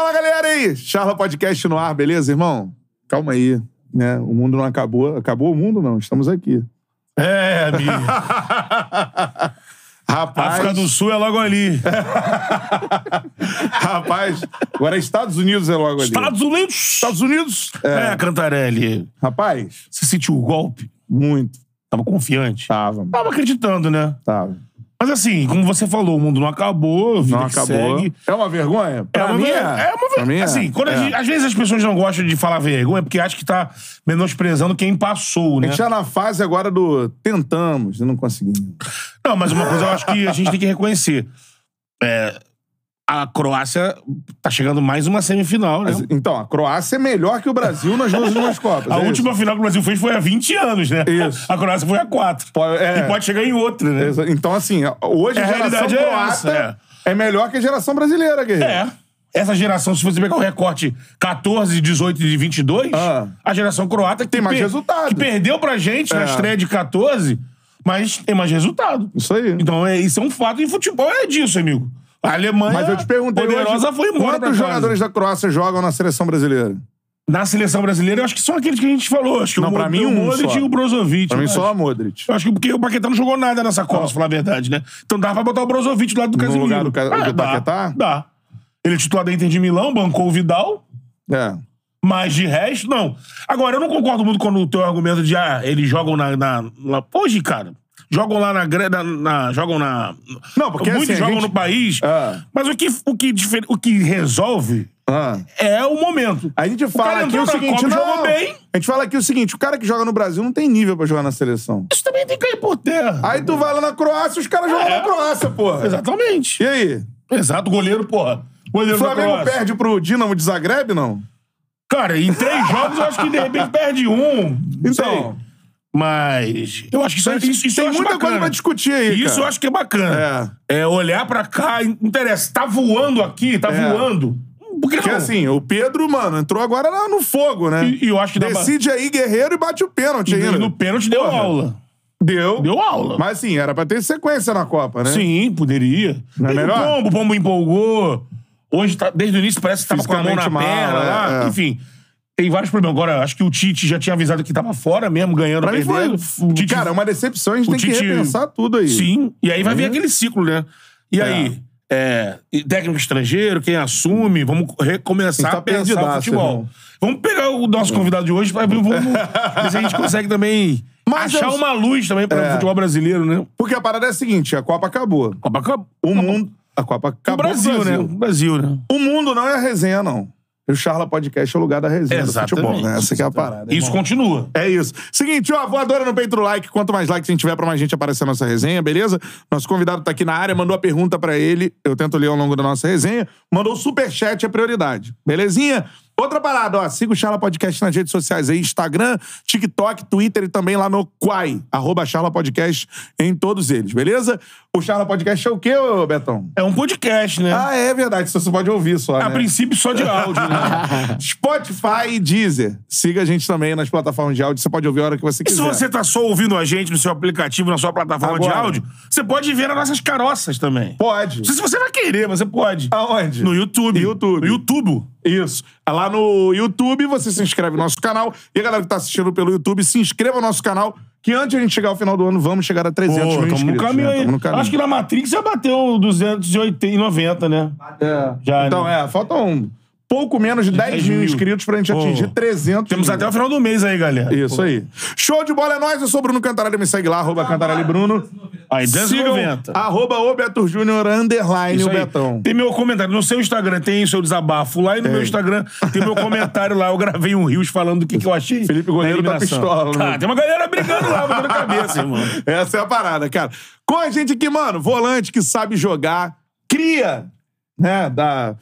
Fala, galera aí! Charla Podcast no ar, beleza, irmão? Calma aí, né? O mundo não acabou. Acabou o mundo, não. Estamos aqui. É, amigo. Rapaz, África do Sul é logo ali. rapaz, agora Estados Unidos é logo ali. Estados Unidos. Estados Unidos? É, Cantarelli. Rapaz, Você sentiu o golpe? muito. Tava confiante? Tava, Tava acreditando, né? tava. Mas assim, como você falou, o mundo não acabou, a vida Não que acabou. segue. É uma vergonha? É Pra uma, mim ver- é. é uma Pra mim ver- é. Assim, quando a É. gente- às vezes as pessoas não gostam de falar vergonha porque acham que tá menosprezando quem passou, A né? gente tá na fase agora do tentamos e não conseguimos. Não, mas uma coisa eu acho que a gente tem que reconhecer. É, a Croácia tá chegando mais uma semifinal, né? Então, a Croácia é melhor que o Brasil nas duas últimas Copas. A é última isso? final que o Brasil fez foi há 20 anos, né? Isso. A Croácia foi há 4. Pode- é. E pode chegar em outra, né? Então, assim, hoje É, a geração é croata essa, é. melhor que a geração brasileira, guerreiro. É. Essa geração, se você pegar o recorte 14, 18 e 22, Ah. a geração croata que Tem mais resultado. Que perdeu pra gente na É. estreia de 14, mas tem mais resultado. Isso aí. Então, é, isso é um fato. E futebol é disso, amigo. A Alemanha Mas eu te perguntei poderosa hoje, foi embora quantos jogadores da Croácia jogam na seleção brasileira? Na seleção brasileira, eu acho que são aqueles que a gente falou. Acho que Não, o, pra mim, o um Modric só. e o Brozovic. Pra mim, acho. só a Modric. Eu acho que porque o Paquetá não jogou nada nessa Copa, pra falar a verdade, né? Então dava pra botar o Brozovic do lado do No Casemiro. lugar do Ca- do dá, Paquetá? Dá. Ele é titular da Inter de Milão, bancou o Vidal, É. mas de resto, não. Agora, eu não concordo muito com o teu argumento de, ah, eles jogam na... na, na... Hoje, cara, jogam lá na, na, na- Jogam na... Não, porque Muitos assim, jogam gente- no país, Ah. mas o que, o, que o que resolve Ah. é o momento. A gente fala aqui o seguinte, Copa, não. bem. A gente fala aqui o seguinte, o cara que joga no Brasil não tem nível pra jogar na seleção. Isso também tem que cair por terra. Aí tu vai lá na Croácia, os caras jogam É. na Croácia, porra. Exatamente. E aí? Exato, goleiro, porra. O Goleiro da Flamengo perde pro Dinamo de Zagreb, não? Cara, em três jogos eu acho que de repente perde um. Então, Mas eu acho que isso, isso, isso eu tem muita bacana. coisa pra discutir aí, Isso cara. eu acho que é bacana. É. olhar pra cá, interessa. Tá voando aqui, tá É. voando. Por que Porque assim, o Pedro, mano, entrou agora na- no fogo, né? E, e eu acho que Decide aí, Guerreiro, e bate o pênalti E ainda. no pênalti deu Porra. aula. Deu. Deu aula. Mas assim, era pra ter sequência na Copa, né? Sim, poderia. Não é melhor? O Pombo, o Pombo empolgou. Hoje, tá, desde o início, parece que tava com a mão na mal, perna é, lá. é. Enfim, tem vários problemas. Agora, acho que o Tite já tinha avisado que tava fora mesmo, ganhando, Pra foi. perdendo. O Tite- Cara, é uma decepção, a gente o tem que Tite- repensar tudo aí. Sim, e aí vai vir Aí- aquele ciclo, né? E aí, é, técnico estrangeiro, quem assume, vamos recomeçar tá a pensar o futebol. irmão. Vamos pegar o nosso convidado de hoje vamos ver se a gente consegue também Mas achar eu- uma luz também para o É. futebol brasileiro, né? Porque a parada é a seguinte: a Copa acabou. Copa acabou. O mundo. A Copa O acabou. Brasil, no né? O Brasil, né? O mundo não é a resenha, não. O Charla Podcast é o lugar da resenha do Exatamente. futebol, né? Essa que é a parada. Isso irmão. continua. É isso. Seguinte, ó, voadora no peito do like. Quanto mais likes a gente tiver pra mais gente aparecer na nossa resenha, beleza? Nosso convidado tá aqui na área, mandou a pergunta pra ele. Eu tento ler ao longo da nossa resenha. Mandou o superchat, é prioridade. Belezinha? Outra parada, ó. Siga o Charla Podcast nas redes sociais aí: Instagram, TikTok, Twitter e também lá no Quai. Arroba Charla Podcast em todos eles, beleza? O Charla Podcast é o quê, ô Betão? É um podcast, né? Ah, é verdade. Você pode ouvir só. a né? princípio só de áudio, né? Spotify e Deezer. Siga a gente também nas plataformas de áudio. Você pode ouvir a hora que você E se quiser. você tá só ouvindo a gente no seu aplicativo, na sua plataforma de Agora. áudio, você pode ver as nossas caroças também. Pode. Não sei se você vai querer, mas você pode. Aonde? No YouTube. YouTube. No YouTube. Isso. Lá no YouTube, você se inscreve no nosso canal. E a galera que tá assistindo pelo YouTube, se inscreva no nosso canal. Que antes de a gente chegar ao final do ano, vamos chegar a 300 Pô, mil tamo no inscritos. caminho né? aí. Tamo no caminho. Acho que na Matrix já bateu 290, né? É. Já, Então, né? é, faltam pouco menos de 10, 10 mil inscritos pra gente Pô. atingir 300 Temos mil. até o final do mês aí, galera. Isso aí. Show de bola é nóis. Eu sou o Bruno Cantarelli. Me segue lá, arroba Cantarelli Bruno. Aí, Sigam 290. arroba o Beto Júnior, underline o. Betão. Tem meu comentário. No seu Instagram tem o seu desabafo lá e no meu Instagram tem meu comentário lá. Eu gravei um Rios falando do que, que eu achei. Felipe Goleiro da tá pistola? Tá, tem uma galera brigando lá, batendo cabeça, irmão. Essa é a parada, cara. Com a gente aqui, mano, volante que sabe jogar, cria, né, da...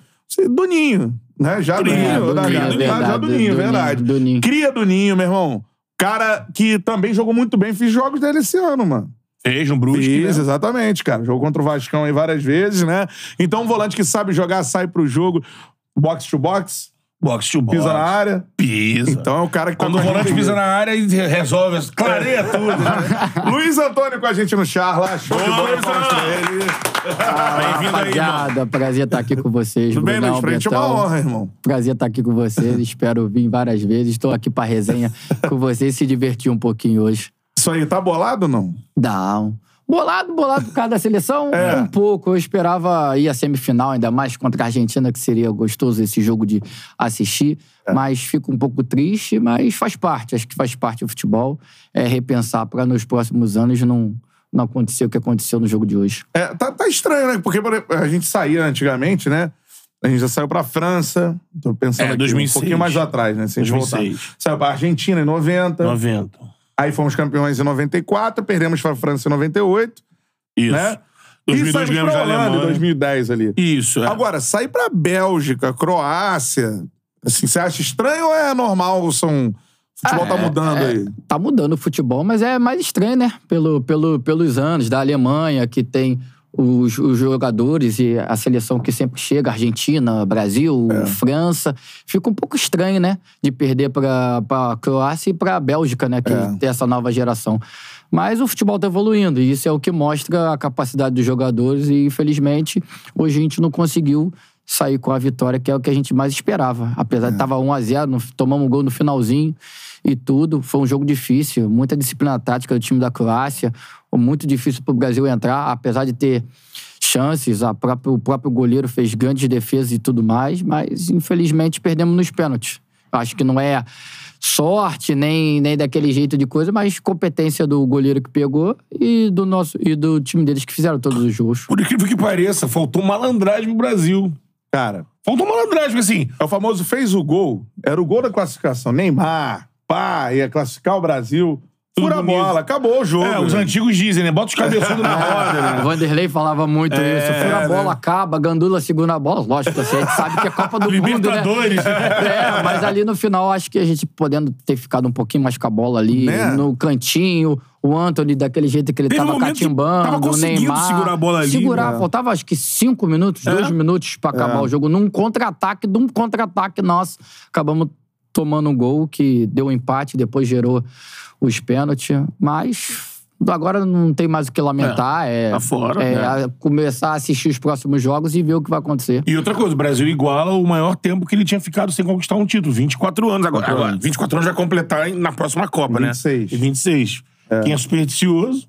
Do Ninho, né? Já do Cria, Ninho. do da- Ninho, da- do já do Ninho, Do verdade. Ninho, do Ninho. Cria do Ninho, meu irmão. Cara que também jogou muito bem. Fiz jogos dele esse ano, mano. Fez um Brusque, Fiz, né? exatamente, cara. Jogou contra o Vascão aí várias vezes, né? Então, um volante que sabe jogar, sai pro jogo, box to box, Boxe to boxe. Pisa na área. Pisa. Então é o cara que tá Quando o volante pisa na área e resolve, clareia tudo. Né? Luiz Antônio com a gente no char lá. Show de Boa, bola, Luizão. palmas pra ele. Bem-vindo aí, irmão. Rapaziada, prazer estar aqui com vocês. Tudo bem, Brunão, Luiz? Pra gente é uma Betão. honra, irmão. Prazer estar aqui com vocês. Espero vir várias vezes. Estou aqui pra resenha com vocês e se divertir um pouquinho hoje. Isso aí, tá bolado ou não? Dá um. Bolado, bolado por causa da seleção? É. Um pouco. Eu esperava ir à semifinal, ainda mais contra a Argentina, que seria gostoso esse jogo de assistir. É. Mas fico um pouco triste, mas faz parte. Acho que faz parte do futebol. É repensar para nos próximos anos não, não acontecer o que aconteceu no jogo de hoje. É, tá, tá estranho, né? Porque a gente saía antigamente, né? A gente já saiu pra França. Tô pensando É, aqui, 2006. um pouquinho mais atrás, né? Se a gente 2006. voltar. Saiu pra Argentina em 90. 90. Aí fomos campeões em 94. Perdemos pra França em 98. Isso. Né? 2002 e saímos ganhamos pra da Holanda em Alemanha. 2010 ali. Isso, é. Agora, sair pra Bélgica, Croácia... Assim, você acha estranho ou é normal? São... O futebol Ah, tá mudando é, aí. Tá mudando o futebol, mas é mais estranho, né? Pelo, pelo, pelos anos da Alemanha, que tem os, os jogadores e a seleção que sempre chega, Argentina, Brasil, É. França. Fica um pouco estranho, né? De perder pra, pra Croácia e pra Bélgica, né? Que É. tem essa nova geração. Mas o futebol tá evoluindo e isso é o que mostra a capacidade dos jogadores e, infelizmente, hoje a gente não conseguiu sair com a vitória, que é o que a gente mais esperava. Apesar É. de tava 1 a 0 no- tomamos um gol no finalzinho e tudo. Foi um jogo difícil, muita disciplina tática do time da Croácia, muito difícil pro Brasil entrar, apesar de ter chances, a o próprio goleiro fez grandes defesas e tudo mais, mas infelizmente perdemos nos pênaltis. Acho que não é sorte nem, nem daquele jeito de coisa, mas competência do goleiro que pegou e do nosso e do time deles que fizeram todos os gols. Por incrível que pareça, faltou malandragem pro Brasil. Cara, Faltou malandragem, assim, é o famoso fez o gol. Era o gol da classificação. Neymar, pá, ia classificar o Brasil. Fura a bola, acabou o jogo. é, os né? antigos dizem, né? Bota os cabeçudos na roda, O né? Vanderlei falava muito É, isso. Fura a bola, né? acaba, Gandula segura a bola. Lógico, assim, a gente sabe que é Copa do Mundo, né? Libertadores. É, mas ali no final, acho que a gente podendo ter ficado um pouquinho mais com a bola ali, Né? no cantinho, o Anthony daquele jeito que ele Teve um tava que catimbando, tava o conseguindo Neymar. segurar a bola ali, Segurar, né? faltava acho que cinco minutos, dois minutos pra acabar É. o jogo. Num contra-ataque, de um contra-ataque nosso, acabamos tomando um gol que deu um empate, depois gerou os pênaltis. Mas agora não tem mais o que lamentar. É, tá fora, é né? a- começar a assistir os próximos jogos e ver o que vai acontecer. E outra coisa, o Brasil iguala o maior tempo que ele tinha ficado sem conquistar um título. 24 anos agora. 24 agora anos. 24 anos vai completar na próxima Copa, 26. né? E 26. Quem é supersticioso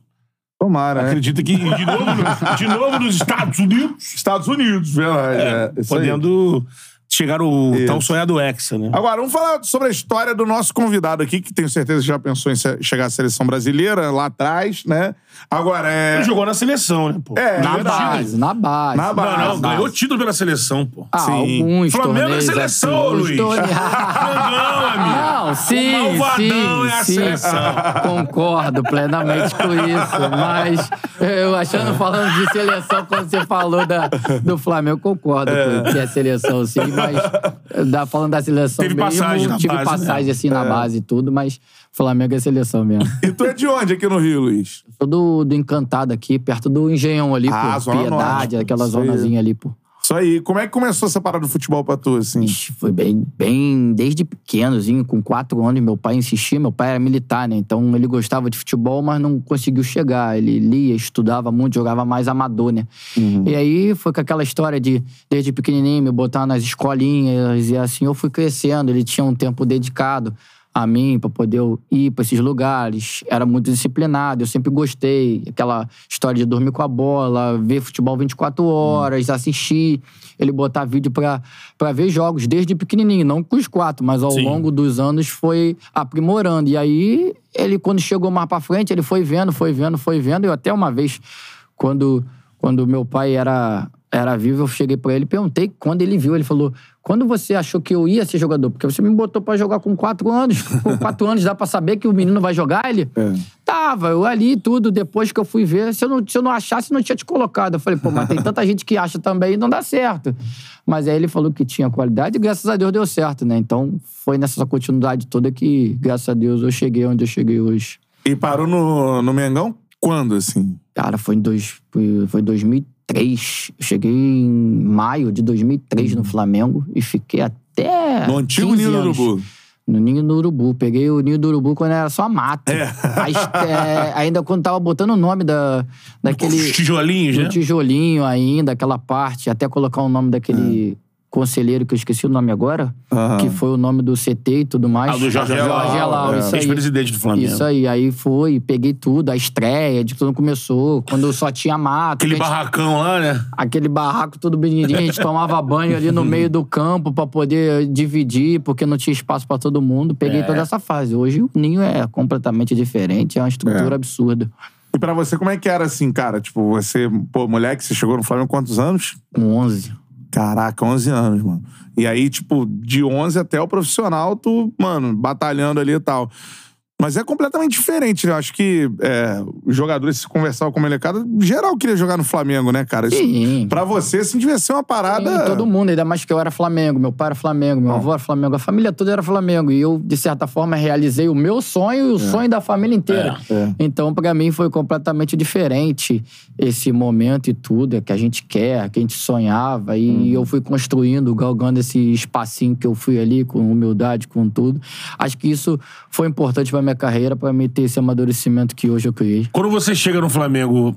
Tomara, né? acredita que de novo, no- de novo nos Estados Unidos, Estados Unidos, verdade. É, isso aí. Chegar o Isso. tão sonhado Hexa, né? Agora, vamos falar sobre a história do nosso convidado aqui, que tenho certeza que já pensou em chegar à seleção brasileira lá atrás, né? Agora, é. Ele jogou na seleção, né, pô? É, Na base, na base. Na base. Não, não, ganhou título pela seleção, pô. Ah, Sim. alguns Flamengo é torneios seleção, assim, Luiz. torneios- Não, amigo. Não, sim, O malvadão sim, é a sim. seleção. Concordo plenamente com isso. Mas eu achando, falando de seleção, quando você falou da, do Flamengo, eu concordo com que é seleção, sim. Mas dá, falando da seleção Teve mesmo, passagem na tive base, passagem né? assim na base e tudo, mas Flamengo é seleção mesmo. E tu é de onde aqui no Rio, Luiz? Sou do, do Encantado aqui, perto do Engenhão ali, Ah, pô. Piedade, Norte. aquela zonazinha ali, pô. Isso aí. Como é que começou essa parada do futebol pra tu, assim? Ixi, Foi bem, bem desde pequenozinho, com quatro anos, meu pai insistia, meu pai era militar, né? Então ele gostava de futebol, mas não conseguiu chegar. Ele lia, estudava muito, jogava mais amador, né? E aí foi com aquela história de, desde pequenininho, me botar nas escolinhas e assim eu fui crescendo. Ele tinha um tempo dedicado a mim para poder ir para esses lugares. Era muito disciplinado, eu sempre gostei. Aquela história de dormir com a bola, ver futebol 24 horas, assistir. Ele botar vídeo para ver jogos desde pequenininho, não com os quatro, mas ao Sim. longo dos anos foi aprimorando. E aí, ele, quando chegou mais para frente, ele foi vendo, foi vendo, foi vendo. Eu até uma vez, quando, quando meu pai era, era vivo, eu cheguei para ele e perguntei quando ele viu. Ele falou: Quando você achou que eu ia ser jogador? Porque você me botou para jogar com quatro anos. Com quatro anos dá para saber que o menino vai jogar? Ele. É. Tava, eu ali tudo, depois que eu fui ver, se eu não, se eu não achasse, não tinha te colocado. Eu falei, pô, mas tem tanta gente que acha também e não dá certo. Mas aí ele falou que tinha qualidade e graças a Deus deu certo, né? Então foi nessa continuidade toda que, graças a Deus, eu cheguei onde eu cheguei hoje. E parou no, no Mengão quando, assim? Cara, foi em dois, foi, foi 2003. Eu cheguei em maio de 2003 no Flamengo e fiquei até. No antigo 15 Ninho do. Urubu. No Ninho do Urubu. Peguei o Ninho do Urubu quando era só mato. É. Aí, é, ainda quando tava botando o nome da, daquele. Os tijolinhos, né? tijolinho ainda, aquela parte, até colocar o nome daquele conselheiro que eu esqueci o nome agora, Aham. que foi o nome do CT e tudo mais. Ah, do Jorge Alau, é. isso aí. Ex-presidente do Flamengo. Isso aí, aí foi, peguei tudo, a estreia de tudo começou, quando só tinha mato. Aquele gente- barracão lá, né? Aquele barraco todo bonitinho, a gente tomava banho ali no meio do campo pra poder dividir, porque não tinha espaço pra todo mundo. Peguei É. toda essa fase. Hoje o ninho é completamente diferente, é uma estrutura É. absurda. E pra você, como é que era assim, cara? Tipo, você, pô, moleque, você chegou no Flamengo há quantos anos? Com 11. Caraca, 11 anos, mano. E aí, tipo, de 11 até o profissional, tu, mano, batalhando ali e tal. Mas é completamente diferente, né? Eu acho que é, os jogadores, se conversavam com o molecada, geral queria jogar no Flamengo, né, cara? Isso, Sim. pra você, assim, devia ser uma parada... Sim, todo mundo, ainda mais que eu era Flamengo, meu pai era Flamengo, meu avô era Flamengo, a família toda era Flamengo. E eu, de certa forma, realizei o meu sonho e o sonho da família inteira. É. Então, pra mim, foi completamente diferente esse momento e tudo, é que a gente quer, que a gente sonhava. E eu fui construindo, galgando esse espacinho que eu fui ali, com humildade, com tudo. Acho que isso foi importante pra minha carreira, pra mim ter esse amadurecimento que hoje eu criei. Quando você chega no Flamengo,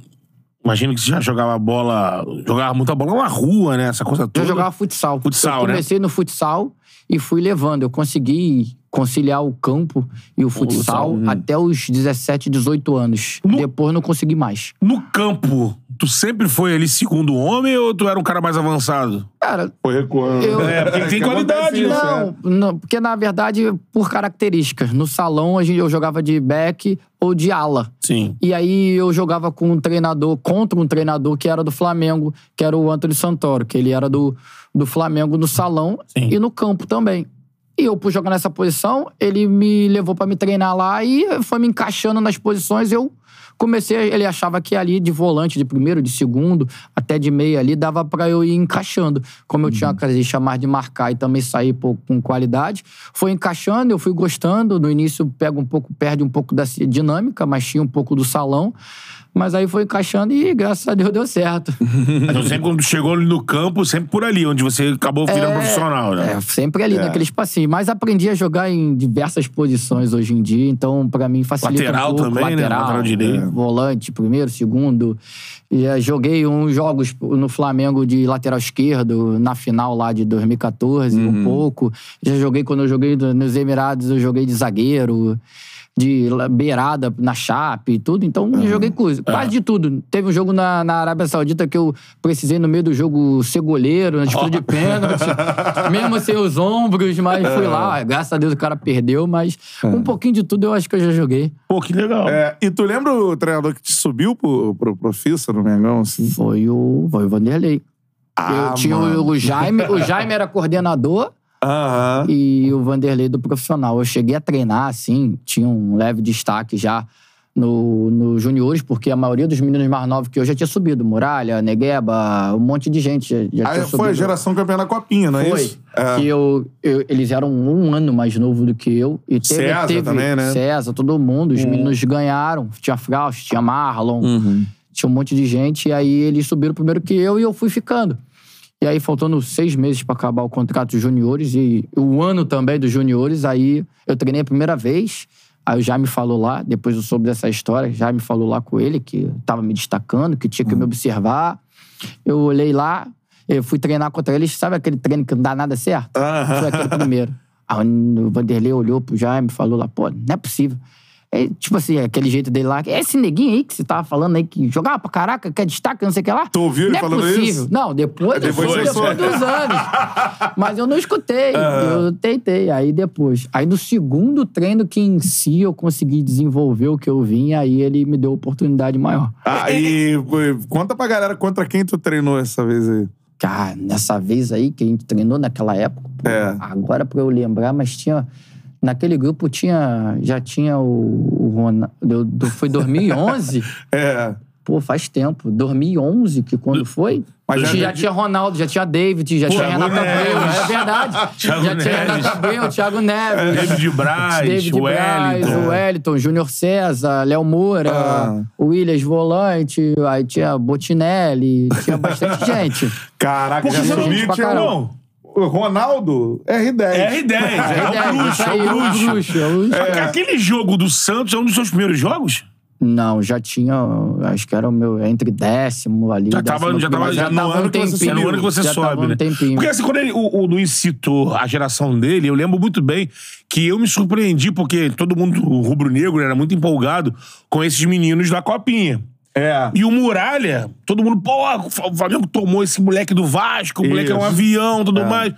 imagino que você já jogava bola, jogava muita bola na rua, né? Essa coisa toda. Eu jogava futsal. Futsal, eu né? comecei no futsal e fui levando. Eu consegui conciliar o campo e o futsal hum. até os 17, 18 anos. No- Depois não consegui mais. No campo, tu sempre foi ali segundo homem ou tu era um cara mais avançado? Cara, Foi recuando. Eu- É, porque tem que qualidade, isso, não, não, porque na verdade, por características. No salão, a gente- eu jogava de back ou de ala. Sim. E aí eu jogava com um treinador, contra um treinador que era do Flamengo, que era o Antônio Santoro, que ele era do, do Flamengo no salão Sim. e no campo também. E eu, por jogar nessa posição, ele me levou pra me treinar lá e foi me encaixando nas posições. Eu comecei, ele achava que ali de volante, de primeiro, de segundo, até de meia ali, dava pra eu ir encaixando. Como eu tinha uma característica mais de marcar e também sair com qualidade, foi encaixando, eu fui gostando. No início pega um pouco, perde um pouco da dinâmica, mas tinha um pouco do salão. Mas aí foi encaixando e graças a Deus deu certo. Então sempre quando chegou ali no campo, sempre por ali, onde você acabou virando profissional, né? É, sempre ali naquele espacinho. Mas aprendi a jogar em diversas posições hoje em dia, então pra mim facilita Lateral um pouco. também, né? lateral, Lateral direito. é, Volante, primeiro, segundo. E, é, joguei uns jogos no Flamengo de lateral esquerdo, na final lá de 2014, um pouco. Já joguei quando eu joguei nos Emirados, eu joguei de zagueiro. De beirada na chape e tudo, então eu joguei coisa, quase de tudo. Teve um jogo na, na Arábia Saudita que eu precisei no meio do jogo ser goleiro, na disputa de pênalti, mesmo sem os ombros, mas fui lá. Graças a Deus o cara perdeu, mas um pouquinho de tudo eu acho que eu já joguei. Pô, que legal. É, e tu lembra o treinador que te subiu pro, pro, pro Fissa no Mengão, assim? Foi o, foi o Vanderlei. Ah, eu tinha o, o Jaime, o Jaime era coordenador Aham. e o Vanderlei do profissional. Eu cheguei a treinar, assim, tinha um leve destaque já no, no juniores, porque a maioria dos meninos mais novos que eu já tinha subido. Muralha, Negueba, um monte de gente já, já Aí tinha foi a geração campeã da Copinha, não é Foi. isso? É. Que eu, eu- eles eram um ano mais novo do que eu. E teve, César teve também, né? César, todo mundo. Os meninos ganharam. Tinha Fraust, tinha Marlon, Uhum. tinha um monte de gente. E aí eles subiram primeiro que eu e eu fui ficando. E aí, faltando seis meses pra acabar o contrato dos juniores e o ano também dos juniores, aí eu treinei a primeira vez. Aí o Jaime falou lá, depois eu soube dessa história, Jaime falou lá com ele que tava me destacando, que tinha que me observar. Eu olhei lá, eu fui treinar contra eles, sabe aquele treino que não dá nada certo? Foi aquele primeiro. Aí o Vanderlei olhou pro Jaime e falou lá, pô, não é possível. É, tipo assim, aquele jeito dele lá, é esse neguinho aí que você tava falando aí, que jogava pra caraca, que é destaque, não sei o que lá. Tu ouviu ele não é falando possível. isso? Não, depois, Depois depois, depois, soube. dos anos. Mas eu não escutei, eu tentei. Aí depois. Aí no segundo treino que em si eu consegui desenvolver o que eu vim, aí ele me deu oportunidade maior. Aí, pô, conta pra galera contra quem tu treinou essa vez aí. Cara, nessa vez aí que a gente treinou naquela época, pô, É. agora pra eu lembrar, mas tinha. Naquele grupo tinha. Já tinha o, o Ronaldo. do- Foi 2011? É. Pô, faz tempo. 2011, que quando foi? Mas já, já- tinha Ronaldo, já tinha David, já tinha Thiago Renato Abreu. É verdade. Thiago já tinha Neves. Renato Abreu, Thiago Neves. David Braz, David Braz, Wellington. o Wellington, Júnior César, Léo Moura, Ah. o Williams Volante, aí tinha Botinelli, tinha bastante gente. Caraca, Por que já você não Ronaldo, R10. R10, é, o É, bruxo, isso é o bruxo. bruxo, é o bruxo. Aquele jogo do Santos é um dos seus primeiros jogos? Não, já tinha, acho que era o meu, entre décimo ali. Já tava- décimo já tava- primeiro, já no tava ano um que você tempinho. É no ano que você já sobe, tava né? um. Porque assim, quando ele- o, o Luiz citou a geração dele, eu lembro muito bem que eu me surpreendi, porque todo mundo rubro-negro era muito empolgado com esses meninos da Copinha. É. E o Muralha, todo mundo, pô, o Flamengo tomou esse moleque do Vasco, o moleque era um Isso. avião, tudo mais.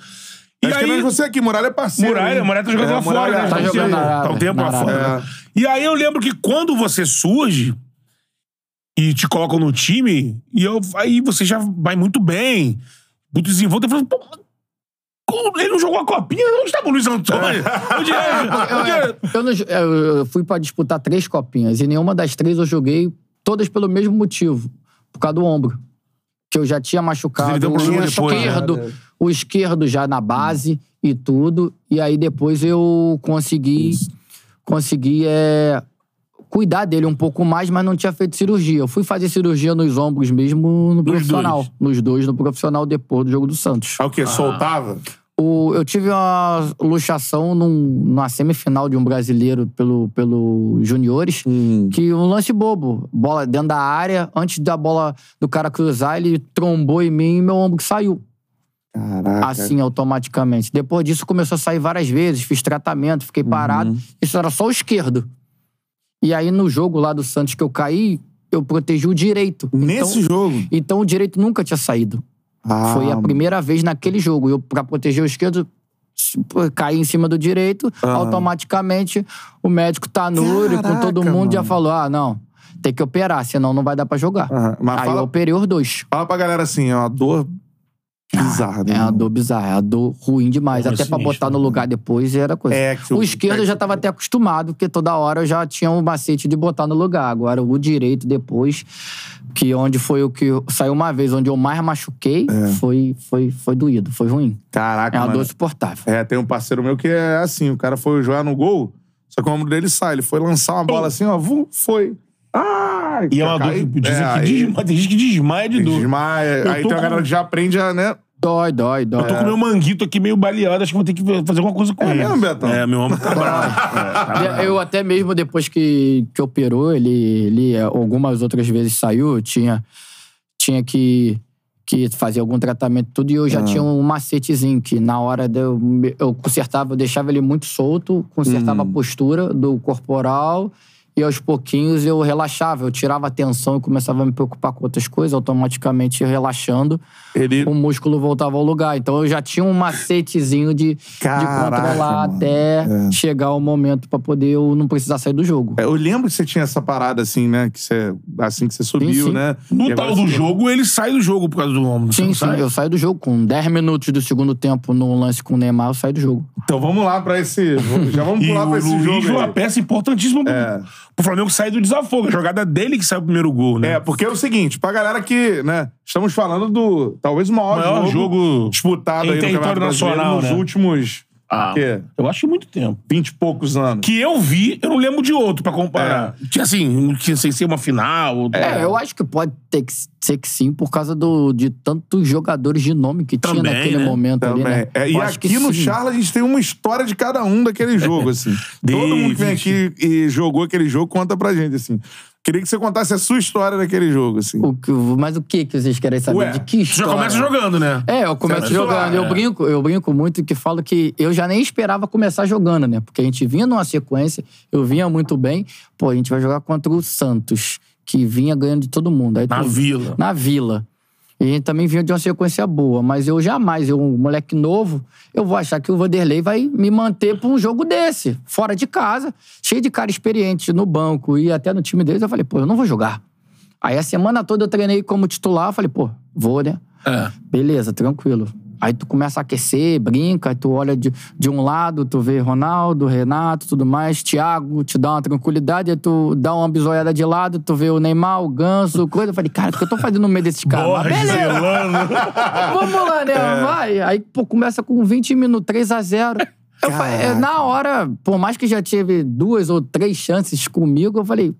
E Acho que não é aí, você aqui, Muralha é parceiro. Muralha, hein? Muralha tá jogando É, lá fora, Muralha né? Tá Tá um jogando tempo- na Tá um tempo na lá fora. Arábia. E aí eu lembro que quando você surge e te colocam no time, e eu, aí você já vai muito bem, muito desenvolto. Eu falo, pô, ele não jogou a copinha? Onde estava o Luiz Antônio? Onde é? Onde é? Eu, eu- eu fui pra disputar três copinhas e nenhuma das três eu joguei, todas pelo mesmo motivo, por causa do ombro. Que eu já tinha machucado deu o problema depois, né? esquerdo, o esquerdo já na base e tudo. E aí depois eu consegui, consegui é, cuidar dele um pouco mais, mas não tinha feito cirurgia. Eu fui fazer cirurgia nos ombros mesmo no profissional. dois? Nos dois, no profissional depois do jogo do Santos. É o quê? Soltava? O- eu tive uma luxação num- numa semifinal de um brasileiro pelo, pelo Juniores, que um lance bobo. Bola dentro da área, antes da bola do cara cruzar, ele trombou em mim e meu ombro saiu. Caraca. Assim, automaticamente. Depois disso, começou a sair várias vezes, fiz tratamento, fiquei parado. Isso era só o esquerdo. E aí, no jogo lá do Santos que eu caí, eu protegi o direito. Nesse então, jogo? Então o direito nunca tinha saído. Ah, Foi a primeira vez naquele jogo. Eu, pra proteger o esquerdo, caí em cima do direito, automaticamente o médico Tanuri, com todo mundo, já mano. falou: ah, não, tem que operar, senão não vai dar pra jogar. Mas Aí fala- eu operei os dois. Fala pra galera assim, é uma dor bizarra. né? É uma dor bizarra, é uma dor ruim demais. Até pra sinistro, botar no né? lugar depois era coisa. É, o- esquerdo eu já tava até acostumado, porque toda hora eu já tinha um macete de botar no lugar. Agora o direito depois, que onde foi o que saiu uma vez, onde eu mais machuquei, foi, foi, foi doído, foi ruim. Caraca, É uma mano. dor suportável. É, tem um parceiro meu que é assim, o cara foi jogar no gol, só que o ombro dele sai. Ele foi lançar uma bola assim, ó, vum, foi. Ah, E é uma dor que dizem que desmaia, tem gente que desmaia de dor. Desmaia. Aí tem a com- galera que já aprende a, né? Dói, dói, dói. Eu tô com meu manguito aqui meio baleado, acho que vou ter que fazer alguma coisa com É ele. mesmo, Betão? É, meu ombro tá bravo. É, tá bravo. Eu até mesmo depois que, que operou, ele, ele é, algumas outras vezes saiu, eu tinha, tinha que, que fazer algum tratamento tudo e eu já tinha um macetezinho que na hora de eu, eu consertava, eu deixava ele muito solto, consertava a postura do corporal e aos pouquinhos eu relaxava, eu tirava a tensão e começava a me preocupar com outras coisas, automaticamente relaxando, Ele. o músculo voltava ao lugar. Então eu já tinha um macetezinho de, de Caraca, controlar mano. até chegar o momento pra poder eu não precisar sair do jogo. Eu lembro que você tinha essa parada assim, né? Que você, assim que você subiu, sim. né? No E tal do você- jogo, ele sai do jogo por causa do ombro. Sim, sim. sai? Eu saio do jogo com 10 minutos do segundo tempo no lance com o Neymar, eu saio do jogo. Então vamos lá pra esse. Já vamos pular o pra esse jogo. foi uma aí. peça importantíssima pro, É. pro Flamengo sair do desafogo. A jogada dele que saiu o primeiro gol, né? É, porque é o seguinte, pra galera que, né, estamos falando do, talvez o maior, Maior jogo, jogo disputado em aí no Campeonato Brasileiro nacional, nos né? últimos, Ah, eu acho que muito tempo. 20 e poucos anos. Que eu vi, eu não lembro de outro pra comparar. Que assim, não tinha sem ser uma final. É, eu acho que pode ter que ser que sim, por causa do, de tantos jogadores de nome que tinha Também, naquele né? momento ali, Também. né? É, e que aqui no sim. Charla a gente tem uma história de cada um daquele jogo, assim. Todo mundo que vem aqui e jogou aquele jogo conta pra gente, assim. Queria que você contasse a sua história daquele jogo, assim. O que- mas o que que vocês querem saber? Ué, de que história? já começa jogando, né? É, eu começo Você jogando. Eu é. brinco, eu brinco muito que falo que eu já nem esperava começar jogando, né? Porque a gente vinha numa sequência, eu vinha muito bem. Pô, a gente vai jogar contra o Santos, que vinha ganhando de todo mundo. Aí Na tu- Vila. Na Vila. E a gente também vinha de uma sequência boa, mas eu jamais, eu, um moleque novo, eu vou achar que o Vanderlei vai me manter pra um jogo desse, fora de casa, cheio de cara experiente no banco e até no time deles. Eu falei, pô, eu não vou jogar. Aí a semana toda eu treinei como titular, eu falei, pô, vou, né? É. Beleza, tranquilo. Aí tu começa a aquecer, brinca, aí tu olha de, de um lado, tu vê Ronaldo, Renato, tudo mais, Thiago, te dá uma tranquilidade, aí tu dá uma bisoiada de lado, tu vê o Neymar, o Ganso, coisa. Eu falei, cara, o que eu tô fazendo no meio desses caras? Mas beleza. Vamos lá, né? Vai. Aí, pô, começa com 20 minutos, 3 a 0 eu falei, é, na hora, por mais que já tive duas ou três chances comigo, eu falei,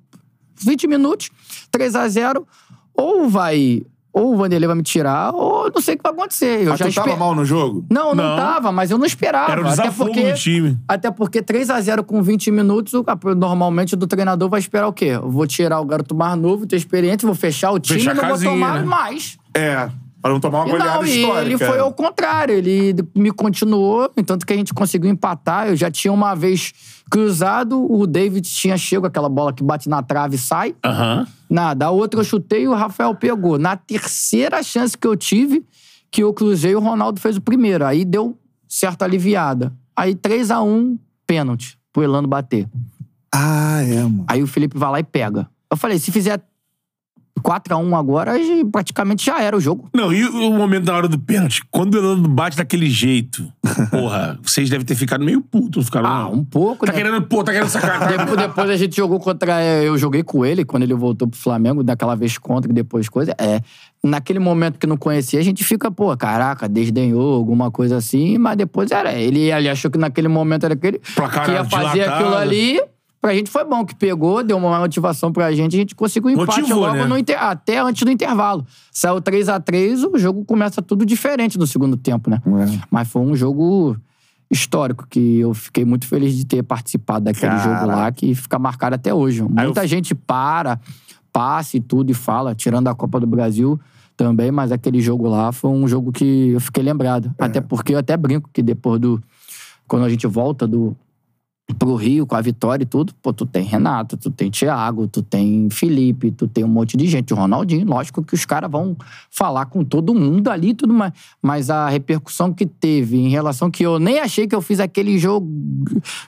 20 minutos, 3 a 0 ou vai. Ou o Vanderlei vai me tirar, ou não sei o que vai acontecer. Eu Mas já tu tava espe- mal no jogo? Não, não, Não. tava, mas eu não esperava. Era o até porque, do time. Até porque 3x0 com 20 minutos, o- normalmente do treinador vai esperar o quê? Eu vou tirar o garoto mais novo, ter experiente, vou fechar o time e não a vou casinha, tomar né? mais. É. Pra não tomar uma E goleada não, e histórica. ele foi ao contrário. Ele me continuou, tanto que a gente conseguiu empatar. Eu já tinha uma vez cruzado, o David tinha chego, aquela bola que bate na trave e sai. Aham. Nada. A outra eu chutei e o Rafael pegou. Na terceira chance que eu tive, que eu cruzei, o Ronaldo fez o primeiro. Aí deu certa aliviada. Aí 3 a 1 pênalti, pro Elano bater. Ah, é, mano. Aí o Felipe vai lá e pega. Eu falei, se fizer 4 a 1 agora, praticamente já era o jogo. Não, e o momento da hora do pênalti? Quando o Elano bate daquele jeito, porra, vocês devem ter ficado meio putos, ficaram? Ah, um pouco, Tá né? querendo, pô, tá querendo sacar. Depois, depois a gente jogou contra. Eu joguei com ele quando ele voltou pro Flamengo, daquela vez contra e depois coisa. É. Naquele momento que não conhecia, a gente fica, pô, caraca, desdenhou, alguma coisa assim, mas depois era. Ele, ele achou que naquele momento era aquele. Placar que ia fazer dilatado. aquilo ali. Pra gente foi bom, que pegou, deu uma motivação pra gente, a gente conseguiu um empate Motivou, logo né? no inter- até antes do intervalo. Saiu 3 a 3 o jogo começa tudo diferente no segundo tempo, né? É. Mas foi um jogo histórico que eu fiquei muito feliz de ter participado daquele Caraca. jogo lá, que fica marcado até hoje. Muita gente para, passa e tudo e fala, tirando a Copa do Brasil também, mas aquele jogo lá foi um jogo que eu fiquei lembrado. É. Até porque eu até brinco que depois do. Quando a gente volta do. Pro Rio com a vitória e tudo, pô, tu tem Renato, tu tem Thiago, tu tem Felipe, tu tem um monte de gente, o Ronaldinho, lógico que os caras vão falar com todo mundo ali e tudo mais. Mas a repercussão que teve em relação que eu nem achei que eu fiz aquele jogo,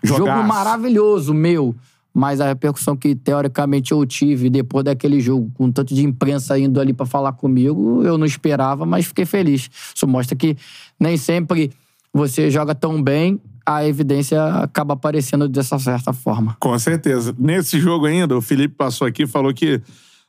jogo Jogaço. maravilhoso meu. Mas a repercussão que teoricamente eu tive depois daquele jogo, com tanto de imprensa indo ali pra falar comigo, eu não esperava, mas fiquei feliz. Isso mostra que nem sempre você joga tão bem, a evidência acaba aparecendo dessa certa forma. Com certeza. Nesse jogo ainda, o Felipe passou aqui e falou que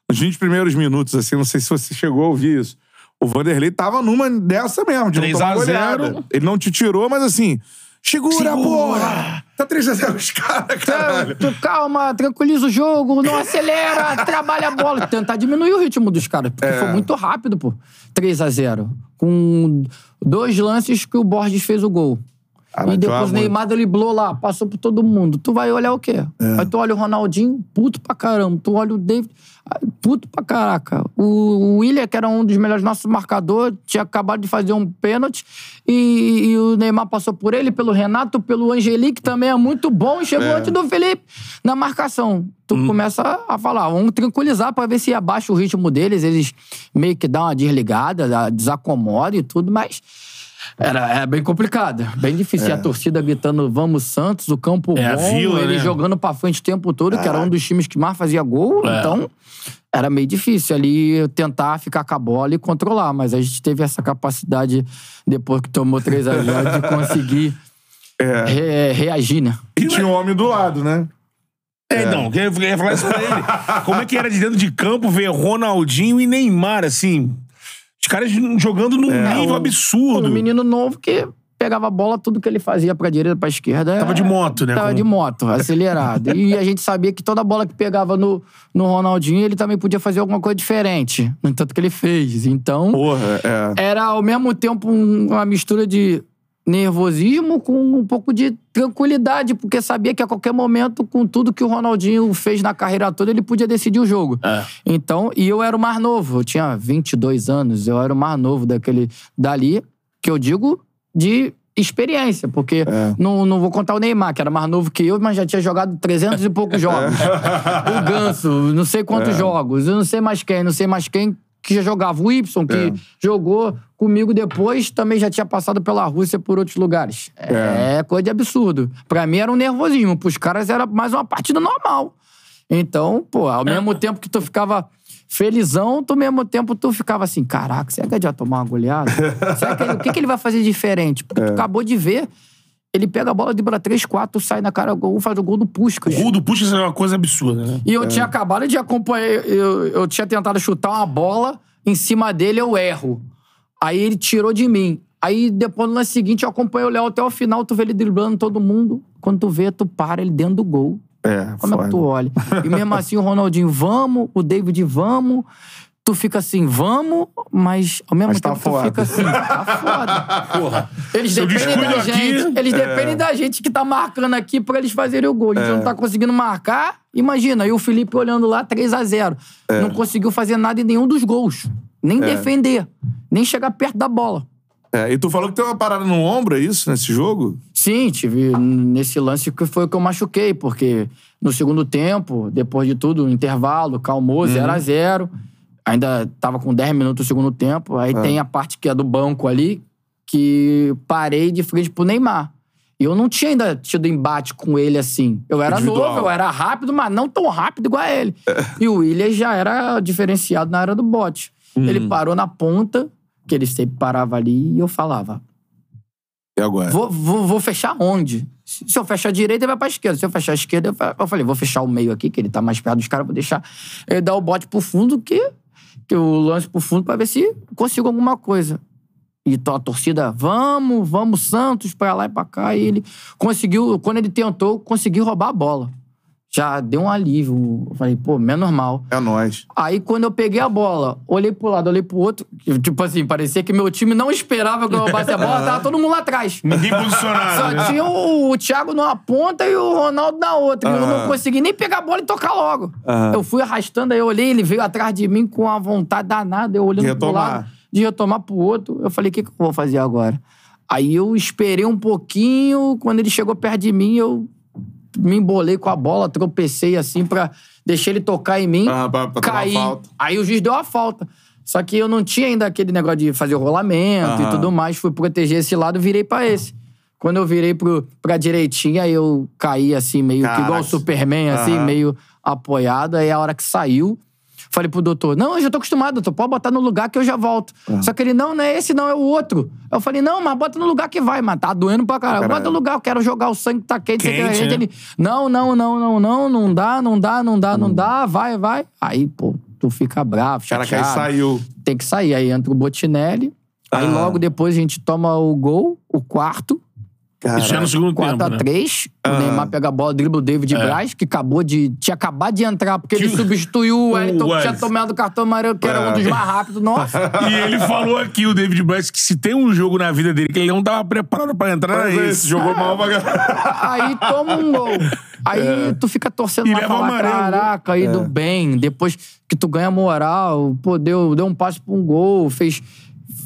nos 20 primeiros minutos, assim, não sei se você chegou a ouvir isso. O Vanderlei tava numa dessa mesmo, de não 3 tomar a 0. goleada. Ele não te tirou, mas assim, segura, Segura. porra! Tá 3x0 os caras, caralho. Tu calma, tranquiliza o jogo, não acelera, trabalha a bola. Tentar diminuir o ritmo dos caras, porque É. foi muito rápido, pô. 3 a 0 Com dois lances que o Borges fez o gol. Ah, e depois o Neymar driblou lá, passou por todo mundo. Tu vai olhar o quê? É. Aí tu olha o Ronaldinho, puto pra caramba. Tu olha o David, puto pra caraca. O, o William, que era um dos melhores nossos marcadores, tinha acabado de fazer um pênalti. E, e o Neymar passou por ele, pelo Renato, pelo Angeli, que também é muito bom, e chegou É. antes do Felipe na marcação. Tu começa a falar, vamos tranquilizar pra ver se abaixa o ritmo deles. Eles meio que dão uma desligada, desacomoda e tudo, mas. Era, era bem complicado, bem difícil. E a torcida gritando Vamos Santos, o campo É, bom, Vila, ele né? jogando pra frente o tempo todo, que era um dos times que mais fazia gol. É. Então, era meio difícil ali tentar ficar com a bola e controlar. Mas a gente teve essa capacidade, depois que tomou 3 a 0 de conseguir re- reagir, né? E tinha um homem do lado, né? É, não, eu ia falar isso pra ele. Como é que era de dentro de campo ver Ronaldinho e Neymar, assim? Os caras jogando num nível um- absurdo. Um menino novo que pegava a bola, tudo que ele fazia pra direita, pra esquerda. Tava de moto, né? Tava de moto, acelerado. e a gente sabia que toda bola que pegava no, no Ronaldinho, ele também podia fazer alguma coisa diferente. No entanto que ele fez. Então, Porra, é. era ao mesmo tempo um- uma mistura de nervosismo com um pouco de tranquilidade, porque sabia que a qualquer momento, com tudo que o Ronaldinho fez na carreira toda, ele podia decidir o jogo. É. Então, e eu era o mais novo, eu tinha 22 anos, eu era o mais novo daquele dali, que eu digo de experiência, porque não, não vou contar o Neymar, que era mais novo que eu, mas já tinha jogado 300 e poucos jogos. o Ganso, não sei quantos jogos, eu não sei mais quem, não sei mais quem que já jogava. O Y, que jogou comigo depois, também já tinha passado pela Rússia por outros lugares. É, coisa de absurdo. Pra mim era um nervosismo, pros caras era mais uma partida normal. Então, pô, ao mesmo tempo que tu ficava felizão, tu ao mesmo tempo tu ficava assim, caraca, será que ele já tomar uma goleada? será que ele- o que, que ele vai fazer diferente? Porque tu acabou de ver, ele pega a bola, dribla 3, 4, sai na cara, gol, faz o gol do Puskas. O gol do Puxa é uma coisa absurda, né? E eu tinha acabado de acompanhar. Eu, eu tinha tentado chutar uma bola, em cima dele eu erro. Aí ele tirou de mim. Aí depois no lance seguinte eu acompanhei o Léo até o final, tu vê ele driblando todo mundo. Quando tu vê, tu para ele dentro do gol. É, Como é que tu olha? E mesmo assim o Ronaldinho, vamos, o David, vamos. Tu fica assim, vamos, mas ao mesmo Mas tá tempo tu foda. fica assim, tá foda. Porra. Eles Se dependem da aqui, gente. Eles dependem da gente que tá marcando aqui pra eles fazerem o gol. A gente não tá conseguindo marcar. Imagina, e o Felipe olhando lá, 3 a 0 Não conseguiu fazer nada em nenhum dos gols. Nem defender. Nem chegar perto da bola. É, e tu falou que tem uma parada no ombro, é isso, nesse jogo? Sim, tive nesse lance que foi o que eu machuquei, porque no segundo tempo, depois de tudo, intervalo, calmou, 0 a 0 Ainda tava com 10 minutos no segundo tempo. Aí tem a parte que é do banco ali, que parei de frente pro Neymar. E eu não tinha ainda tido embate com ele assim. Eu era Individual. novo, eu era rápido, mas não tão rápido igual a ele. E o William já era diferenciado na área do bote. Ele parou na ponta, que ele sempre parava ali, e eu falava: E agora? Vou, vou, vou fechar onde? Se eu fechar a direita, ele vai pra esquerda. Se eu fechar a esquerda, eu fa- eu falei, vou fechar o meio aqui, que ele tá mais perto dos caras, vou deixar ele dar o bote pro fundo, que, que o lance pro fundo, pra ver se consigo alguma coisa. E to- a torcida, vamos, vamos, Santos, pra lá e pra cá. E ele conseguiu, quando ele tentou, conseguiu roubar a bola. Já deu um alívio. Eu falei, pô, menos mal. É nóis. Aí, quando eu peguei a bola, olhei pro lado, olhei pro outro, tipo assim, parecia que meu time não esperava que eu roubasse a bola, tava todo mundo lá atrás. Ninguém posicionado. Só né? tinha o, o Thiago numa ponta e o Ronaldo na outra. Eu não consegui nem pegar a bola e tocar logo. Eu fui arrastando, aí eu olhei, ele veio atrás de mim com uma vontade danada, eu olhando pro lado, de retomar pro outro. Eu falei, o que, que eu vou fazer agora? Aí eu esperei um pouquinho, quando ele chegou perto de mim, eu me embolei com a bola, tropecei assim pra deixar ele tocar em mim. Ah, pra- pra caí. Aí o juiz deu a falta. Só que eu não tinha ainda aquele negócio de fazer o rolamento e tudo mais. Fui proteger esse lado, virei pra esse. Quando eu virei pro, pra direitinha, aí eu caí assim, meio que igual Caraca. o Superman, assim, meio apoiado. Aí a hora que saiu, falei pro doutor: Não, eu já tô acostumado, doutor, pode botar no lugar que eu já volto. Só que ele: Não, não é esse, não, é o outro. Eu falei: Não, mas bota no lugar que vai, mas tá doendo pra caralho. Caralho. Bota no lugar, eu quero jogar o sangue que tá quente. Quente, né? Ele: Não, não, não, não, não, não dá, não dá, não dá, não dá, vai, vai. Aí, pô, tu fica bravo, Cara, que aí chateado saiu. tem que sair. Aí entra o Botinelli. Aí Ah. logo depois a gente toma o gol, o quarto, Isso já no segundo tempo, né? 4x3. Ah. O Neymar pega a bola, dribla o David Braz, que acabou de. Tinha acabado de entrar, porque ele Que o- substituiu o Wellington, que tinha tomado o cartão amarelo, que era É. um dos mais rápidos. Nossa. E ele falou aqui, o David Bryce, que se tem um jogo na vida dele que ele não tava preparado pra entrar, Mas era esse esse. jogou mal pra. Aí toma um gol. Aí tu fica torcendo E lá, leva fala, amarelo, né? caraca, aí do bem. Depois que tu ganha moral, pô, deu, deu um passe pra um gol, fez...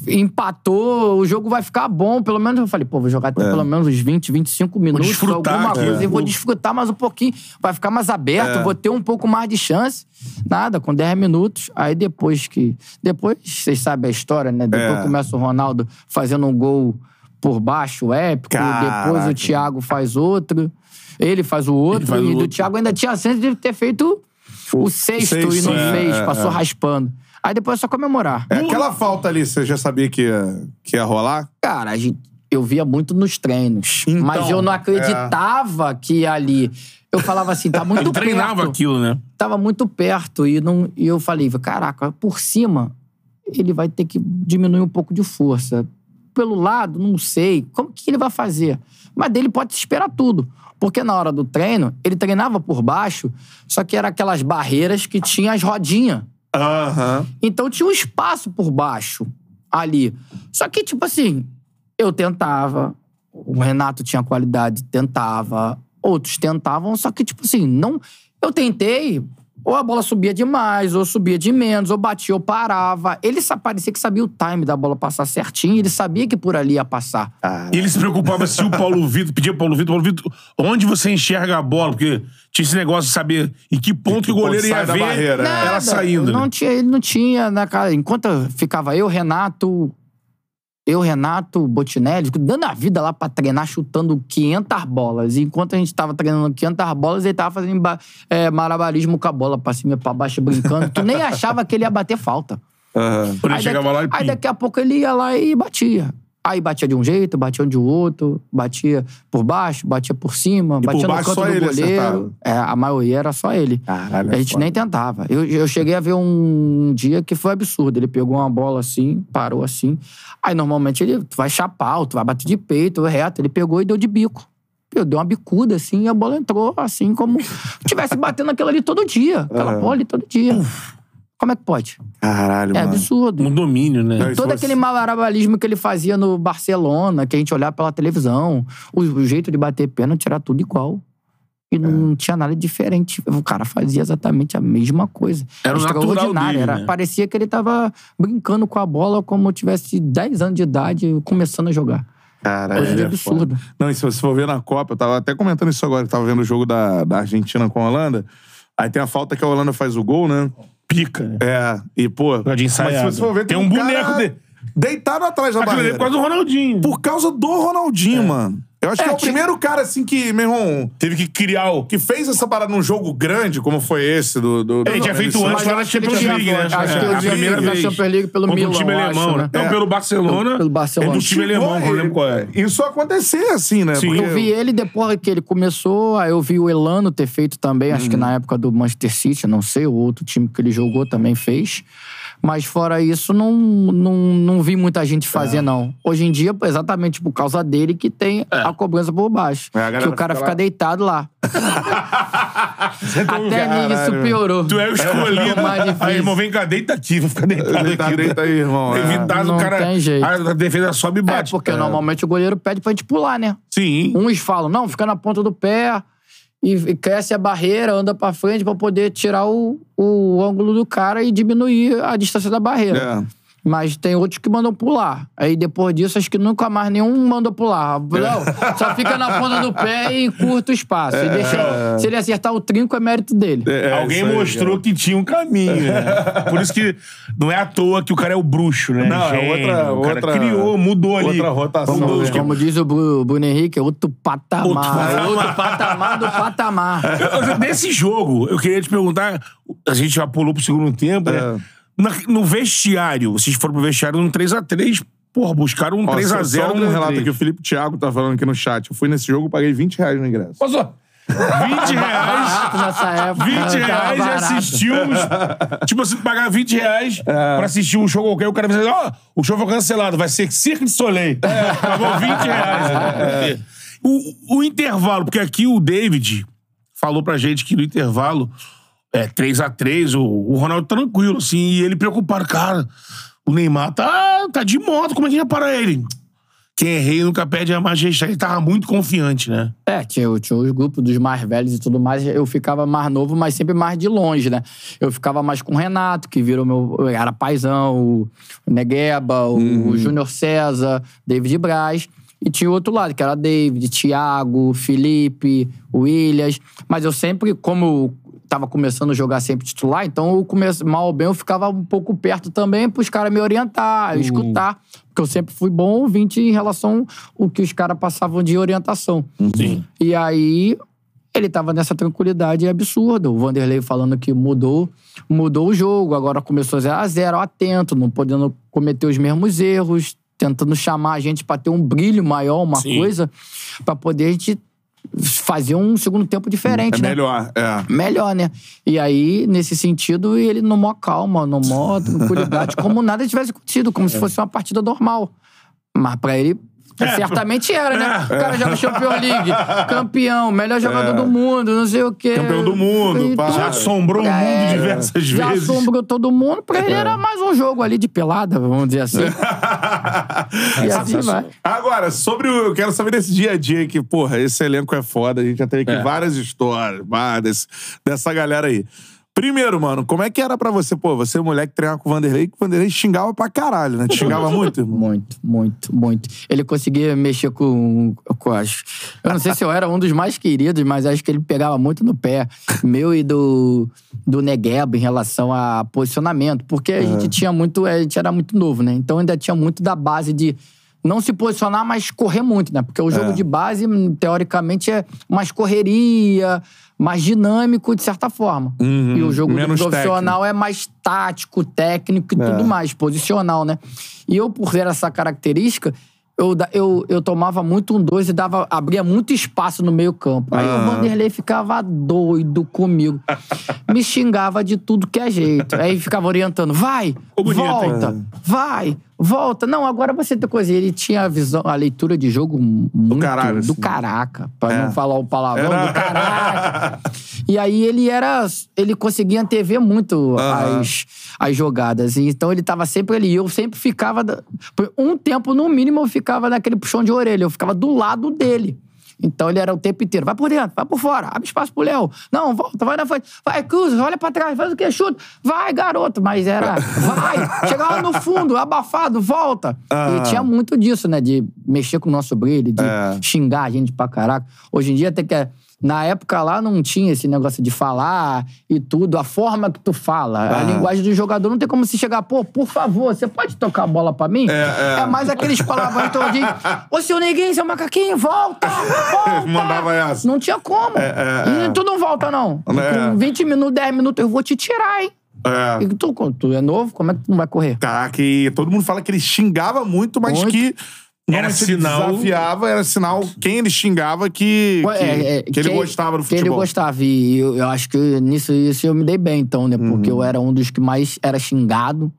Empatou, o jogo vai ficar bom. Pelo menos eu falei, pô, vou jogar até pelo menos uns 20, 25 minutos. desfrutar alguma coisa. é. E vou desfrutar mais um pouquinho. Vai ficar mais aberto, vou ter um pouco mais de chance. Nada, com 10 minutos. Aí depois que. Depois, vocês sabem a história, né? Depois É. começa o Ronaldo fazendo um gol por baixo, épico. Caraca. Depois o Thiago faz outro. Ele faz o outro. faz o e do outro. Thiago ainda tinha a chance de ter feito o sexto, e sexto, não é, fez. é, passou é. raspando. Aí depois é só comemorar. É, aquela falta ali, você já sabia que ia, que ia rolar? Cara, a gente- eu via muito nos treinos. Então, mas eu não acreditava que ia ali. Eu falava assim, tá muito Ele treinava perto. aquilo, né? Tava muito perto. E, não, e eu falei, caraca, por cima, ele vai ter que diminuir um pouco de força. Pelo lado, não sei. Como que ele vai fazer? Mas dele pode esperar tudo. Porque na hora do treino, ele treinava por baixo, só que era aquelas barreiras que tinha as rodinhas. Aham. Então tinha um espaço por baixo ali. Só que, tipo assim, eu tentava, o Renato tinha qualidade, tentava, outros tentavam, só que, tipo assim, não. Eu tentei, ou a bola subia demais, ou subia de menos, ou batia, ou parava. Ele parecia que sabia o time da bola passar certinho, ele sabia que por ali ia passar. E ele se preocupava se o Paulo Vitor pedia pro Paulo Vitor, Paulo Vitor, onde você enxerga a bola? Porque tinha esse negócio de saber em que ponto que o ponto goleiro ia ver barreira, é. ela saindo. Não né? tinha, ele não tinha, né, cara? Enquanto ficava eu, Renato, Eu, Renato, Botinelli, dando a vida lá pra treinar, chutando 500 bolas. E enquanto a gente tava treinando 500 bolas, ele tava fazendo é, malabarismo com a bola pra cima e pra baixo, brincando. Tu nem achava que ele ia bater falta. Ele Aí chegava daqui, lá e aí daqui a pouco ele ia lá e batia. Aí batia de um jeito, batia de outro, batia por baixo, batia por cima, por batia no baixo canto só do goleiro. É, a maioria era só ele. Caralho, a gente é nem tentava. Eu, eu cheguei a ver um dia que foi absurdo. Ele pegou uma bola assim, parou assim. Aí normalmente ele tu vai chapar, tu vai bater de peito, reto. Ele pegou e deu de bico. Eu dei uma bicuda assim e a bola entrou assim como se tivesse batendo aquilo ali todo dia. Aquela bola ali todo dia. Como é que pode? Caralho, É mano. absurdo. Um domínio, né? Não, Todo você- aquele malabarismo que ele fazia no Barcelona, que a gente olhava pela televisão, o, o jeito de bater pênalti era tudo igual. E É. não tinha nada diferente. O cara fazia exatamente a mesma coisa. Era Extraordinário. dele, Era, né? Parecia que ele tava brincando com a bola como tivesse 10 anos de idade começando a jogar. Caralho, Coisa de é absurdo. foda. Não, e se você for ver na Copa, eu tava até comentando isso agora, eu tava vendo o jogo da, da Argentina com a Holanda. Aí tem a falta que a Holanda faz o gol, né? Pica, né? É, e pô. Jogadinho Mas se você for ver, Tem tem, um boneco cara dele. Deitado atrás da Aquilo é barreira. por causa do Ronaldinho. Por causa do Ronaldinho, mano. Eu acho que é o primeiro cara, assim, que, meu irmão, Teve que criar o... que fez essa parada num jogo grande, como foi esse do. do, do Ele tinha feito antes lá na Champions League, né? Acho que É, ele a primeira na. Champions League pelo Contra Milan, o time alemão, acho, né? né? Não, É. pelo Barcelona. Pelo Barcelona. É do time alemão, que eu lembro qual é. Isso acontecer, assim, né? Sim. Porque- Eu vi ele depois que ele começou, aí eu vi o Elano ter feito também, acho que Uhum. na época do Manchester City, não sei, o outro time que ele jogou também fez. Mas fora isso, não, não, não vi muita gente fazer, É. não. Hoje em dia, exatamente por causa dele, que tem a cobrança por baixo. É, que o cara fica fica, lá. deitado lá. Até Caralho, nisso meu. piorou. Tu é o escolhido. É mais difícil. Aí, irmão, vem cá, deita ficar deitado Deita, aqui. deita aí, irmão. é. Evitar o Não cara. tem jeito. A defesa sobe e É, bate. porque normalmente o goleiro pede pra gente pular, né? Sim. Uns falam, não, fica na ponta do pé e, cresce a barreira, anda pra frente pra poder tirar o, o ângulo do cara e diminuir a distância da barreira. É. Mas tem outros que mandam pular. Aí depois disso, acho que nunca mais nenhum mandou pular. Não, só fica na ponta do pé e encurta o espaço. E deixa- se ele acertar o trinco, é mérito dele. É, Alguém isso aí, mostrou que tinha um caminho, né? Por isso que não é à toa que o cara é o bruxo, né? Não, é Gênio. outra- O cara outra- criou, mudou ali. outra rotação, Mudou né? Como diz o Bru- Bruno Henrique, é outro patamar. Outro patamar. Outro patamar do patamar. Nesse jogo, eu queria te perguntar. A gente já pulou pro segundo tempo, É. né? Na- no vestiário, vocês foram pro vestiário num 3x3, porra, buscaram um Ó, 3x0. Só, só um no relato aqui, o Felipe Thiago tá falando aqui no chat. Eu fui nesse jogo, paguei 20 reais no ingresso. Só, 20 reais. Barato nessa época. 20 tava reais e uns. tipo, você pagar 20 reais pra assistir um show qualquer, o cara vai dizer: Ó, o show foi cancelado, vai ser Cirque de Soleil. Acabou 20 reais. O, o intervalo, porque aqui o David falou pra gente que no intervalo, é 3x3, o, o Ronaldo tranquilo, assim, e ele preocupado, cara. O Neymar tá, tá de moto, como é que ia parar ele? Quem é rei nunca perde a majestade. Ele tava muito confiante, né? É, tinha, tinha os grupos dos mais velhos e tudo mais. Eu ficava mais novo, mas sempre mais de longe, né? Eu ficava mais com o Renato, que virou meu. Era paizão, o Negueba, o Júnior César, David Braz. E tinha o outro lado, que era David, Thiago, Felipe, Williams. Mas eu sempre, como eu tava começando a jogar sempre titular, então eu comece, mal ou bem eu ficava um pouco perto também pros caras me orientar, escutar. Porque eu sempre fui bom ouvinte em relação ao que os caras passavam de orientação. Sim. E aí, ele tava nessa tranquilidade absurda. O Vanderlei falando que mudou, mudou o jogo, agora começou 0 a 0 atento, não podendo cometer os mesmos erros, tentando chamar a gente pra ter um brilho maior, uma Sim. coisa, pra poder a gente fazer um segundo tempo diferente, É né? melhor, é. Melhor, né? E aí, nesse sentido, ele no maior calma, no maior tranquilidade, como nada tivesse acontecido, como se fosse uma partida normal. Mas pra ele, É, certamente era, né? é. O cara joga Champions League, campeão, melhor jogador do mundo, não sei o quê. Campeão do mundo, pá. Já assombrou o mundo diversas Já vezes. assombrou todo mundo. Pra ele era mais um jogo ali de pelada, vamos dizer assim. e assim vai. Agora, sobre o. Eu quero saber desse dia a dia que, porra, esse elenco é foda. A gente já teve aqui É. várias histórias vá, desse- dessa galera aí. Primeiro, mano, como é que era pra você? Pô, você é mulher que treinava com o Vanderlei, que o Vanderlei xingava pra caralho, né? Te xingava muito, irmão? Muito, muito, muito. Ele conseguia mexer com, com as. Eu não sei se eu era um dos mais queridos, mas acho que ele pegava muito no pé, meu e do, do Negueba, em relação a posicionamento. Porque a gente tinha muito. A gente era muito novo, né? Então ainda tinha muito da base de não se posicionar, mas correr muito, né? Porque o jogo É. de base, teoricamente, é mais correria, mais dinâmico, de certa forma. Uhum. E o jogo Menos profissional é mais tático, técnico e É. tudo mais, posicional, né? E eu, por ver essa característica, eu, eu, eu tomava muito um dois e dava, abria muito espaço no meio campo. Aí Ah. o Vanderlei ficava doido comigo. Me xingava de tudo que é jeito. Aí ficava orientando, vai, Ô, bonito, volta, hein? vai, volta. Não, agora você tem coisa. Ele tinha a visão, a leitura de jogo muito... caralho, do assim. caraca, pra É. não falar o palavrão, Era- do caraca. E aí ele era. Ele conseguia antever muito as, as jogadas. E Então ele tava sempre ali. Eu sempre ficava. por Um tempo, no mínimo, eu ficava naquele puxão de orelha. Eu ficava do lado dele. Então ele era o tempo inteiro. Vai por dentro, vai por fora, abre espaço pro Léo. Não, volta, vai na frente. Vai, cruza, olha pra trás, faz o que? Chuta. Vai, garoto. Mas era. Vai! Chegava no fundo, abafado, volta. Aham. E tinha muito disso, né? De mexer com o nosso brilho, de É. xingar a gente pra caraca. Hoje em dia até que. é- Na época lá não tinha esse negócio de falar e tudo, a forma que tu fala. A Aham. linguagem do jogador não tem como se chegar, pô, por favor, você pode tocar a bola pra mim? É, é. mais aqueles palavrões todinhos. Ô, seu neguinho, seu macaquinho, volta! Volta! Mandava essa. Não tinha como. é, é. E tu não volta, não. É. Com 20 minutos, 10 minutos, eu vou te tirar, hein? É. E tu, tu é novo, como é que tu não vai correr? Caraca, e todo mundo fala que ele xingava muito, mas Muito. que. Era sinal- desafiava, era sinal quem ele xingava que, que, É, é, que ele gostava do Que ele futebol. gostava. E eu, eu acho que nisso isso eu me dei bem, então, né? Porque Uhum. eu era um dos que mais era xingado,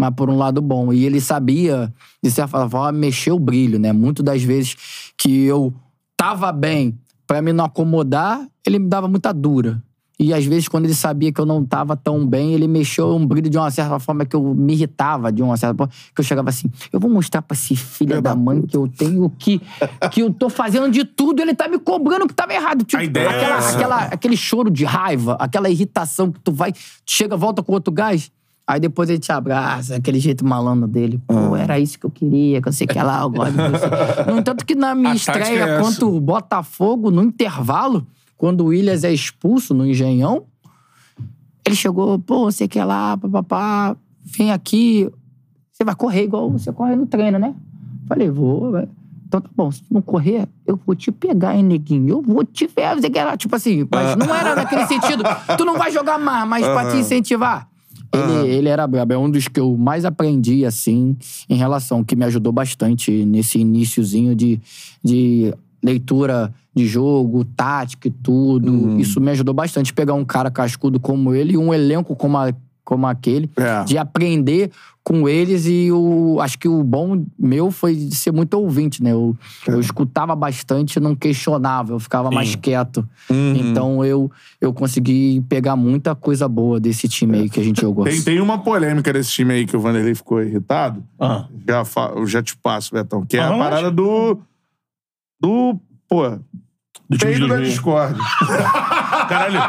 mas por um lado bom. E ele sabia, de certa forma, mexer o brilho, né? Muitas das vezes que eu tava bem, pra me não acomodar, ele me dava muita dura. E às vezes, quando ele sabia que eu não tava tão bem, ele mexeu um brilho de uma certa forma que eu me irritava, de uma certa forma, que eu chegava assim: eu vou mostrar pra esse filho da mãe que eu tenho que. que eu tô fazendo de tudo, ele tá me cobrando que tava errado. Tipo, A ideia é aquela, essa. aquela, aquele choro de raiva, aquela irritação que tu vai, chega, volta com outro gás. Aí depois ele te abraça, aquele jeito malandro dele. Pô, Ah. era isso que eu queria, que eu sei que lá, eu gosto de você. No entanto que na minha A estreia é contra o Botafogo, no intervalo, quando o Williams é expulso no Engenhão, ele chegou, pô, você quer lá, papapá, vem aqui, você vai correr igual você corre no treino, né? Falei, vou, vai. Então tá bom, se tu não correr, eu vou te pegar, hein, neguinho? Eu vou te ver, você quer. Tipo assim, mas não era naquele sentido, tu não vai jogar mais, mas pra te incentivar. Ele, ele era brabo, é um dos que eu mais aprendi, assim, em relação, que me ajudou bastante nesse iniciozinho de, de leitura de jogo, tática e tudo. Isso me ajudou bastante, pegar um cara cascudo como ele e um elenco como, a- como aquele, É. de aprender com eles e o, acho que o bom meu foi de ser muito ouvinte, né? Eu, eu escutava bastante, não questionava, eu ficava mais quieto. Uhum. Então eu, eu consegui pegar muita coisa boa desse time aí que a gente jogou. Tem, tem uma polêmica desse time aí que o Vanderlei ficou irritado. Ah. Já, eu já te passo, Betão. Que é Ah, a parada do. Do. Pô. Do time de Peido da 2000. Discord. Caralho,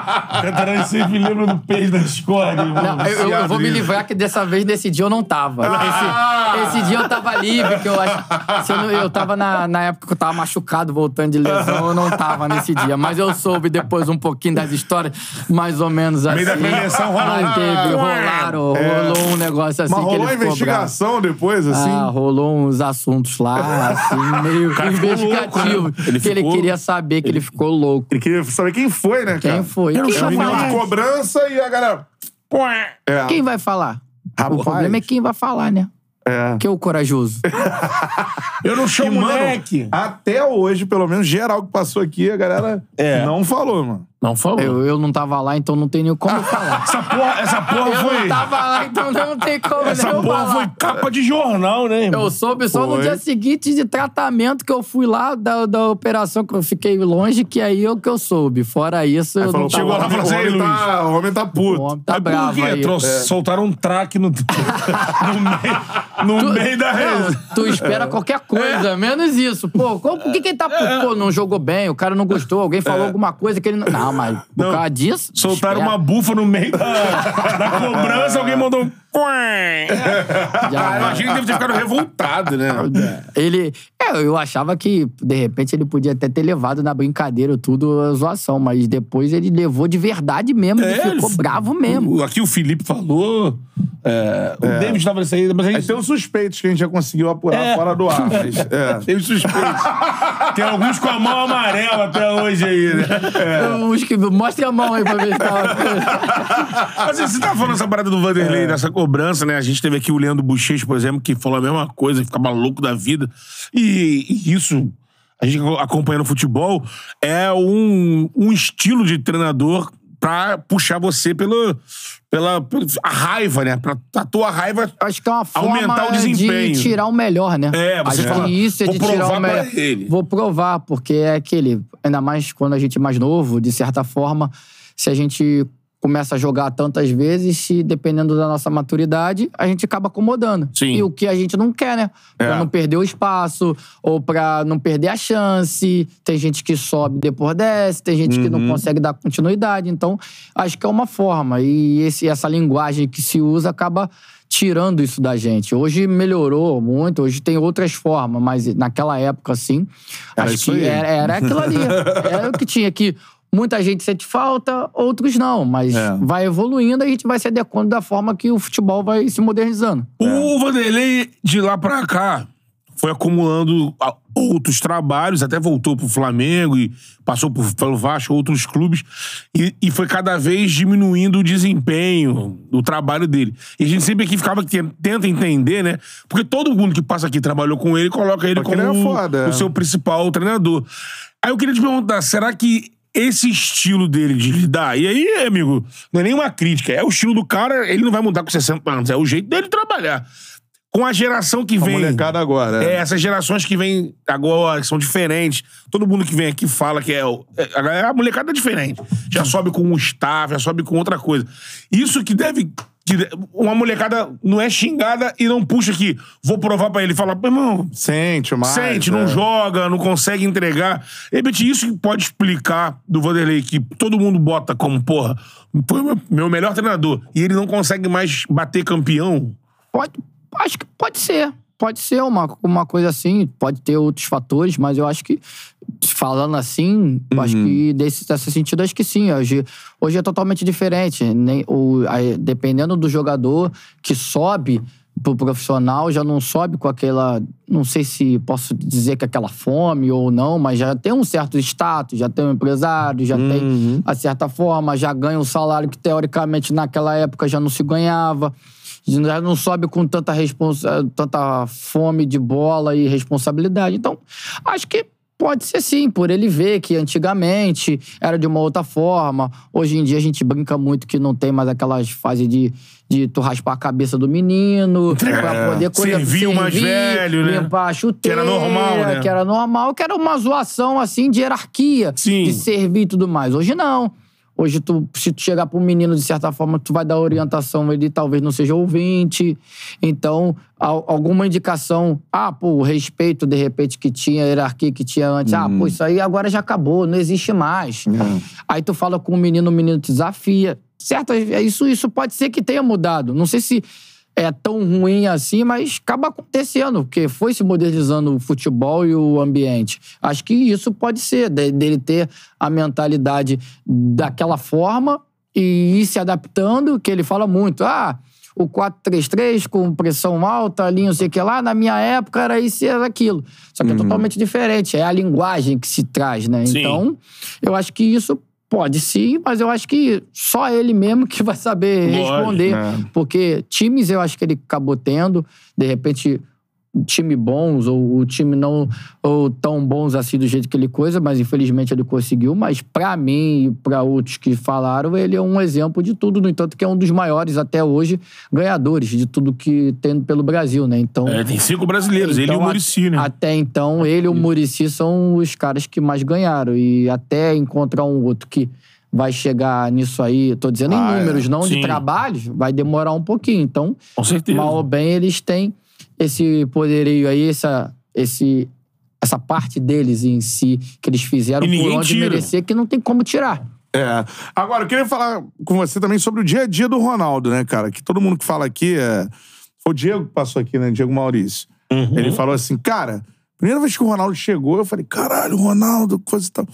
Cantarelli sempre lembra do peido da escola. Não, eu, eu- eu vou me livrar que dessa vez, nesse dia, eu não tava. Ah! Esse, esse dia eu tava livre, que eu acho. se eu, não- eu tava na, na época que eu tava machucado, voltando de lesão, eu não tava nesse dia. Mas eu soube depois um pouquinho das histórias, mais ou menos assim. meio da preleção rolou Mas um- teve, rolaram, rolou um negócio assim Mas que ele rolou a ficou investigação depois, assim? Ah, rolou uns assuntos lá, assim, meio investigativo. louco, né? Ele que ele ficou- queria saber que ele ficou louco. Ele queria saber quem foi, né, cara? Quem foi? Eu não Quem chamo vai falar? de cobrança e a galera. É. Quem vai falar? Rapaz. O problema é quem vai falar, né? É. Que é o corajoso. Eu não E, chamo mano, moleque. até hoje, pelo menos geral que passou aqui, a galera É. não falou, mano. Não falou. Eu, eu não tava lá, então não tem nem como falar. Essa porra, essa porra Eu foi. não tava lá, então não tem como Essa nem eu porra falar. foi capa de jornal, né, irmão? Eu soube só no Foi. dia seguinte de tratamento que eu fui lá da, da operação, que eu fiquei longe, que aí eu que eu soube. Fora isso, eu Aí falou, não tava chegou lá e lá. falou assim, o homem, Luiz. tá, o homem tá O puto. homem tá Mas por bravo quê? aí. Trou- Soltaram um traque no, no, meio, no meio da reza. tu espera qualquer coisa, menos isso. Pô, como- por que, que ele tá puto? Pô, não jogou bem, o cara não gostou, alguém falou alguma coisa que ele não. Não, Não, mas por Não. causa disso. Soltaram espera. uma bufa no meio da, da cobrança, alguém mandou um. Já- Eu achei que deve ter ficado revoltado, né? Ele. É, eu achava que, de repente, ele podia até ter levado na brincadeira tudo a zoação, mas depois ele levou de verdade mesmo. ele É, ficou ele- bravo mesmo. O- Aqui o Felipe falou. É, o David tava nessa aí, mas a Aí gente tem uns suspeitos que a gente já conseguiu apurar É. fora do ar. Mas, é. Tem suspeitos. Tem alguns com a mão amarela até hoje aí, né? Os que... Mostre a mão aí pra ver se tá. Mas assim, você tava falando essa parada do Vanderlei, dessa cobrança, né? A gente teve aqui o Leandro Bochecha, por exemplo, que falou a mesma coisa, que ficava louco da vida. E, e isso, a gente acompanhando futebol, é um, um estilo de treinador pra puxar você pelo, pela, pela a raiva, né? Pra a tua raiva Acho que é uma forma aumentar o desempenho. de tirar o melhor, né? É, você Acho fala, que isso é de tirar o melhor. ele. Vou provar, porque é aquele. Ainda mais quando a gente é mais novo, de certa forma, se a gente começa a jogar tantas vezes, se dependendo da nossa maturidade, a gente acaba acomodando. Sim. E o que a gente não quer, né? Pra É. não perder o espaço, ou pra não perder a chance. Tem gente que sobe depois desce, tem gente que não Uhum. consegue dar continuidade. Então, acho que é uma forma. E esse, essa linguagem que se usa acaba tirando isso da gente. Hoje melhorou muito, hoje tem outras formas, mas naquela época, assim, Era acho que era, era aquilo ali. Era o que tinha que muita gente sente falta, outros não, mas É. vai evoluindo e a gente vai se adequando da forma que o futebol vai se modernizando. O Vanderlei, de lá pra cá, foi acumulando outros trabalhos, até voltou pro Flamengo e passou por, pelo Vasco, outros clubes, e, e foi cada vez diminuindo o desempenho do trabalho dele. E a gente sempre aqui ficava que tenta entender, né? Porque todo mundo que passa aqui trabalhou com ele coloca ele Porque como ele é foda, o é. seu principal treinador. Aí eu queria te perguntar, será que esse estilo dele de lidar, e aí, amigo, não é nenhuma crítica, é o estilo do cara, ele não vai mudar com 60 anos, é o jeito dele trabalhar. Com a geração que A vem. molecada agora. É, essas gerações que vêm agora, que são diferentes. Todo mundo que vem aqui fala que é. é- A molecada é diferente. Já sobe com um staff, já sobe com outra coisa. Isso que deve. Uma molecada não é xingada e não puxa aqui. Vou provar pra ele. Fala, "Pô, irmão, Sente mais. sente, é. não joga, não consegue entregar. De repente, isso que pode explicar do Vanderlei, que todo mundo bota como, porra, foi meu- meu melhor treinador. E ele não consegue mais bater campeão. Pode, acho que pode ser. Pode ser uma, uma coisa assim, pode ter outros fatores, mas eu acho que, falando assim, eu acho que desse, desse sentido, acho que sim. Hoje, hoje é totalmente diferente. Nem, o, aí, dependendo do jogador que sobe pro profissional, já não sobe com aquela. Não sei se posso dizer que aquela fome ou não, mas já tem um certo status, já tem um empresário, já tem, a certa forma, já ganha um salário que teoricamente naquela época já não se ganhava já não sobe com tanta, responsa tanta fome de bola e responsabilidade. Então, acho que pode ser sim, por ele ver que antigamente era de uma outra forma. Hoje em dia a gente brinca muito que não tem mais aquelas fases de, de tu raspar a cabeça do menino pra poder coisa- Servir o mais velho, né? limpar a chuteira, Que era normal, né? que era normal, que era uma zoação assim de hierarquia, Sim. de servir e tudo mais. Hoje não. Hoje, tu, se tu chegar para um menino, de certa forma, tu vai dar orientação, ele talvez não seja ouvinte. Então, al- alguma indicação, ah, pô, o respeito, de repente, que tinha, a hierarquia que tinha antes, ah, pô, isso aí agora já acabou, não existe mais. Aí tu fala com o menino, o menino te desafia. Certo, é isso, isso pode ser que tenha mudado. Não sei se é tão ruim assim, mas acaba acontecendo, porque foi se modernizando o futebol e o ambiente. Acho que isso pode ser, de- dele ter a mentalidade daquela forma e ir se adaptando, que ele fala muito. Ah, o 4-3-3 com pressão alta, ali, não sei o que lá, na minha época era isso e era aquilo. Só que é totalmente diferente, é a linguagem que se traz, né? Sim. Então, eu acho que isso pode sim, mas eu acho que só ele mesmo que vai saber Lógico, responder. né? Porque times eu acho que ele acabou tendo, de repente, time bons ou o time não ou tão bons assim do jeito que ele coisa, mas infelizmente ele conseguiu. Mas pra mim e pra outros que falaram, ele é um exemplo de tudo. No entanto, que é um dos maiores até hoje ganhadores de tudo que tem pelo Brasil, né? Então. É, tem cinco brasileiros, ele e o Então, Murici, né? Até então, ele e o Murici são os caras que mais ganharam. E até encontrar um outro que vai chegar nisso aí, tô dizendo Ah, em é. números, não Sim. de trabalhos, vai demorar um pouquinho. Então, Com certeza. mal ou bem, eles têm esse poderio aí, essa, esse, essa parte deles em si, que eles fizeram por onde tira. merecer, que não tem como tirar. É. Agora, eu queria falar com você também sobre o dia a dia do Ronaldo, né, cara? Que todo mundo que fala aqui é. Foi o Diego que passou aqui, né? Diego Maurício. Ele falou assim, cara, primeira vez que o Ronaldo chegou, eu falei, caralho, Ronaldo, coisa e tal.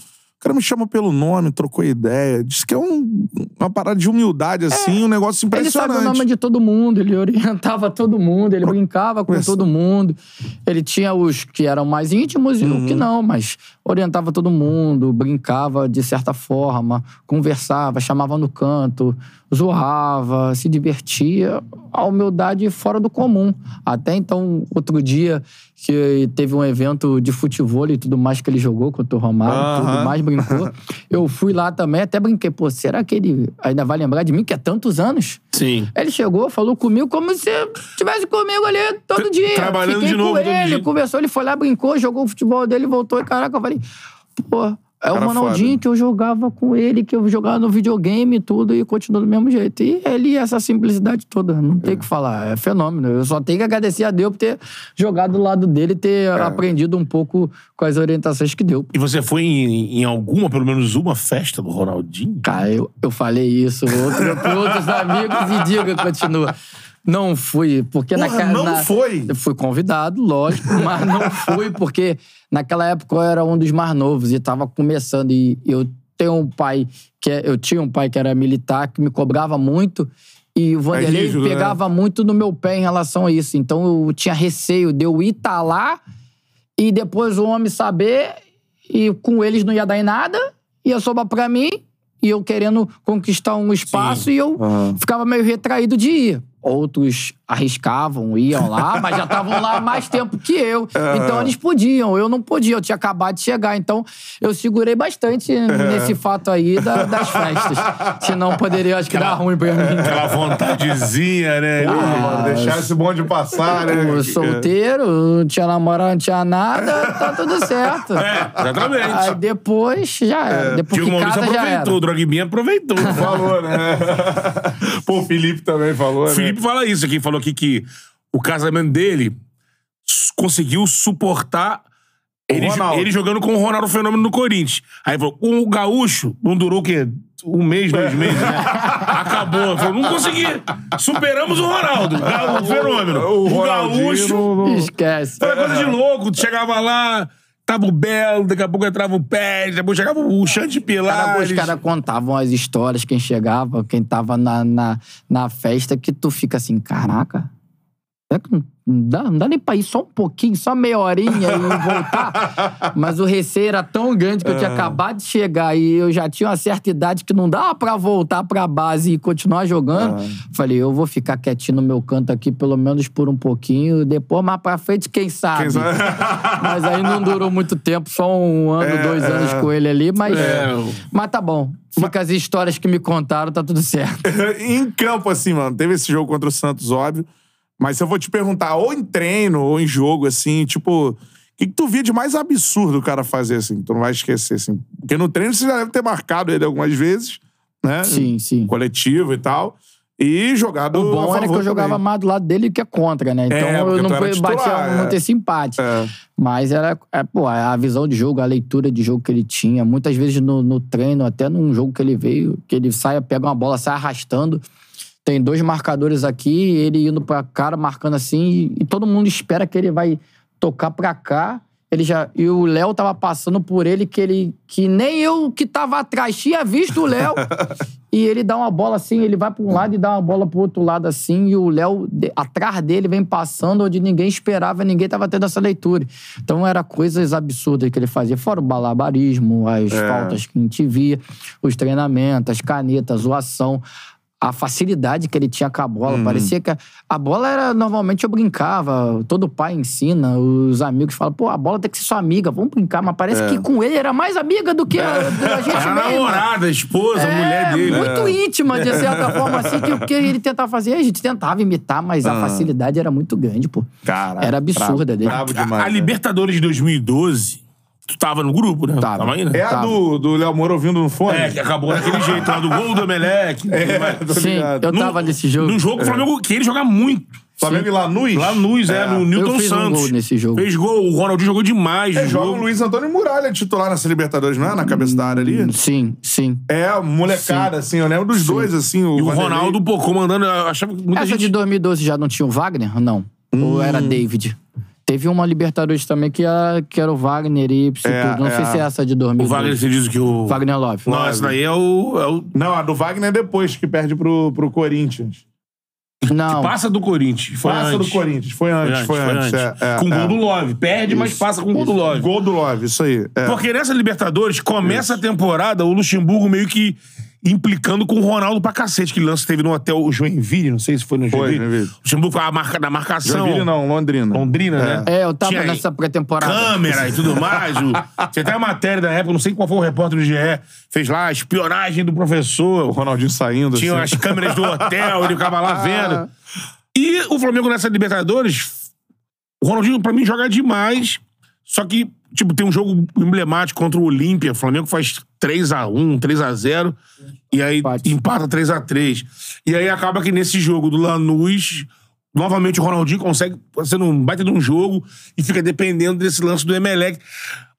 O cara me chama pelo nome, trocou ideia. Disse que é um- uma parada de humildade, assim, um negócio Ele sabe o impressionante. nome de todo mundo, ele orientava todo mundo, ele brincava com Conversa- todo mundo. Ele tinha os que eram mais íntimos e os que não, mas orientava todo mundo, brincava de certa forma, conversava, chamava no canto, zoava, se divertia. A humildade fora do comum. Até então, outro dia, que teve um evento de futebol e tudo mais que ele jogou contra o Romário, tudo mais, brincou. Eu fui lá também, até brinquei, pô, será que ele ainda vai lembrar de mim, que é tantos anos? Sim. Ele chegou, falou comigo como se estivesse comigo ali todo dia. trabalhando Fiquei de novo com ele, dia. conversou, ele foi lá, brincou, jogou o futebol dele, voltou e caraca, eu falei, pô, é o Ronaldinho foda. que eu jogava com ele, que eu jogava no videogame e tudo, e continua do mesmo jeito. E ele, essa simplicidade toda, não tem o que falar, é fenômeno. Eu só tenho que agradecer a Deus por ter jogado do lado dele e ter É. aprendido um pouco com as orientações que deu. E você foi em, em alguma, pelo menos uma festa do Ronaldinho? Cara, eu, eu falei isso outro, outros amigos e diga, continua. Não fui, porque Porra, naquela. não na- foi? Eu fui convidado, lógico, mas não fui, porque naquela época eu era um dos mais novos e tava começando. E eu tenho um pai que é- eu tinha um pai que era militar, que me cobrava muito. E o Vanderlei rígido, né? pegava muito no meu pé em relação a isso. Então eu tinha receio de eu ir tá lá e depois o homem saber e com eles não ia dar em nada, ia sobrar pra mim e eu querendo conquistar um espaço e eu ficava meio retraído de ir. Outros arriscavam, iam lá, mas já estavam lá há mais tempo que eu. Então eles podiam, eu não podia, eu tinha acabado de chegar. Então eu segurei bastante nesse fato aí da- das festas. Senão poderia, acho que dar ruim pra mim. Aquela vontadezinha, né? Mano, deixar esse bonde passar, né? Eu solteiro, não tinha namorado, não tinha nada, tá tudo certo. É, exatamente. Aí depois já era. Depois Tio que Maurício casa já era. aproveitou, o Drogbinha aproveitou. Falou, né? Pô, o Felipe também falou, O né? Felipe fala isso aqui, falou aqui que o casamento dele conseguiu suportar ele, ele jogando com o Ronaldo Fenômeno no Corinthians. Aí falou, com o Gaúcho, não durou o quê? Um mês, dois meses, né? Acabou. Falou, não consegui. Superamos o Ronaldo, o Fenômeno. O O, Ronaldinho Gaúcho. não- Esquece. Era coisa de louco. Tu chegava lá, tava o Belo, daqui a pouco entrava o Pérez, depois chegava o Xande Cara, Pilares. os caras contavam as histórias, quem chegava, quem tava na, na, na festa, que tu fica assim, caraca. Será que não não dá, não dá nem pra ir só um pouquinho, só meia horinha e voltar? Mas o receio era tão grande que eu tinha acabado de chegar e eu já tinha uma certa idade que não dava pra voltar pra base e continuar jogando. Falei, eu vou ficar quietinho no meu canto aqui, pelo menos por um pouquinho. Depois, mais pra frente, quem sabe? Quem sabe? Mas aí não durou muito tempo, só um ano, dois anos com ele ali, mas. É. Mas tá bom. Fica as histórias que me contaram, tá tudo certo. em campo, assim, mano, teve esse jogo contra o Santos, óbvio. Mas se eu vou te perguntar, ou em treino, ou em jogo, assim, tipo, o que, que tu via de mais absurdo o cara fazer, assim, que tu não vai esquecer, assim? Porque no treino você já deve ter marcado ele algumas vezes, né? Sim, sim. Coletivo e tal. E jogado. O bom era que eu jogava também. mais do lado dele que é contra, né? Então É, eu não fui- titular, batia é. muito esse empate. É. Mas era, é, pô, a visão de jogo, a leitura de jogo que ele tinha. Muitas vezes no, no treino, até num jogo que ele veio, que ele sai, pega uma bola, sai arrastando. Tem dois marcadores aqui, ele indo pra cara, marcando assim, e, e todo mundo espera que ele vai tocar pra cá. Ele já, e o Léo tava passando por ele, que ele que nem eu que tava atrás tinha visto o Léo. e ele dá uma bola assim, ele vai pra um lado e dá uma bola pro outro lado assim, e o Léo de- atrás dele vem passando onde ninguém esperava, ninguém tava tendo essa leitura. Então era coisas absurdas que ele fazia, fora o balabarismo, as faltas que a gente via, os treinamentos, as canetas, a zoação a facilidade que ele tinha com a bola. Parecia que a, a bola era. Normalmente eu brincava, todo pai ensina, os amigos falam, pô, a bola tem que ser sua amiga, vamos brincar. Mas parece que com ele era mais amiga do que a, da gente Era a mesmo. namorada, a esposa, a É, mulher dele. muito íntima, de certa forma, assim, que o que ele tentava fazer, a gente tentava imitar, mas a facilidade era muito grande, pô. Cara, Era absurda dele. Brabo A- demais. a, né? Libertadores de 2012, tu tava no grupo, né? Tava. aí, né? É a Tava. do, do Léo Moura ouvindo no fone? É, que acabou daquele jeito, lá do gol do Emelec. É, tô Sim, ligado. eu No- tava nesse jogo. Num jogo, o Flamengo queria jogar muito. Flamengo e Lanús? Lanús, é, no Newton fiz um Santos. gol nesse jogo. Fez gol. O Ronaldinho jogou demais É, no joga o jogo. Luiz Antônio Muralha titular nessa Libertadores, não é? Na cabeça da área ali? Sim, sim. É, molecada, assim. Eu lembro dos dois, assim. O E o Vanderlei. Ronaldo, pô, comandando. eu Achava que muita Essa gente... de 2012 já não tinha o Wagner? Não. Ou era Hum. David? Teve uma Libertadores também que era, que era o Wagner e tudo. É, Não sei é. se é essa de O 2012. Wagner, você diz que o... Wagner Love. Não, essa daí é o... É o... Não, a do Wagner é depois, que perde pro, pro Corinthians. Não. Passa do Corinthians. Foi Passa antes. do Corinthians. Foi antes, foi antes. é, é, com é. gol do Love. Perde, mas passa com gol do Love. Gol do Love, isso aí. É. Porque nessa Libertadores, começa a temporada, o Luxemburgo meio que implicando com o Ronaldo pra cacete. Que lance teve no hotel Joinville, não sei se foi no Foi, Joinville. Joinville. O Luxemburgo a marca da marcação. Joinville não, Londrina. Londrina, né? É, eu tava Tinha nessa pré-temporada. câmera e tudo mais. O... Tinha até a matéria da época, não sei qual foi o repórter do GE, fez lá a espionagem do O professor. Ronaldinho saindo, Tinha assim. as câmeras do hotel, ele ficava lá vendo. E o Flamengo nessa Libertadores, o Ronaldinho, pra mim, joga demais. Só que, tipo, tem um jogo emblemático contra o Olímpia. O Flamengo faz 3x1, 3x0. E aí Empate. empata 3x3. E aí acaba que nesse jogo do Lanús, novamente o Ronaldinho consegue fazer um baita de um jogo e fica dependendo desse lance do Emelec.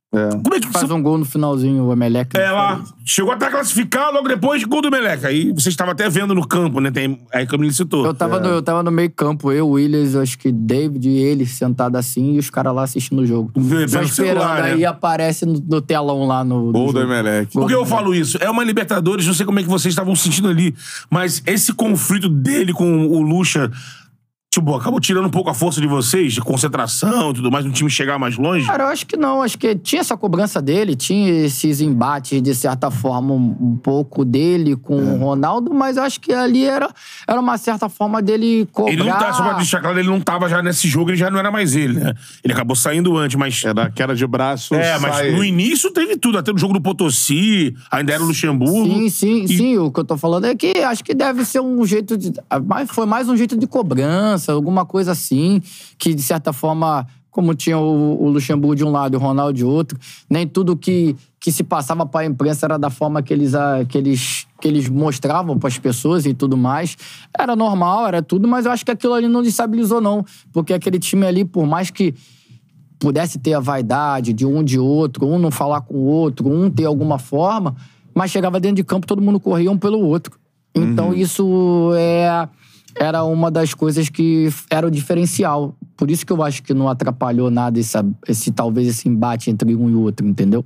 Como é que Faz você um gol no finalzinho, o Emelec. é lá. Chegou até a classificar, logo depois, gol do Meleca. Aí você estava até vendo no campo, né? Tem, aí como ele citou. Eu tava, no, eu tava no meio campo, eu, Williams, acho que David e ele sentado assim e os caras lá assistindo o jogo. Vendo Só esperando, celular, né? aí aparece no, no telão lá no. Gol do. Emelec. Por que eu falo isso? É uma Libertadores, não sei como é que vocês estavam sentindo ali, mas esse conflito dele com o Lucha, tipo, acabou tirando um pouco a força de vocês, de concentração e tudo mais, no time chegar mais longe. Cara, eu acho que não. Acho que tinha essa cobrança dele, tinha esses embates, de certa forma, um, um pouco dele com É. o Ronaldo, mas eu acho que ali era, era uma certa forma dele cobrar. Ele não tá, só pra deixar claro, ele não tava já nesse jogo, ele já não era mais ele, né? Ele acabou saindo antes, mas. É da queda de braço. É, mas sai- no início teve tudo, até no jogo do Potosí, ainda era o Luxemburgo. Sim, sim, E- sim. O que eu tô falando é que acho que deve ser um jeito de. Foi mais um jeito de cobrança, alguma coisa assim, que de certa forma, como tinha o, o Luxemburgo de um lado e o Ronaldo de outro, nem tudo que, que se passava para a imprensa era da forma que eles, que eles, que eles mostravam para as pessoas e tudo mais. Era normal, era tudo, mas eu acho que aquilo ali não destabilizou, não. Porque aquele time ali, por mais que pudesse ter a vaidade de um de outro, um não falar com o outro, um ter alguma forma, mas chegava dentro de campo, todo mundo corria um pelo outro. Então isso é, era uma das coisas que era o diferencial. Por isso que eu acho que não atrapalhou nada esse, esse talvez esse embate entre um e o outro, entendeu?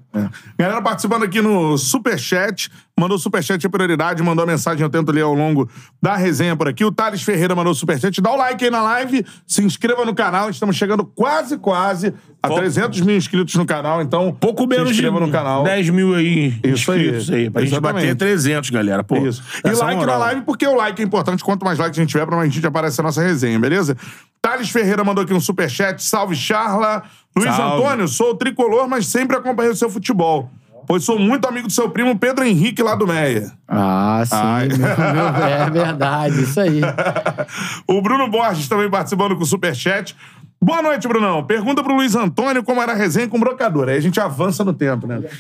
Galera participando aqui no Superchat. Mandou Superchat a prioridade, mandou a mensagem, eu tento ler ao longo da resenha por aqui. O Thales Ferreira mandou Superchat. Dá o like aí na live, se inscreva no canal. Estamos chegando quase, quase a Pouco. 300 mil inscritos no canal. Então, Pouco menos se de inscreva no canal. 10 mil aí Isso aí. inscritos aí. Pra gente Exatamente. bater 300, galera. Pô, Isso. E essa like moral. na live, porque o like é importante. Quanto mais likes a gente tiver, pra mais gente aparecer a nossa resenha, beleza? Thales Ferreira mandou aqui um superchat. Salve, Charla. Luiz Salve. Antônio, sou tricolor, mas sempre acompanhei o seu futebol. Pois sou muito amigo do seu primo Pedro Henrique lá do Meia. Ah, sim. Meu- é verdade, isso aí. o Bruno Borges também participando com o superchat. Boa noite, Brunão. Pergunta pro Luiz Antônio como era a resenha com o brocador. Aí a gente avança no tempo, né?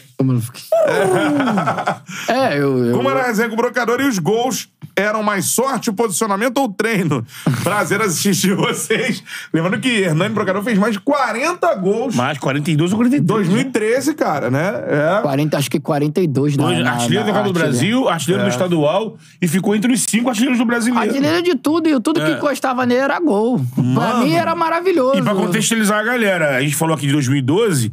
É, eu. eu Como era a resenha com o brocador e os gols eram mais sorte, posicionamento ou treino? Prazer assistir vocês. Lembrando que Hernani Brocador fez mais de 40 gols Mais 42 ou 42. 2013, cara, né? É. 40, acho que 42 na, Dois, na, artilheiro da na Copa do artilheiro. Brasil, artilheiro do estadual e ficou entre os cinco artilheiros do brasileiro. Artilheiro de tudo, e tudo que encostava nele era gol. Pra mim era maravilhoso. E pra contextualizar a galera, a gente falou aqui de 2012,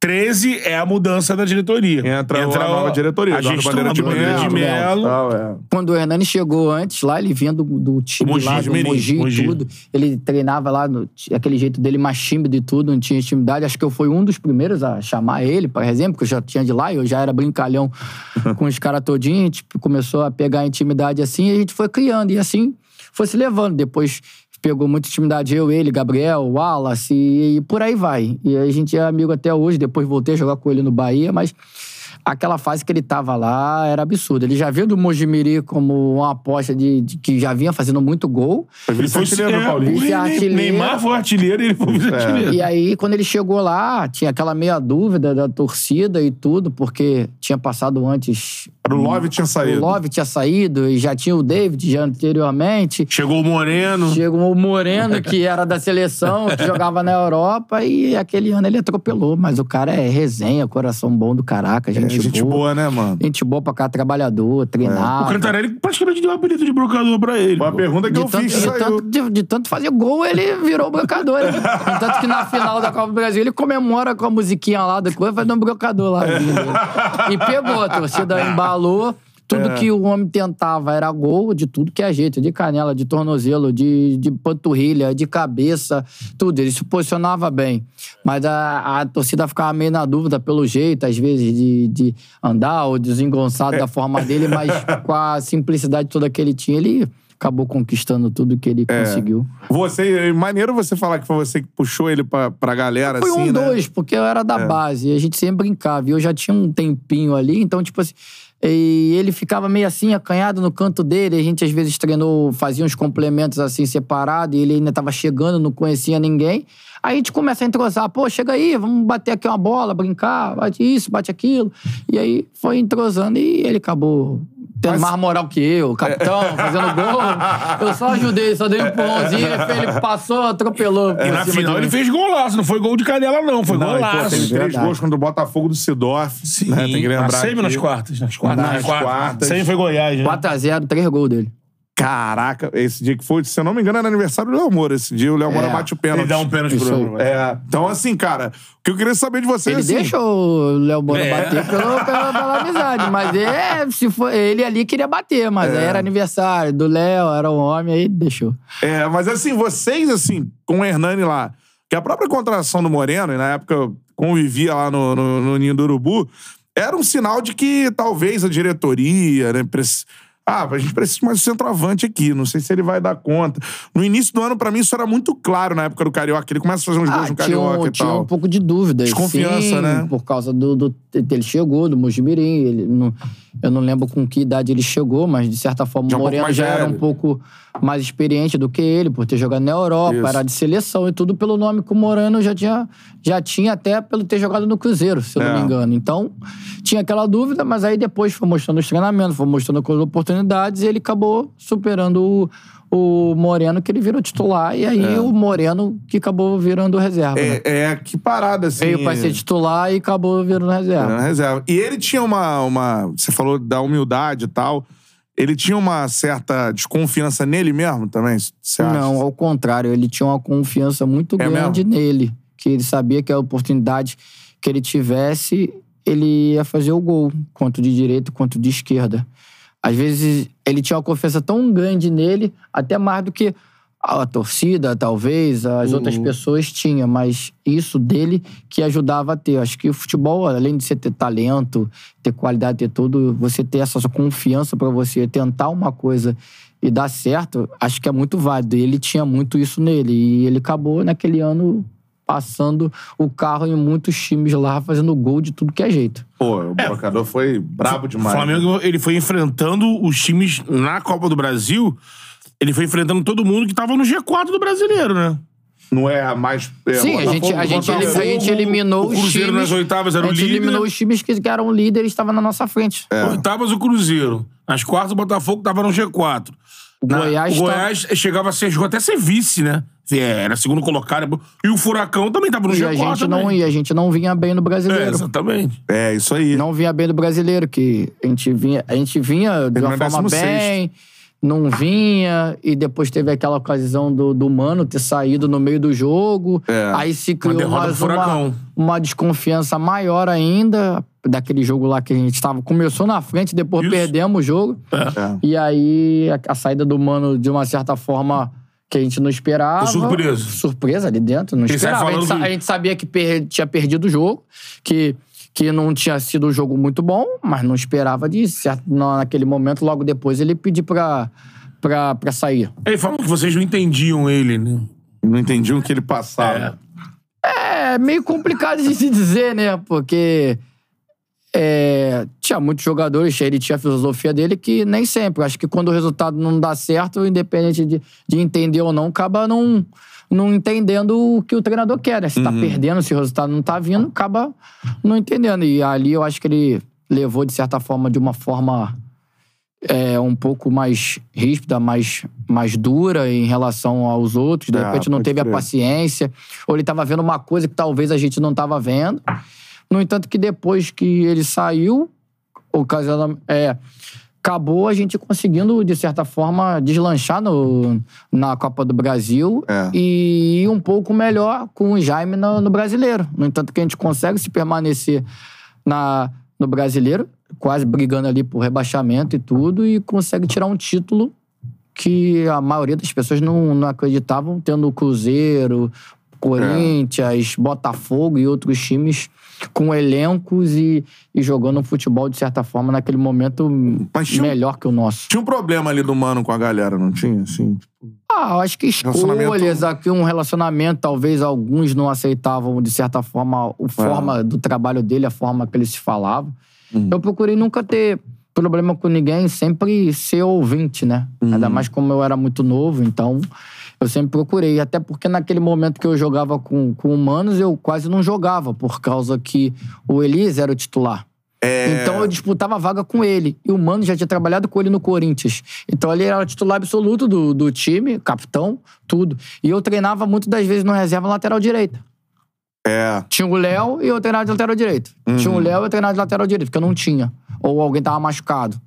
13 é a mudança da diretoria. Entra, a nova diretoria. A gestão Bandeira de Bandeira de Melo. Tal, é. Quando o Hernani chegou antes lá, ele vinha do, do time Mogi, lá, do Mirim, Mogi, e Mogi. tudo. Ele treinava lá, no, aquele jeito dele mais tímido e tudo, não tinha intimidade. Acho que eu fui um dos primeiros a chamar ele, por exemplo, porque eu já tinha de lá, eu já era brincalhão com os caras todinhos. A gente começou a pegar intimidade assim, e a gente foi criando. E assim foi se levando. Depois pegou muita intimidade eu, ele, Gabriel, Wallace e, e por aí vai. E a gente é amigo até hoje, depois voltei a jogar com ele no Bahia, mas aquela fase que ele tava lá era absurda. Ele já veio do Mojimiri como uma aposta de, de- que já vinha fazendo muito gol. Ele foi vice-artilheiro do é, Paulista. o Vice-artilheiro. Neymar foi artilheiro e ele foi vice-artilheiro. E aí, quando ele chegou lá, tinha aquela meia dúvida da torcida e tudo, porque tinha passado antes Era o Love tinha saído. O Love tinha saído e já tinha o David já anteriormente. Chegou o Moreno. Chegou o Moreno, que era da seleção, que jogava na Europa, e aquele ano ele atropelou. Mas o cara é resenha, coração bom do caraca, gente, É, gente boa. boa, né, mano? Gente boa pra cá, trabalhador, treinava. O Cantarelli praticamente deu um apelido de brocador pra ele. Foi a pergunta que De eu tanto, fiz de, saiu. tanto, de, de tanto fazer gol, ele virou brocador. Né? Tanto que na final da Copa do Brasil, ele comemora com a musiquinha lá da coisa, fazendo um brocador lá. E pegou, a torcida embalou. Tudo É. que o homem tentava era gol de tudo que é jeito. De canela, de tornozelo, de, de panturrilha, de cabeça, tudo. Ele se posicionava bem. Mas a, a torcida ficava meio na dúvida pelo jeito, às vezes, de, de andar ou desengonçado da forma dele. Mas com a simplicidade toda que ele tinha, ele acabou conquistando tudo que ele É. conseguiu. Você, maneiro você falar que foi você que puxou ele pra, pra galera, Foi assim, um né? dois, porque eu era da base. E a gente sempre brincava. E eu já tinha um tempinho ali, então, tipo assim. E ele ficava meio assim, acanhado no canto dele. A gente às vezes treinou, fazia uns complementos assim, separados. E ele ainda tava chegando, não conhecia ninguém. Aí a gente começa a entrosar. Pô, chega aí, vamos bater aqui uma bola, brincar. Bate isso, bate aquilo. E aí foi entrosando e ele acabou tendo Mas- mais moral que eu, capitão, fazendo gol. Eu só ajudei, só dei um pãozinho. Ele passou, atropelou. E por na final ele fez golaço, não foi gol de canela, não, foi Não, e, pô, golaço. teve três Verdade. gols contra o Botafogo do Sidorf. Sim, Né? Tem que lembrar. na semi ou nas quartas? Nas quartas. Nas quartas. Semi foi Goiás, né? 4x0, três gols dele. Caraca, esse dia que foi, se eu não me engano, era aniversário do Léo Moura. Esse dia o Léo Moura É. bate o pênalti. Ele dá um pênalti pro. Bruno. É, então, assim, cara, o que eu queria saber de vocês, Ele assim, deixa o Léo Moura É. bater pelo, pela, pela amizade, mas é, se for, ele ali queria bater, mas aí era aniversário do Léo, era um homem, aí ele deixou. É, mas assim, vocês, assim, com o Hernani lá, que a própria contratação do Moreno, e na época eu convivia lá no, no, no Ninho do Urubu, era um sinal de que talvez a diretoria, né, ah, a gente precisa de mais um centroavante aqui, não sei se ele vai dar conta. No início do ano, pra mim, isso era muito claro na época do Carioca, ele começa a fazer uns gols no Ah, tinha, Carioca um, e tinha tal. um pouco de dúvida. Desconfiança, sim, né? Por causa do, do. Ele chegou, do Mojimirim. Ele não, eu não lembro com que idade ele chegou, mas de certa forma Já o um pouco Moreno mais já era um pouco mais experiente do que ele, por ter jogado na Europa, Isso. era de seleção e tudo pelo nome que o Moreno já tinha, já tinha até pelo ter jogado no Cruzeiro, se eu É. não me engano. Então, tinha aquela dúvida, mas aí depois foi mostrando os treinamentos, foi mostrando as oportunidades e ele acabou superando o, o Moreno, que ele virou titular, e aí o Moreno que acabou virando reserva. né? É, é, que parada, assim. Veio pra ser titular e acabou virando reserva. na reserva. E ele tinha uma, uma. Você falou da humildade e tal. Ele tinha uma certa desconfiança nele mesmo também? Não, ao contrário, ele tinha uma confiança muito É grande nele. Que ele sabia que a oportunidade que ele tivesse, ele ia fazer o gol, quanto de direita quanto de esquerda. Às vezes, ele tinha uma confiança tão grande nele, até mais do que a torcida, talvez, as outras pessoas tinham, mas isso dele que ajudava a ter. Acho que o futebol, além de você ter talento, ter qualidade, ter tudo, você ter essa confiança pra você tentar uma coisa e dar certo, acho que é muito válido. E Ele tinha muito isso nele e ele acabou naquele ano passando o carro em muitos times lá, fazendo gol de tudo que é jeito. Pô, o brocador foi brabo O demais. né? Flamengo, ele foi enfrentando os times na Copa do Brasil. Ele foi enfrentando todo mundo que tava no G4 do brasileiro, né? Não é mais. é, Sim, a gente, a, gente, ele- a gente eliminou o os Cruzeiro times. nas oitavas era a o gente líder. eliminou os times que eram líderes, estavam na nossa frente. Oitavas o Cruzeiro. Nas quartas o Botafogo tava no G4. O Na- Goiás o tá- Goiás chegava a ser, chegou até a ser vice, né? É, Era segundo colocado. E o Furacão também tava no E G4 a, gente também. não, e a gente não vinha bem no É, brasileiro. exatamente. É, isso aí. não vinha bem no brasileiro, que a gente vinha, a gente vinha de uma Terminou em forma 16º. bem, não vinha, e depois teve aquela ocasião do, do Mano ter saído no meio do jogo. É. Aí se criou derrota mais uma, uma desconfiança maior ainda daquele jogo lá que a gente tava. Começou na frente, depois Isso. perdemos o jogo. É. E aí a, a saída do Mano, de uma certa forma, que a gente não esperava. Foi surpresa. Surpresa ali dentro, não Ele esperava. A gente, do- a gente sabia que per- tinha perdido o jogo, que, que não tinha sido um jogo muito bom, mas não esperava de certo. na- Naquele momento, logo depois, ele pedir pra, pra, pra sair. Ele falou que vocês não entendiam ele, né? Não entendi o que ele passava. É meio complicado de se dizer, né? Porque é, tinha muitos jogadores, ele tinha a filosofia dele que nem sempre. Acho que quando o resultado não dá certo, independente de, de entender ou não, acaba não, não entendendo o que o treinador quer, né? Se tá perdendo, se o resultado não tá vindo, acaba não entendendo. E ali eu acho que ele levou, de certa forma, de uma forma é, um pouco mais ríspida, mais, mais dura em relação aos outros. De É, repente não pode teve a crer. paciência, ou ele estava vendo uma coisa que talvez a gente não estava vendo. No entanto, que depois que ele saiu, ocasiona- é, acabou a gente conseguindo, de certa forma, deslanchar no, na Copa do Brasil É. e ir um pouco melhor com o Jaime no, no brasileiro. No entanto, que a gente consegue se permanecer na, no brasileiro, quase brigando ali por rebaixamento e tudo, e consegue tirar um título que a maioria das pessoas não, não acreditavam, tendo o Cruzeiro, Corinthians, Botafogo e outros times com elencos e, e jogando um futebol, de certa forma, naquele momento tinha melhor que o nosso. Tinha um problema ali do mano com a galera, não tinha? Assim, Ah, eu acho que escolhas aqui, um relacionamento, talvez alguns não aceitavam, de certa forma, a forma do trabalho dele, a forma que ele se falava. Eu procurei nunca ter problema com ninguém, sempre ser ouvinte, né? Ainda mais como eu era muito novo, então eu sempre procurei. Até porque naquele momento que eu jogava com, com humanos, eu quase não jogava, por causa que o Elias era o titular. Então eu disputava a vaga com ele. E o Mano já tinha trabalhado com ele no Corinthians. Então ele era o titular absoluto do, do time, capitão, tudo. E eu treinava muito das vezes no reserva lateral direita. É. Tinha o Léo e eu treinava de lateral direito. Tinha o Léo e eu treinava de lateral direito, porque eu não tinha. Ou alguém tava machucado.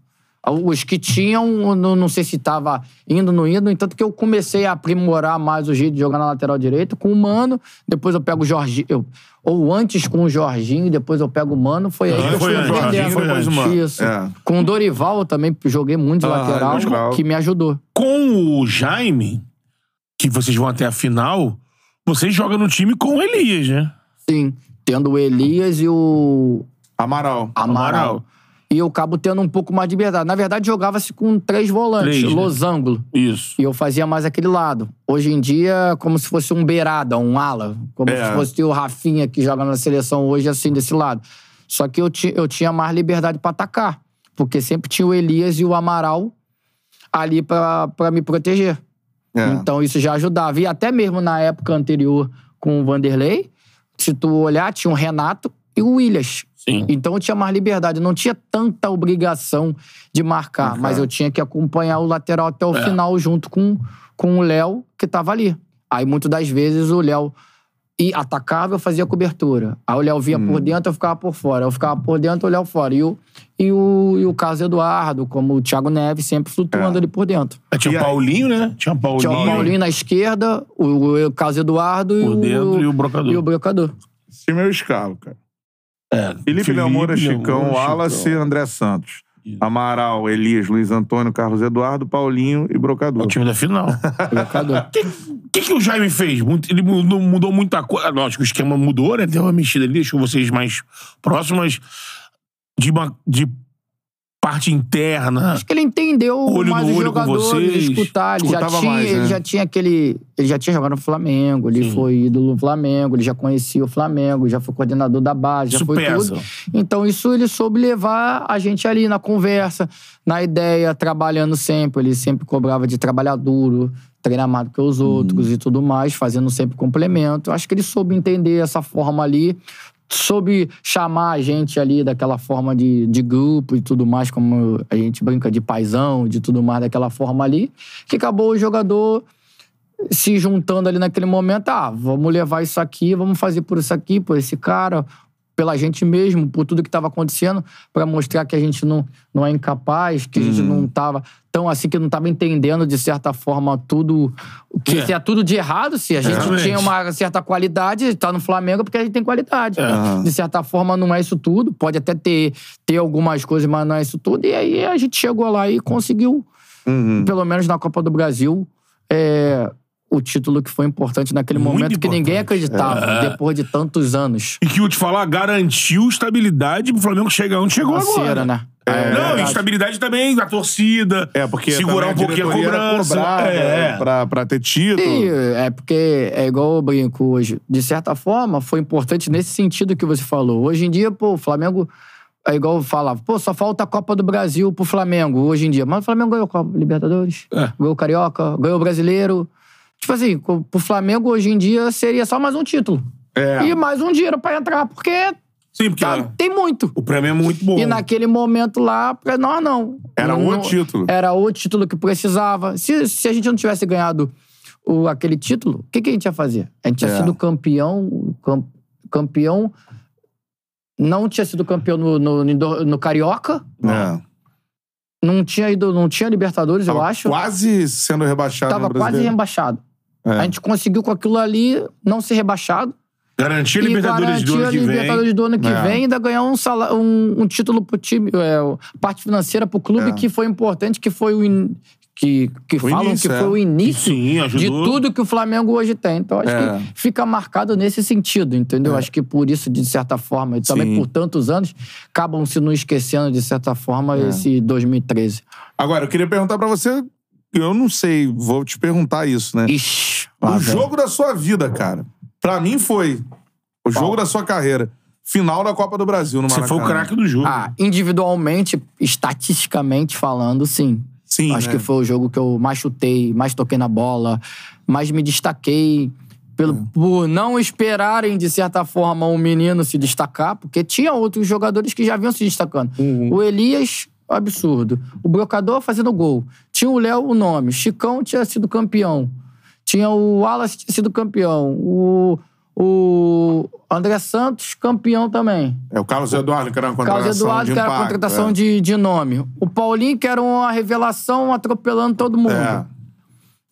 Os que tinham, não, não sei se tava indo, não indo. Entanto que eu comecei a aprimorar mais o jeito de jogar na lateral direita com o Mano. Depois eu pego o Jorginho. eu- ou antes com o Jorginho, depois eu pego o Mano. Foi aí que eu foi fui aprendendo. Isso. É. Com o Dorival eu também joguei muito de Ah, lateral, lateral. que me ajudou. Com o Jaime, que vocês vão até a final, vocês jogam no time com o Elias, né? Sim. Tendo o Elias e o Amaral. Amaral. Amaral. E eu acabo tendo um pouco mais de liberdade. Na verdade, jogava-se com três volantes, Três, né? losango. Isso. E eu fazia mais aquele lado. Hoje em dia, como se fosse um beirada, um ala. Como É. se fosse o Rafinha que joga na seleção hoje, assim, desse lado. Só que eu, ti, eu tinha mais liberdade pra atacar. Porque sempre tinha o Elias e o Amaral ali pra pra me proteger. É. Então isso já ajudava. E até mesmo na época anterior com o Vanderlei, se tu olhar, tinha o Renato e o Williams. Sim. Então eu tinha mais liberdade, eu não tinha tanta obrigação de marcar, Marcar. mas eu tinha que acompanhar o lateral até o É. final junto com, com o Léo, que tava ali. Aí muitas das vezes o Léo e atacava, eu fazia cobertura. Aí o Léo vinha Hum. por dentro, eu ficava por fora. Eu ficava por dentro, o Léo fora. E o, e o, e o Carlos Eduardo, como o Thiago Neves, sempre flutuando É. ali por dentro. Aí Tinha E o aí? Paulinho, né? Tinha o Paulinho. Tinha o Paulinho na esquerda, o, o Carlos Eduardo e Por dentro e o brocador. E o brocador. Esse é o escalo, cara. É, Felipe, Léo Moura, Chicão, Wallace. André Santos. Isso. Amaral, Elias, Luiz Antônio, Carlos Eduardo, Paulinho e É Brocador. o time da final. Brocador. O que, que, que o Jaime fez? Ele mudou, mudou muita coisa. Lógico, o esquema mudou, né? Deu uma mexida ali, deixou vocês mais próximas de, uma, de parte interna. Acho que ele entendeu Olho mais no os jogadores, vocês. escutar. Ele já, tinha, mais, ele né? já tinha aquele. Ele já tinha jogado no Flamengo, ele Sim. foi ídolo no Flamengo, ele já conhecia o Flamengo, já foi coordenador da base, já Isso foi pesa. tudo. Então, isso ele soube levar a gente ali na conversa, na ideia, trabalhando sempre. Ele sempre cobrava de trabalhar duro, treinar mais do que os outros e tudo mais, fazendo sempre complemento. Acho que ele soube entender essa forma ali, soube chamar a gente ali daquela forma de, de grupo e tudo mais, como a gente brinca de paisão, de tudo mais daquela forma ali, que acabou o jogador se juntando ali naquele momento, ah, vamos levar isso aqui, vamos fazer por isso aqui, por esse cara, pela gente mesmo, por tudo que estava acontecendo, para mostrar que a gente não, não é incapaz, que a gente não estava tão assim, que não estava entendendo de certa forma tudo, que É. se é tudo de errado, se a gente tinha uma certa qualidade, tá no Flamengo porque a gente tem qualidade. É. De certa forma não é isso tudo, pode até ter, ter algumas coisas, mas não é isso tudo. E aí a gente chegou lá e conseguiu Uhum. pelo menos na Copa do Brasil, é, o título que foi importante naquele Muito momento que ninguém importante. acreditava, É. depois de tantos anos. E que eu te falar, garantiu estabilidade pro Flamengo chegar onde chegou Financeira, agora. né? É. Não, verdade. estabilidade também da torcida. É, porque Segurar um pouquinho a diretoria era cobrança. cobrada É. pra, pra ter título. E é porque é igual eu brinco hoje. De certa forma, foi importante nesse sentido que você falou. Hoje em dia, pô, o Flamengo. É igual eu falava, pô, só falta a Copa do Brasil pro Flamengo hoje em dia. Mas o Flamengo ganhou a Copa Libertadores, É. ganhou o Carioca, ganhou o Brasileiro. Tipo assim, pro Flamengo hoje em dia seria só mais um título. É. E mais um dinheiro pra entrar, porque Sim, porque Tá, tem muito. o prêmio é muito bom. E naquele momento lá, pra nós não. Era Não- o título. Era o título que precisava. Se, se a gente não tivesse ganhado o, aquele título, o que, que a gente ia fazer? A gente tinha É. sido campeão. cam- campeão. Não tinha sido campeão no, no, no- no Carioca. É. Não tinha ido, não tinha Libertadores, eu Tava acho. Quase sendo rebaixado Tava quase rebaixado. É. A gente conseguiu com aquilo ali não ser rebaixado. Garantir a Libertadores do garantir ano a que vem. Libertadores do ano que É. vem e ainda ganhar um, sala- um, um título pro time, é, parte financeira pro clube É. que foi importante, que foi o in- que, que falam início, que é. foi o início Sim, de tudo que o Flamengo hoje tem. Então acho É. que fica marcado nesse sentido, entendeu? É. Acho que por isso, de certa forma, e também Sim. por tantos anos, acabam se não esquecendo, de certa forma, É. esse 2013. Agora, eu queria perguntar pra você. Eu não sei, vou te perguntar isso, né? Ixi, o jogo da sua vida, cara. Pra mim foi o jogo da sua carreira. Final da Copa do Brasil no Você Maracanã. foi o craque do jogo. Ah, individualmente, estatisticamente falando, sim. Sim, Acho né? que foi o jogo que eu mais chutei, mais toquei na bola, mais me destaquei. Pelo, É. Por não esperarem, de certa forma, um menino se destacar, porque tinha outros jogadores que já vinham se destacando. Uhum. O Elias, absurdo. O Brocador fazendo gol. Tinha o Léo, o nome. Chicão tinha sido campeão. Tinha o Wallace, tinha sido campeão. O, o André Santos, campeão também. É o Carlos Eduardo, que era uma Carlos contratação Eduardo, de que era impacto, contratação é. de, de nome. O Paulinho, que era uma revelação atropelando todo mundo. É.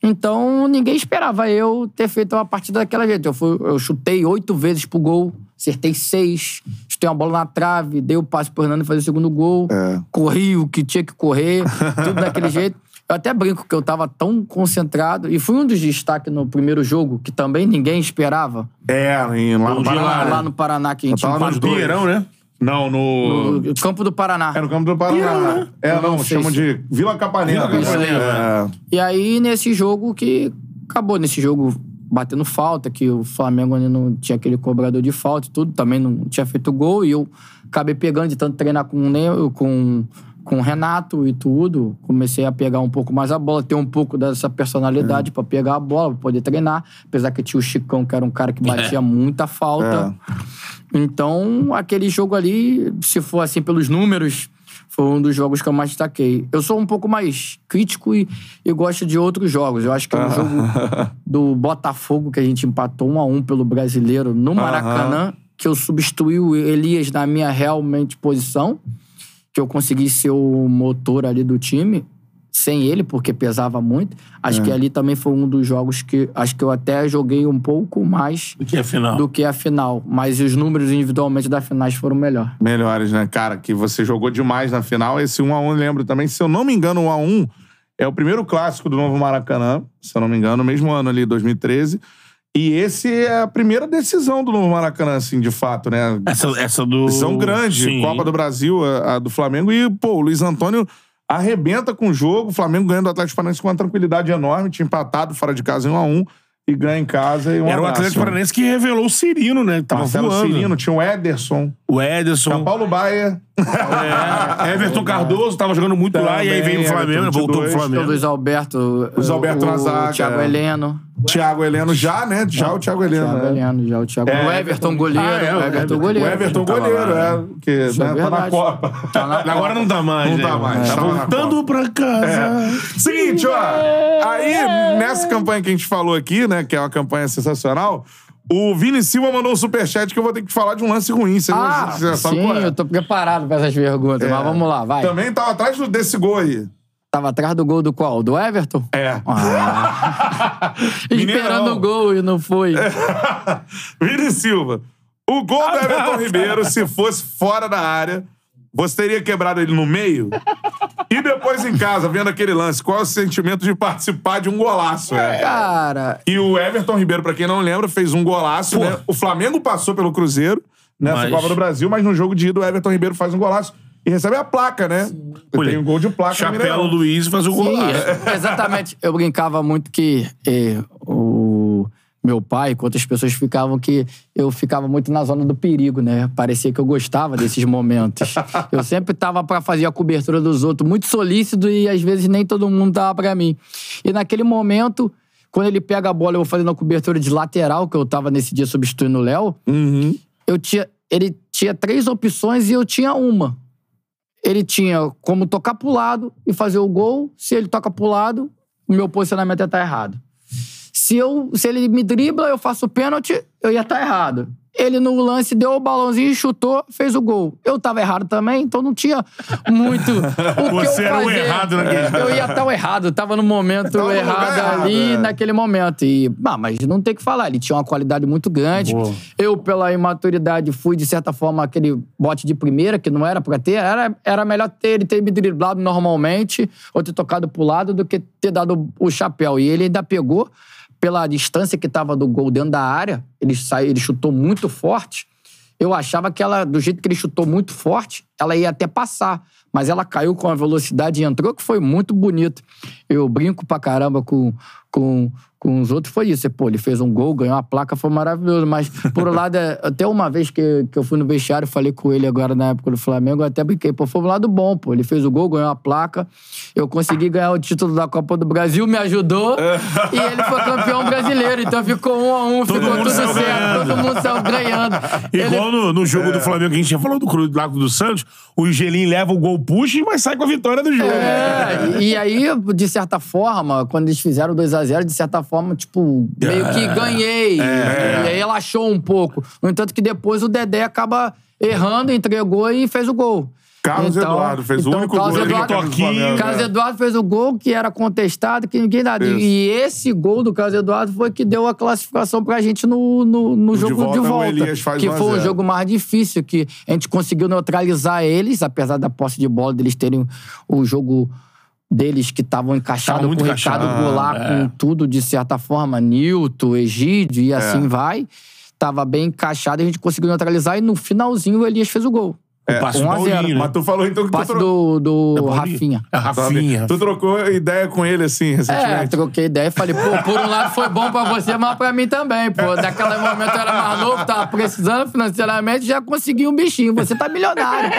Então, ninguém esperava eu ter feito uma partida daquela jeito. Eu, fui- eu chutei oito vezes pro gol, acertei seis, chutei uma bola na trave, dei o passe pro Hernando fazer o segundo gol, É. corri o que tinha que correr, tudo daquele jeito. Eu até brinco que eu tava tão concentrado, e fui um dos destaques no primeiro jogo, que também ninguém esperava, É, em, lá no Bom dia, Paraná. lá no Paraná, que a gente Eu tava Lá no. Pinheirão, né? Não, no... no campo do Paraná. É no campo do Paraná. É, não, Não chamam se- de Vila Capanema. Vila Capanema. É. E aí, nesse jogo que acabou, nesse jogo batendo falta, que o Flamengo ainda não tinha aquele cobrador de falta e tudo, também não tinha feito gol, e eu acabei pegando de tanto treinar com o com, com o Renato e tudo. Comecei a pegar um pouco mais a bola, ter um pouco dessa personalidade pra pegar a bola, pra poder treinar. Apesar que tinha o Chicão, que era um cara que batia muita falta. Então, aquele jogo ali, se for assim pelos números, foi um dos jogos que eu mais destaquei. Eu sou um pouco mais crítico e, e gosto de outros jogos. Eu acho que é um jogo do Botafogo, que a gente empatou um a um pelo brasileiro no Maracanã, que eu substituí o Elias na minha realmente posição, que eu consegui ser o motor ali do time. Sem ele, porque pesava muito. Acho que ali também foi um dos jogos que acho que eu até joguei um pouco mais Do que a final. do que a final. Mas os números individualmente das finais foram melhor. Melhores, né? Cara, que você jogou demais na final. Esse 1x1, eu lembro também. Se eu não me engano, o 1x1 é o primeiro clássico do novo Maracanã, se eu não me engano, mesmo ano ali, 2013. E esse é a primeira decisão do novo Maracanã, assim, de fato, né? Essa, essa do. Decisão grande, Sim. Copa do Brasil, a, a do Flamengo. E, pô, o Luiz Antônio arrebenta com o jogo. O Flamengo ganhando do Atlético Paranaense com uma tranquilidade enorme. Tinha empatado fora de casa em 1x1 e ganha em casa. E um Era o. Atlético Paranaense que revelou o Cirino, né? Tava Marcelo voando. Cirino, tinha o Ederson, O Ederson. tinha Paulo Baia. É, Everton Cardoso tava jogando muito lá e aí veio o Também, Flamengo, Everton, voltou pro 22. O Flamengo. Luiz Alberto. Luiz Alberto o, na zaga, O Thiago é. Heleno. Thiago Heleno já, né? Já o Thiago Heleno. Thiago né? Heleno, já o Thiago. É, o Everton goleiro. Ah, é, o o Everton goleiro. O Everton goleiro, lá, é. Que Isso é né, tá na. Copa. Tá na- Agora não tá mais. Não né? tá mais, Tá tava na voltando pra casa. Seguinte, ó. Aí, nessa campanha que a gente falou aqui, né? Que é uma campanha sensacional. O Vini Silva mandou um superchat que eu vou ter que falar de um lance ruim. Você, Ah, já sabe sim, qual é. eu tô preparado pra essas perguntas, É. mas vamos lá, vai. Também tava atrás desse gol aí. Tava atrás do gol do qual? Do Everton? É. Ah. Esperando o gol e não foi. Vini Silva. O gol do Everton Ribeiro, se fosse fora da área, você teria quebrado ele no meio? E depois em casa, vendo aquele lance, qual é o sentimento de participar de um golaço? É. Cara, E o Everton Ribeiro, pra quem não lembra, fez um golaço, né? O Flamengo passou pelo Cruzeiro nessa Mas- Copa do Brasil, mas no jogo de ida o Everton Ribeiro faz um golaço e recebe a placa, né? Tem um gol de placa Chapéu. Luiz faz o Sim, golaço. é, exatamente. Eu brincava muito que eh, o meu pai, outras pessoas ficavam que eu ficava muito na zona do perigo, né? Parecia que eu gostava desses momentos. Eu sempre tava pra fazer a cobertura dos outros, muito solícito e às vezes nem todo mundo tava pra mim. E naquele momento, quando ele pega a bola, eu vou fazendo a cobertura de lateral, que eu tava nesse dia substituindo o Léo, Uhum. eu tinha. Ele tinha três opções e eu tinha uma. Ele tinha como tocar pro lado e fazer o gol. Se ele toca pro lado, o meu posicionamento ia estar errado. Se, eu, se ele me dribla, eu faço o pênalti, eu ia estar errado. Ele no lance deu o balãozinho, chutou, fez o gol. Eu tava errado também, então não tinha muito o que Você eu era o errado naquele- Eu ia estar o errado, tava no momento Tava no errado ali, é. naquele momento. E, ah, mas não tem o que falar, ele tinha uma qualidade muito grande. Boa. Eu, pela imaturidade, fui, de certa forma, aquele bote de primeira, que não era pra ter. Era, era melhor ter ele ter me driblado normalmente, ou ter tocado pro lado, do que ter dado o chapéu. E ele ainda pegou, pela distância que tava do gol dentro da área, ele, saiu, ele chutou muito forte. Eu achava que ela, do jeito que ele chutou muito forte, ela ia até passar. Mas ela caiu com a velocidade e entrou, que foi muito bonito. Eu brinco pra caramba com, com, com os outros, foi isso. Pô, ele fez um gol, ganhou a placa, foi maravilhoso. Mas, por um lado, é- até uma vez que, que eu fui no vestiário, falei com ele agora na época do Flamengo, eu até brinquei. Pô, foi um lado bom, pô. Ele fez o gol, ganhou a placa. Eu consegui ganhar o título da Copa do Brasil, me ajudou. e ele foi campeão brasileiro. Então ficou um a um, ficou mundo tudo certo. ganhando. Todo mundo saiu ganhando. Ele- Igual no, no jogo do Flamengo que a gente já falou do Cru- do Lago do Santos, o Gelinho leva o gol, puxa, mas sai com a vitória do jogo. É, e aí, de certa forma, quando eles fizeram 2x0, de certa forma, tipo, meio que ganhei. E aí relaxou um pouco. No entanto, que depois o Dedé acaba errando, entregou e fez o gol. Carlos Eduardo fez o único Carlos gol Eduardo, do Flamengo, Carlos é. Eduardo fez o gol que era contestado, que ninguém dá. Isso. E esse gol do Carlos Eduardo foi que deu a classificação pra gente no, no, no De jogo volta, de volta. Elias faz que 1 a foi o 0. jogo mais difícil, que a gente conseguiu neutralizar eles, apesar da posse de bola deles terem o jogo deles que estavam encaixados com o Ricardo encaixado, Goulart, é. com tudo, de certa forma, Nilton, Egídio e assim vai. Tava bem encaixado e a gente conseguiu neutralizar. E no finalzinho o Elias fez o gol. O passe do 1 a 0. Paulinho, né? Mas tu falou então que tu, Passe tro... do, do Paulinho. Rafinha. É, Rafinha. tu trocou ideia com ele assim, É, recentemente. troquei ideia e falei, pô, por um lado foi bom pra você, mas pra mim também, pô. Naquele momento eu era mais novo, tava precisando financeiramente, já consegui um bichinho. Você tá milionário.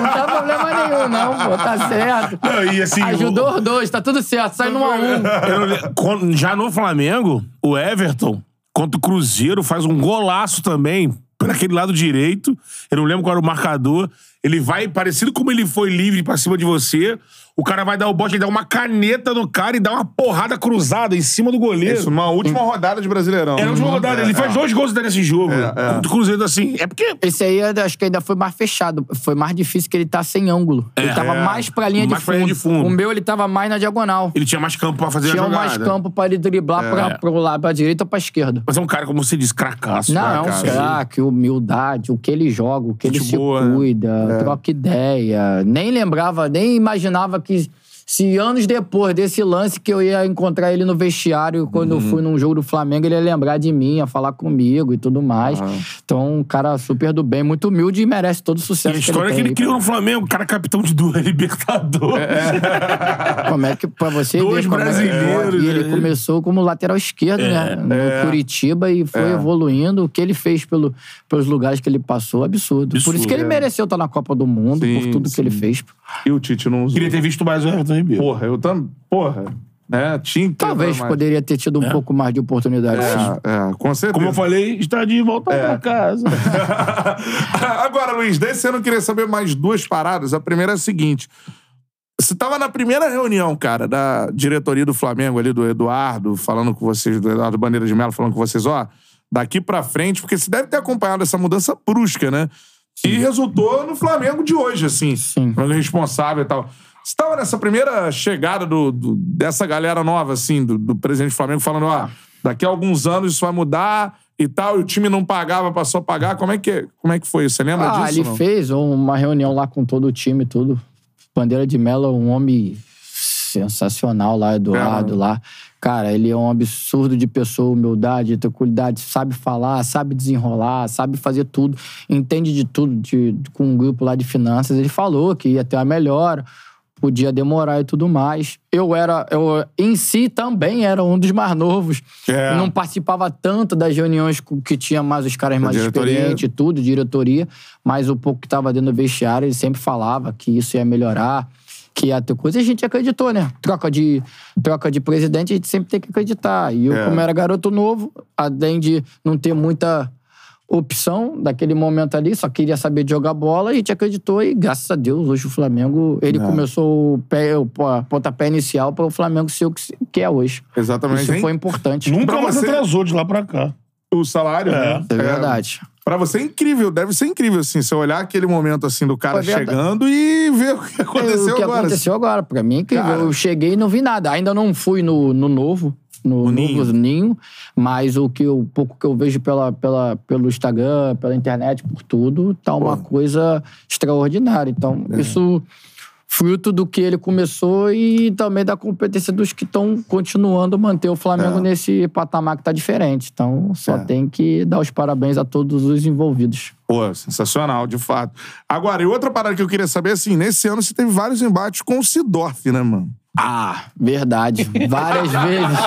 Não tá problema nenhum, não, pô. Tá certo. Não, e assim, Ajudou os dois, tá tudo certo. Sai no a um. Já no Flamengo, o Everton, contra o Cruzeiro, faz um golaço também, por aquele lado direito. Eu não lembro qual era o marcador. Ele vai, parecido como ele foi livre pra cima de você. O cara vai dar o bote, ele dá uma caneta no cara e dá uma porrada cruzada em cima do goleiro. Isso, numa última rodada de Brasileirão. Era um jogo rodada. É, Ele faz é. dois gols nesse jogo. É, é. Cruzeiro, assim. É porque. Esse aí eu acho que ainda foi mais fechado. Foi mais difícil que ele tá sem ângulo. ele tava é. mais pra linha, Mais de pra fundo. linha de fundo. O meu, ele tava mais na diagonal. Ele tinha mais campo pra fazer Tinha a jogada. mais campo pra ele driblar pra, pro lado, pra direita ou pra esquerda. Mas é um cara, como você disse, cracaço. Não, é um craque, humildade, o que ele joga, o que ele Gente se boa, né? cuida, troca ideia. Nem lembrava, nem imaginava que he's se anos depois desse lance que eu ia encontrar ele no vestiário, quando Uhum. eu fui num jogo do Flamengo, ele ia lembrar de mim, ia falar comigo e tudo mais. Então, um cara super do bem, muito humilde e merece todo o E sucesso a história que que ele ele tem. criou no Flamengo, o cara capitão de duas Libertadores. Como é que, pra você Dois ver como é que brasileiros, pode. E ele né? começou como lateral esquerdo, né? No é. Curitiba e foi evoluindo. O que ele fez pelo, pelos lugares que ele passou, absurdo. Por isso Absurdo, que ele é. mereceu estar na Copa do Mundo, Sim, por tudo sim. que ele fez. E o Tite não usou. Queria ter visto mais o Everton Ribeiro. Porra, eu também. Porra. Né? Tinha Talvez poderia ter tido um pouco mais de oportunidade. É, é, com certeza. Como eu falei, está de volta É. pra casa. Agora, Luiz, desse ano eu queria saber mais duas paradas. A primeira é a seguinte. Você tava na primeira reunião, cara, da diretoria do Flamengo ali, do Eduardo, falando com vocês, do Eduardo Bandeira de Mello, falando com vocês, ó, daqui pra frente, porque você deve ter acompanhado essa mudança brusca, né? Que resultou no Flamengo de hoje, assim. Sim. Responsável e tal. Você tava nessa primeira chegada do, do- dessa galera nova, assim, do, do presidente do Flamengo, falando, ó, daqui a alguns anos isso vai mudar e tal, e o time não pagava, passou a pagar. Como é que, como é que foi? Você lembra Ah, disso? ele não? fez uma reunião lá com todo o time tudo. Bandeira de Mello um homem sensacional lá, Eduardo É. lá. Cara, ele é um absurdo de pessoa, humildade, tranquilidade, sabe falar, sabe desenrolar, sabe fazer tudo, entende de tudo de, com um grupo lá de finanças. Ele falou que ia ter a melhora, podia demorar e tudo mais. Eu era, eu em si também era um dos mais novos. É. Não participava tanto das reuniões que tinha mais os caras mais experientes e tudo, diretoria, mas o pouco que tava dentro do vestiário, ele sempre falava que isso ia melhorar, que ia ter coisa, e a gente acreditou, né? Troca de, troca de presidente, a gente sempre tem que acreditar. E eu, É. como era garoto novo, além de não ter muita opção daquele momento ali, só queria saber de jogar bola, a gente acreditou e graças a Deus, hoje o Flamengo, ele É. começou o, pé, o pontapé inicial para o Flamengo ser o que é hoje. Exatamente. Isso hein? foi importante. Nunca Pra mais você- atrasou de lá pra cá. O salário, né? É verdade. Pra você é incrível, deve ser incrível, assim, você olhar aquele momento, assim, do cara chegando e ver o que aconteceu o que agora. aconteceu agora, pra mim, é que Cara. eu cheguei e não vi nada. Ainda não fui no, no novo, no, novo ninho, mas o que eu, pouco que eu vejo pela, pela, pelo Instagram, pela internet, por tudo, tá uma coisa extraordinária. Então, É. isso fruto do que ele começou e também da competência dos que estão continuando manter o Flamengo É. nesse patamar que tá diferente. Então, só É. tem que dar os parabéns a todos os envolvidos. Pô, sensacional, de fato. Agora, e outra parada que eu queria saber, assim, nesse ano você teve vários embates com o Sidorf, né, mano? Ah, verdade. Várias vezes.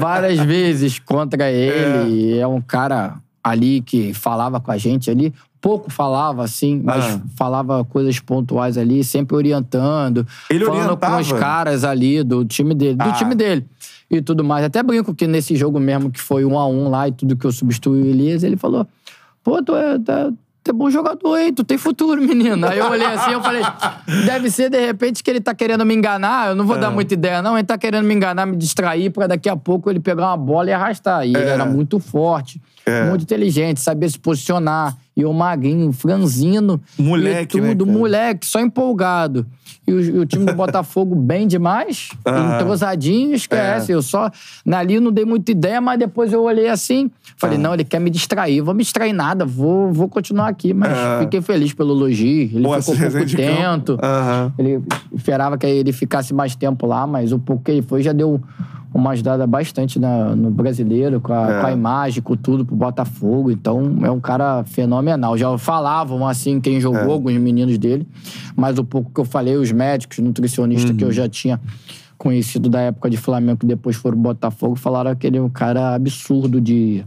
Várias vezes contra ele. É. um cara ali que falava com a gente ali. Pouco falava, assim, mas Ah. falava coisas pontuais ali, sempre orientando. Ele falando orientava? com os caras ali do time dele. Do Ah. time dele. E tudo mais. Até brinco que nesse jogo mesmo, que foi um a um lá e tudo que eu substituí o Elias, ele falou: pô, tu é, tá- tu é bom jogador, hein? Tu tem futuro, menino. Aí eu olhei assim eu falei, deve ser de repente que ele tá querendo me enganar. Eu não vou É. dar muita ideia, não. Ele tá querendo me enganar, me distrair, pra daqui a pouco ele pegar uma bola e arrastar. E ele era muito forte, É. muito inteligente, sabia se posicionar. E o magrinho, franzino. Moleque, e né, tudo, cara? moleque, só empolgado. E o, e o time do Botafogo bem demais, Ah. entrosadinho, esquece. É. Eu só, ali não dei muita ideia, mas depois eu olhei assim, falei, Ah. não, ele quer me distrair, vou me distrair nada, vou, vou continuar aqui. Mas É. fiquei feliz pelo elogio, ele Pô, ficou pouco tempo. Ele esperava que ele ficasse mais tempo lá, mas o pouco que ele foi já deu uma ajudada bastante na- no brasileiro, com a, É. com a imagem, com tudo pro Botafogo. Então é um cara fenomenal. Já falavam assim, quem jogou, É. alguns meninos dele, mas o pouco que eu falei, os médicos, nutricionistas que eu Uhum. já tinha conhecido da época de Flamengo, que depois foram Botafogo, falaram que ele é um cara absurdo de,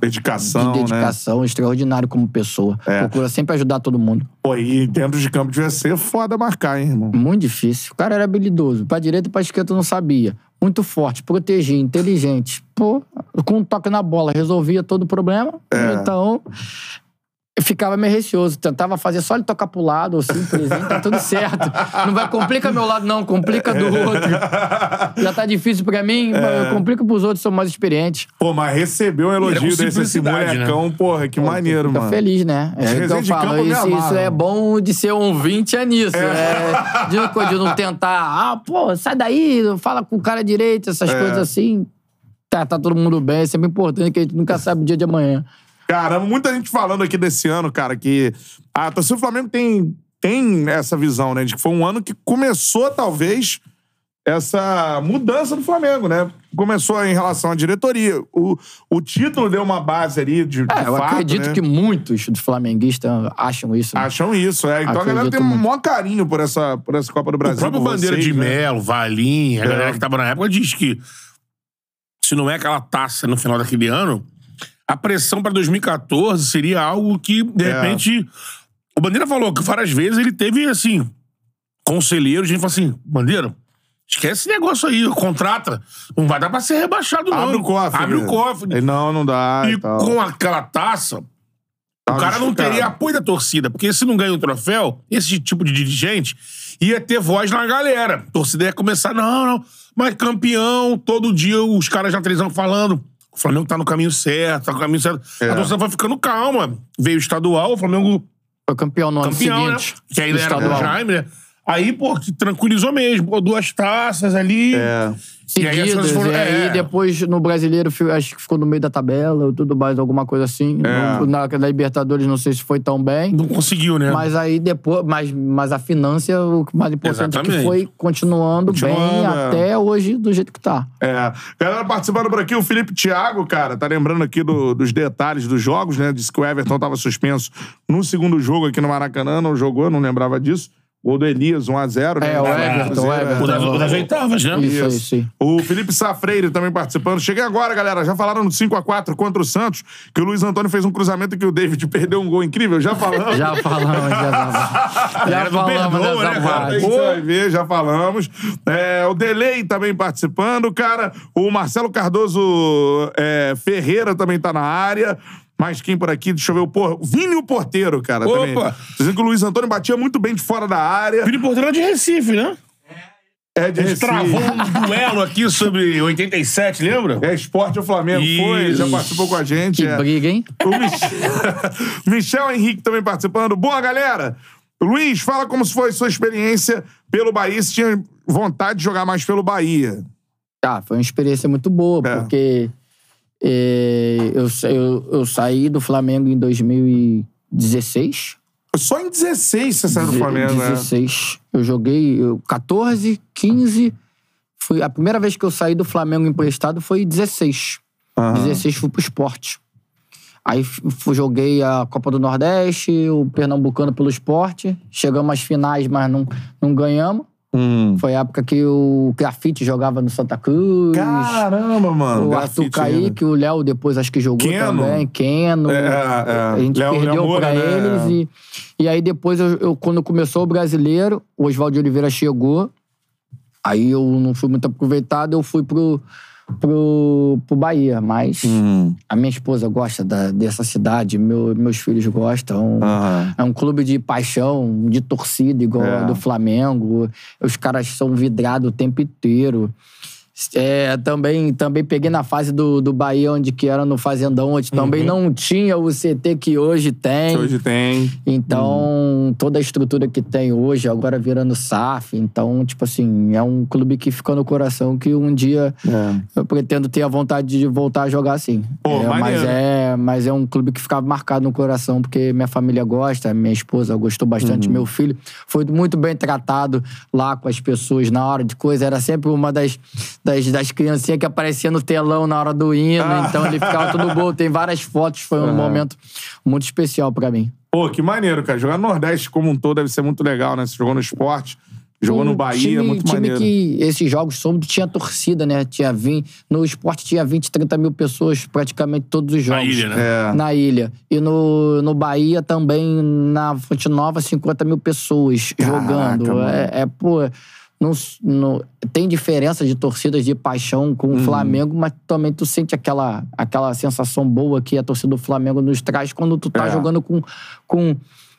Dedicação, de né? dedicação, extraordinário como pessoa. É. Procura sempre ajudar todo mundo. Pô, e dentro de campo devia ser foda marcar, hein, irmão? Muito difícil. O cara era habilidoso. Pra direita e pra esquerda eu não sabia. Muito forte, protegia, inteligente. Pô, com um toque na bola, resolvia todo o problema. É. Então, eu ficava meio receoso. Tentava fazer só ele tocar pro lado, ou simplesinho, tá tudo certo. Não vai complica meu lado, não, complica do outro. Já tá difícil pra mim, É. complica pros outros, são mais experientes. Pô, mas recebeu um elogio desse esse simplicidade, molecão, porra, que maneiro, Fica mano. feliz, né? É Esse o que resenha eu de campo falo. Isso, isso é bom de ser um 20 é nisso. É. de, não- de não tentar, ah, pô, sai daí, fala com o cara direito, essas É. coisas assim. Tá, tá todo mundo bem, é sempre importante que a gente nunca sabe o dia de amanhã. Caramba, muita gente falando aqui desse ano, cara, que a torcida do Flamengo tem, tem essa visão, né? De que foi um ano que começou, talvez, essa mudança do Flamengo, né? Começou em relação à diretoria. O, o título deu uma base ali de, de É, eu fato, acredito né? que muitos dos flamenguistas acham isso. né? Acham isso, é. Então a galera Acredito tem um muito. maior carinho por essa, por essa Copa do O Brasil. próprio por Bandeira vocês, de né? Melo, Valim, a É. galera que tava na época diz que se não é aquela taça no final daquele ano, a pressão pra 2014 seria algo que, de É. repente. O Bandeira falou que várias vezes ele teve, assim, conselheiros, gente falou assim: Bandeira, esquece esse negócio aí, contrata. Não vai dar pra ser rebaixado, não. Abre o cofre. Abre né? o cofre. Ele, Não, não dá. E E com aquela taça, o cara não teria apoio da torcida, porque se não ganha o troféu, esse tipo de dirigente ia ter voz na galera. A torcida ia começar, não, não, mas campeão, todo dia os caras na televisão falando. O Flamengo tá no caminho certo, tá no caminho certo. É. A torcida vai ficando calma. Veio o estadual, o Flamengo Foi campeão no ano campeão, seguinte. né? Que ainda do era do estadual. Jaime, né? Aí, pô, que tranquilizou mesmo. Pô, duas taças ali. É. E aí Seguidas, foram- e aí é. depois no brasileiro acho que ficou no meio da tabela ou tudo mais, alguma coisa assim. É. No- Na, na Libertadores não sei se foi tão bem. Não conseguiu, né? Mas aí depois, mas, mas a finança, o mais importante é que Exatamente. foi continuando, bem Continuando, é. até hoje do jeito que tá. É. Galera participando por aqui, o Felipe Thiago, cara, tá lembrando aqui do- dos detalhes dos jogos, né? Disse que o Everton tava suspenso no segundo jogo aqui no Maracanã, não jogou, não lembrava disso. Gol do Elias, 1x0. né? É, o Everton, o Everton. O das, o das oitavas, né? Isso, isso, sim. O Felipe Safreire também participando. Cheguei agora, galera. Já falaram no 5x4 contra o Santos, que o Luiz Antônio fez um cruzamento que o David perdeu um gol incrível. Já falamos. Já falamos, já, já não falamos perdoa, dessa né, cara? Vai ver, já falamos. É, o Delay também participando, cara. O Marcelo Cardoso é, Ferreira também tá na área. Mais quem por aqui? Deixa eu ver o por... Vini o Porteiro, cara. Opa! Também. Dizendo que o Luiz Antônio batia muito bem de fora da área. Vini Porteiro é de Recife, né? É de A gente Recife. travou um duelo aqui sobre 87, lembra? É esporte o Flamengo. Foi, Isso. já participou com a gente. Que é. briga, hein? O Michel... Michel Henrique também participando. Boa, galera! Luiz, fala como foi sua experiência pelo Bahia, se tinha vontade de jogar mais pelo Bahia. Ah, foi uma experiência muito boa, É. porque eu, sa- eu, eu saí do Flamengo em 2016. Só em 16 você saiu do Flamengo, né? 16. Eu joguei eu, 14, 15. Fui, a primeira vez que eu saí do Flamengo emprestado foi 16. Aham. 16 fui pro esporte. Aí fui- joguei a Copa do Nordeste, o Pernambucano pelo esporte. Chegamos às finais, mas não, não ganhamos. Hum. Foi a época que o Grafite jogava no Santa Cruz. Caramba, mano. O grafite Arthur Kaique, o Léo depois acho que jogou Keno. também. Keno. É, é. A gente Léo- perdeu Léo Moura, pra né? eles. E, e aí depois, eu, eu- quando começou o brasileiro, o Oswaldo Oliveira chegou. Aí eu não fui muito aproveitado, eu fui pro, pro, pro Bahia. Mas Hum. a minha esposa gosta da- dessa cidade, meu- meus filhos gostam. Aham. É um clube de paixão, de torcida, igual É. do Flamengo. Os caras são vidrados o tempo inteiro. É, também, também peguei na fase do, do Bahia, onde que era no Fazendão, onde também não tinha o CT que hoje tem. Hoje tem. Então, toda a estrutura que tem hoje, agora virando SAF. Então, tipo assim, é um clube que fica no coração que um dia eu pretendo ter a vontade de voltar a jogar assim. Pô, É, mas, é, mas é um clube que ficava marcado no coração, porque minha família gosta, minha esposa gostou bastante, Uhum. meu filho foi muito bem tratado lá com as pessoas na hora de coisa. Era sempre uma das, das, das criancinhas que aparecia no telão na hora do hino, Ah. então ele ficava tudo bom. Tem várias fotos, foi um momento muito especial pra mim. Pô, que maneiro, cara. Jogar no Nordeste como um todo deve ser muito legal, né? Você jogou no esporte, jogou no Um Bahia, time, muito time maneiro. que esses jogos somos tinha torcida, né? Tinha 20, no esporte tinha 20, 30 mil pessoas praticamente todos os jogos. Na ilha, né? É. Na ilha. E no, no Bahia também, na Fonte Nova, 50 mil pessoas Caraca, jogando. mano. É, é, pô. Não, não- tem diferença de torcidas de paixão com o Uhum. Flamengo, mas também tu sente aquela, aquela sensação boa que a torcida do Flamengo nos traz quando tu tá É. jogando com, com,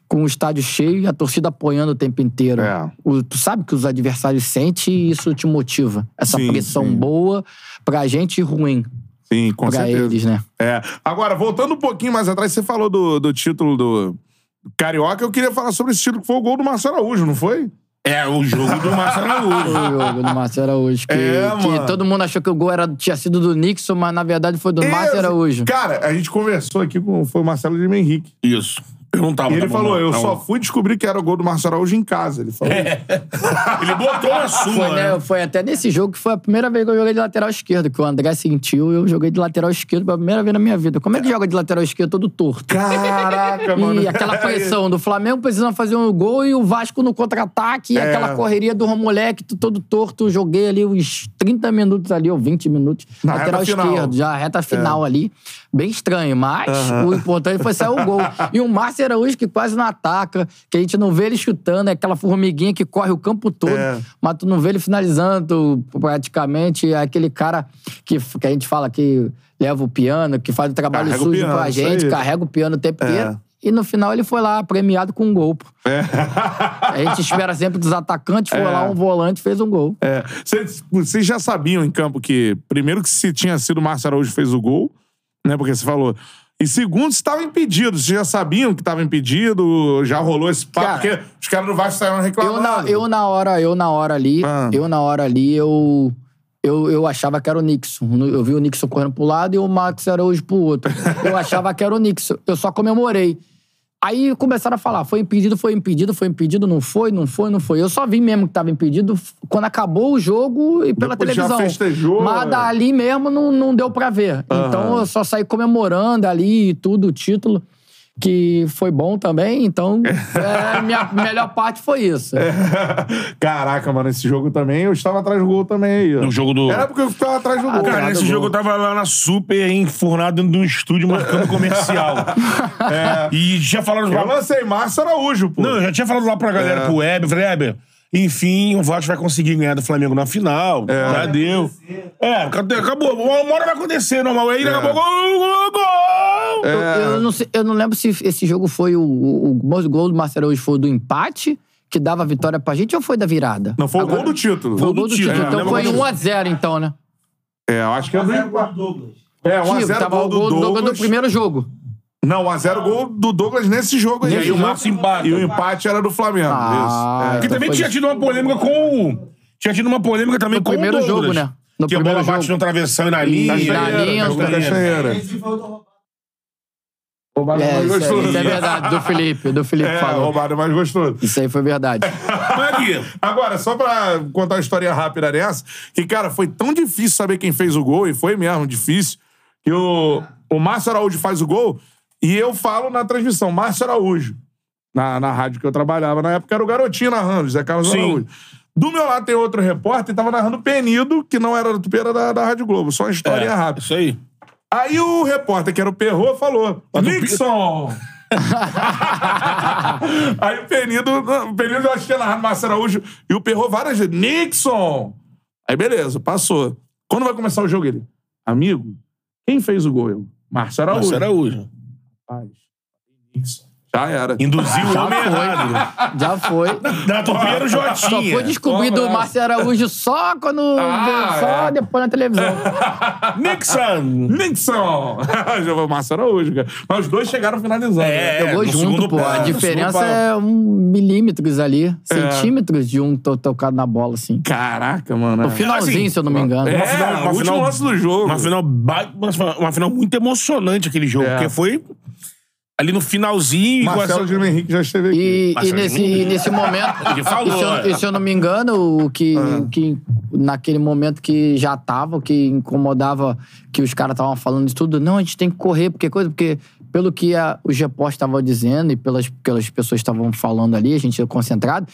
com o estádio cheio e a torcida apoiando o tempo inteiro. É. O- tu sabe que os adversários sentem e isso te motiva. Essa Sim, pressão sim. boa pra gente e ruim Sim, com pra certeza. eles, né? É. Agora, voltando um pouquinho mais atrás, você falou do, do título do Carioca. Eu queria falar sobre esse título que foi o gol do Marcelo Araújo, não foi? É, o jogo do Marcelo Araújo. o jogo do Márcio Araújo. Que, É, que todo mundo achou que o gol era, tinha sido do Nixon, mas na verdade foi do Márcio Esse- Araújo. Cara, a gente conversou aqui com foi o Marcelo de Henrique. Isso. Eu não tava. E ele falou: eu só fui descobrir que era o gol do Marcelo Araújo em casa. Ele falou. Ele botou na sua, Foi, né, né? foi até nesse jogo que foi a primeira vez que eu joguei de lateral esquerdo, que o André sentiu e eu joguei de lateral esquerdo pela primeira vez na minha vida. Como é que joga de lateral esquerdo todo torto? Caraca, mano. E aquela pressão do Flamengo precisando fazer um gol e o Vasco no contra-ataque, e É. aquela correria do moleque todo torto. Eu joguei ali uns 30 minutos ali, ou 20 minutos, Na lateral reta final. esquerdo, já reta final ali. Bem estranho, mas o importante foi sair o gol. E o Márcio Araújo, que quase não ataca, que a gente não vê ele chutando, é aquela formiguinha que corre o campo todo, É. mas tu não vê ele finalizando praticamente. É aquele cara que, que a gente fala que leva o piano, que faz o trabalho Carrega sujo piano, pra gente, carrega o piano o tempo É. inteiro. E no final ele foi lá premiado com um gol. pô. A gente espera sempre dos atacantes, foi É. lá um volante fez um gol. É, Vocês já sabiam em campo que, primeiro, que se tinha sido o Márcio Araújo fez o gol, né? Porque você falou. E segundo, se estava impedido. Vocês já sabiam que estava impedido? Já rolou esse papo? Cara, porque os caras do Vasco Eu reclamando. na, eu na hora, eu na hora ali, Ah. eu na hora ali, eu, eu, eu achava que era o Nixon. Eu vi o Nixon correndo pro lado e o Max Araújo pro outro. Eu achava que era o Nixon. Eu só comemorei. Aí começaram a falar, foi impedido, foi impedido, foi impedido, não foi, não foi, não foi. Eu só vi mesmo que tava impedido quando acabou o jogo e pela Depois já televisão. festejou, Mas é. dali mesmo não, não deu pra ver. Então eu só saí comemorando ali e tudo, o título, que foi bom também. Então, é, minha melhor parte foi isso. Caraca, mano, esse jogo também, eu estava atrás do gol também aí. No jogo do. Era porque eu ficava atrás do gol. Cara, Cara, nesse jogo gol. eu tava lá na Super, enfurnado dentro de um estúdio marcando comercial. É, E já falaram Eu lá. lancei Márcio Araújo, pô. Não, eu já tinha falado lá pra galera, É. pro Weber. Falei, Weber, enfim, o Vasco vai conseguir ganhar do Flamengo na final. Já deu. É, acabou. acabou. Uma hora vai acontecer, normal. Aí daqui a pouco. Gol, gol, gol! Eu, eu não sei- eu não lembro se esse jogo foi o, o, o gol do Marcelo hoje foi do empate, que dava a vitória pra gente, ou foi da virada? Não, foi o gol do título. Foi o gol do título. É, então foi quando- 1x0, então, né? É, eu acho que é do empate. Douglas. É, 1x0 Tipo, tava gol o gol do Douglas Douglas. do primeiro jogo. Não, 1x0 gol do Douglas nesse jogo aí. E aí o empata. E o empate era do Flamengo. Ah, isso. É. Porque então também foi tinha tido uma polêmica com. o- Tinha tido uma polêmica também No com primeiro o Douglas. jogo, né? No que a primeiro bola bate jogo. no travessão e na linha. na Castanheira, linha, roubado. É, mais isso, gostoso. é- isso é verdade, do Felipe. Do Felipe É, falou. roubado mais gostoso. Isso aí foi verdade. Mas aqui. Agora, só pra contar uma história rápida nessa, que, cara, foi tão difícil saber quem fez o gol, e foi mesmo difícil, que o, o Márcio Araújo faz o gol, e eu falo na transmissão, Márcio Araújo, na, na rádio que eu trabalhava, na época era o garotinho narrando, Zé Carlos Sim. Araújo. Do meu lado tem outro repórter, e tava narrando Penido, que não era era da, da Rádio Globo, só uma história É, rápida. Isso aí. Aí o repórter, que era o Perro, falou: Nixon! Aí o Penido, o Penido eu acho que tinha narrado Márcio Araújo e o Perro várias vezes: Nixon! Aí beleza, passou. Quando vai começar o jogo, ele: Amigo, quem fez o gol? Eu, Márcio Araújo. Márcio Araújo. Rapaz, Nixon. Já era. Induziu o Já homem foi. errado. Já foi. Era o Jotinha. Só foi descobrido o Márcio Araújo só quando. Ah, só é. depois na televisão. Nixon. Nixon! Já foi o Márcio Araújo, cara. Mas os dois chegaram finalizando. É, né? Jogou no junto, pô. A diferença é um milímetros ali. Centímetros de um to- tocado na bola, assim. Caraca, mano. No finalzinho, assim, se eu não me engano. É, Uma final- uma o último final- lance do jogo. Uma final, ba- uma final- uma final muito emocionante aquele jogo. É. Porque foi ali no finalzinho. Marcelo Gilberto Henrique já esteve aqui. E, e nesse, e nesse momento. Ele falou, e, se eu, é. e se eu não me engano, o que, Ah. que naquele momento que já tava, o que incomodava que os caras estavam falando de tudo, não, a gente tem que correr, porque coisa, porque pelo que a, os repórteres estavam dizendo e pelas, pelas pessoas estavam falando ali, a gente ia concentrado,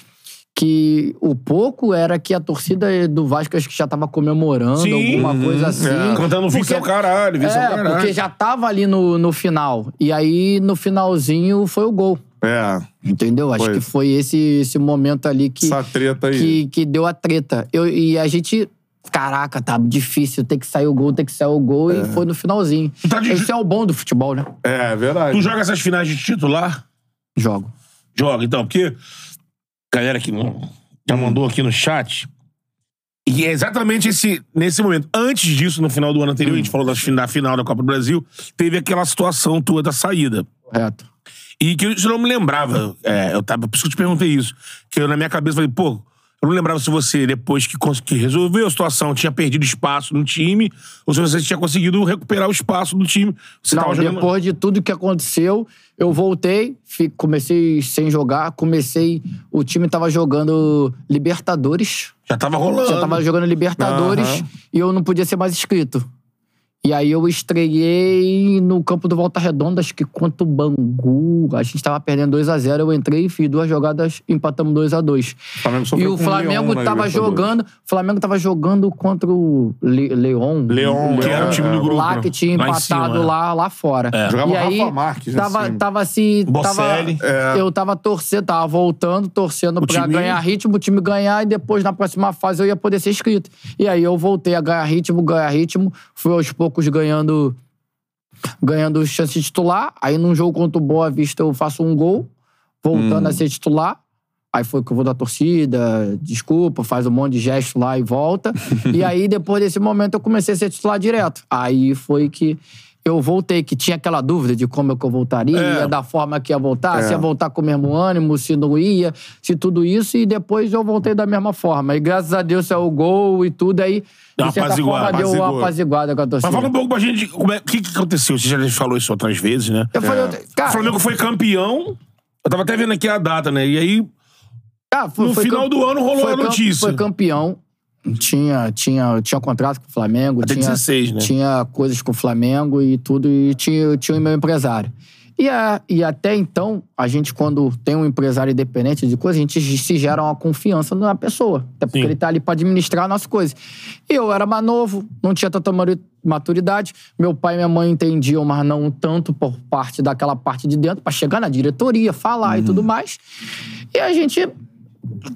que o pouco era que a torcida do Vasco acho que já tava comemorando Sim. alguma coisa assim. É. Cantando vice ao caralho, vice ao É, caralho. porque já tava ali no, no final. E aí, no finalzinho, foi o gol. É, Entendeu? Acho Foi. que foi esse, esse momento ali que, essa treta aí. que, que deu a treta. Eu, e a gente. Caraca, tá difícil, tem que sair o gol, tem que sair o gol, e foi no finalzinho. Tá de- Esse é o bom do futebol, né? É, verdade. Tu joga essas finais de titular? Jogo. Joga, então, porque galera que já mandou aqui no chat. E é exatamente esse, nesse momento. Antes disso, no final do ano anterior, a gente falou da, da final da Copa do Brasil, teve aquela situação tua da saída. Correto. E que eu não me lembrava. É, eu tava, por isso que eu te perguntei isso. Que eu, na minha cabeça, falei, pô, eu não lembrava se você, depois que, que resolveu a situação, tinha perdido espaço no time, ou se você tinha conseguido recuperar o espaço do time. Você Não, jogando. depois de tudo que aconteceu, eu voltei, comecei sem jogar, comecei. O time tava jogando Libertadores. Já tava rolando. Já tava jogando Libertadores Aham. e eu não podia ser mais inscrito. E aí eu estreei no campo do Volta Redonda, acho que contra o Bangu. A gente tava perdendo 2x0, eu entrei e fiz duas jogadas, empatamos 2x2. O Flamengo E o Flamengo na tava jogando. O Flamengo tava jogando contra o Le Leon. Leon, Que era o time do grupo. Lá que tinha Lá em empatado cima, é. lá, lá fora. Jogava e o aí, Rafa Marques, né, tava, assim. tava assim. Tava. É. Eu tava torcendo, tava voltando, torcendo O pra time- ganhar ritmo, o time ganhar, e depois na próxima fase eu ia poder ser inscrito. E aí eu voltei a ganhar ritmo, ganhar ritmo, fui aos poucos ganhando. Ganhando chance de titular. Aí num jogo contra o Boa Vista eu faço um gol, voltando Hum. a ser titular. Aí foi que eu vou da torcida, desculpa, faz um monte de gesto lá e volta. e aí, depois desse momento, eu comecei a ser titular direto. Aí foi que eu voltei, que tinha aquela dúvida de como é que eu voltaria, É. da forma que ia voltar, É. se ia voltar com o mesmo ânimo, se não ia, se tudo isso, e depois eu voltei da mesma forma. E graças a Deus saiu o gol e tudo, aí, uma de certa apaziguada. forma, deu uma apaziguada com a torcida. Mas fala um pouco pra gente é- o que, que aconteceu. Você já falou isso outras vezes, né? Eu falei, O cara, Flamengo foi campeão. Eu tava até vendo aqui a data, né? E aí, Ah, foi- No foi final campe- do ano rolou foi a notícia. Foi campeão. Tinha, tinha, tinha contrato com o Flamengo. Até tinha, 16, né? Tinha coisas com o Flamengo e tudo. E tinha, tinha o meu empresário. E, a, e até então, a gente, quando tem um empresário independente de coisa, a gente se gera uma confiança na pessoa. Até porque Sim. ele tá ali pra administrar as nossas coisas. E eu era mais novo, não tinha tanta maturidade. Meu pai e minha mãe entendiam, mas não tanto por parte daquela parte de dentro, pra chegar na diretoria, falar e tudo mais. E a gente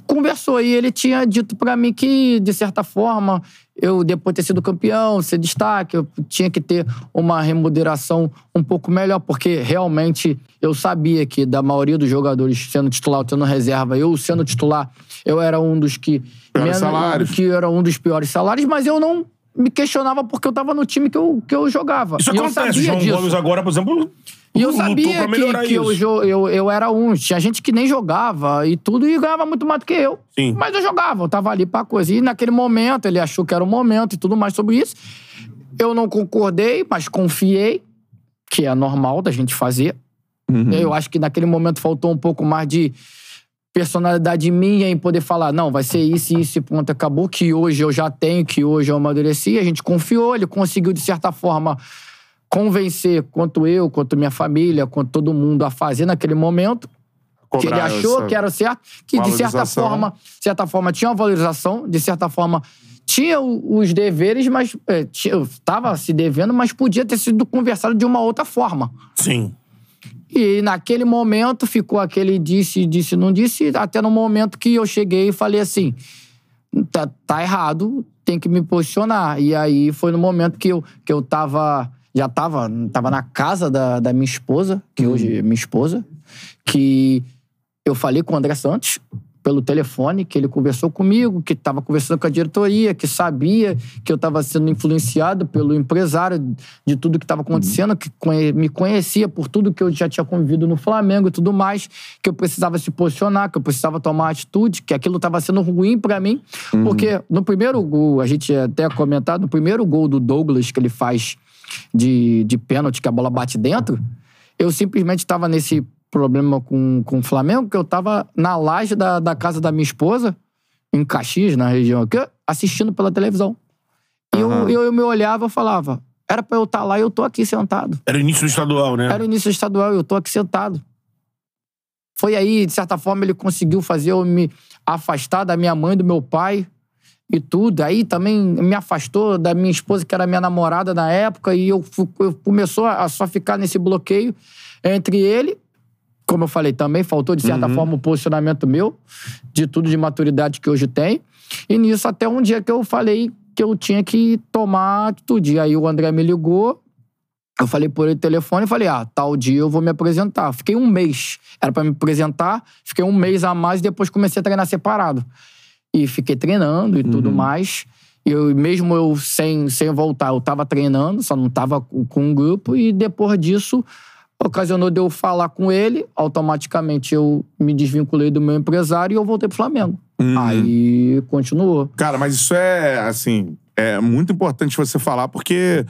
conversou e ele tinha dito pra mim que, de certa forma, eu, depois de ter sido campeão, ser destaque, eu tinha que ter uma remuneração um pouco melhor, porque realmente eu sabia que, da maioria dos jogadores sendo titular ou tendo reserva, eu sendo titular, eu era um dos que. Piores salários. Que era um dos piores salários, mas eu não me questionava porque eu tava no time que eu, que eu jogava. Isso e eu acontece. sabia João disso. Gomes agora, por exemplo, E eu sabia que, que eu, eu, eu era um. Tinha gente que nem jogava e tudo e ganhava muito mais do que eu. Sim. Mas eu jogava, eu tava ali pra coisa. E naquele momento, ele achou que era o momento e tudo mais sobre isso. Eu não concordei, mas confiei, que é normal da gente fazer. Eu acho que naquele momento faltou um pouco mais de personalidade minha em poder falar, não, vai ser isso, isso e ponto, acabou, que hoje eu já tenho, que hoje eu amadureci, a gente confiou, ele conseguiu, de certa forma, convencer, quanto eu, quanto minha família, quanto todo mundo, a fazer naquele momento, que ele Cobrar achou que era o certo, que de certa forma, certa forma tinha uma valorização, de certa forma tinha os deveres, mas é, estava se devendo, mas podia ter sido conversado de uma outra forma. Sim. E naquele momento ficou aquele disse, disse, não disse, até no momento que eu cheguei e falei assim: tá, tá errado, tem que me posicionar. E aí foi no momento que eu, que eu tava. Já tava, tava na casa da, da minha esposa, que hoje é minha esposa, que eu falei com o André Santos pelo telefone, que ele conversou comigo, que estava conversando com a diretoria, que sabia que eu estava sendo influenciado pelo empresário de tudo que estava acontecendo, que conhe- me conhecia por tudo que eu já tinha convivido no Flamengo e tudo mais, que eu precisava se posicionar, que eu precisava tomar atitude, que aquilo estava sendo ruim para mim, porque no primeiro gol, a gente até comentado, no primeiro gol do Douglas que ele faz de, de pênalti, que a bola bate dentro, eu simplesmente estava nesse problema com, com o Flamengo, que eu estava na laje da, da casa da minha esposa, em Caxias, na região aqui, assistindo pela televisão. E eu, Aham. eu, eu me olhava e falava, era pra eu estar lá e eu tô aqui sentado. Era o início do estadual, né? Era o início estadual e eu tô aqui sentado. Foi aí, de certa forma, ele conseguiu fazer eu me afastar da minha mãe, do meu pai e tudo. Aí também me afastou da minha esposa, que era minha namorada na época, e eu, eu começou a só ficar nesse bloqueio entre ele. Como eu falei, também faltou, de certa forma, o posicionamento meu, de tudo de maturidade que hoje tem. E nisso, até um dia que eu falei que eu tinha que tomar atitude. Aí o André me ligou, eu falei por ele telefone e falei, ah, tal dia eu vou me apresentar. Fiquei um mês. Era pra me apresentar, fiquei um mês a mais e depois comecei a treinar separado. E fiquei treinando e tudo mais. Eu, mesmo eu sem, sem voltar, eu tava treinando, só não tava com, um grupo. E depois disso, ocasionou de eu falar com ele, automaticamente eu me desvinculei do meu empresário e eu voltei pro Flamengo. Aí continuou. Cara, mas isso é, assim, é muito importante você falar, porque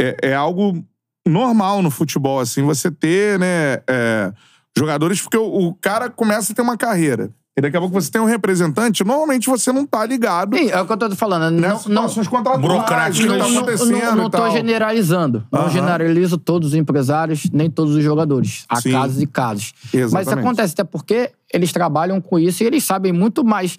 é, é algo normal no futebol, assim, você ter, né, é, jogadores, porque o, o cara começa a ter uma carreira. E daqui a pouco você tem um representante, normalmente você não tá ligado Sim, é o que eu tô falando. Não, não, situações contratuais, burocráticas. que tá não, acontecendo não, não e tô generalizando. Não generalizo todos os empresários, nem todos os jogadores. Há Sim. casos e casos. Mas isso Exatamente. acontece até porque eles trabalham com isso e eles sabem muito mais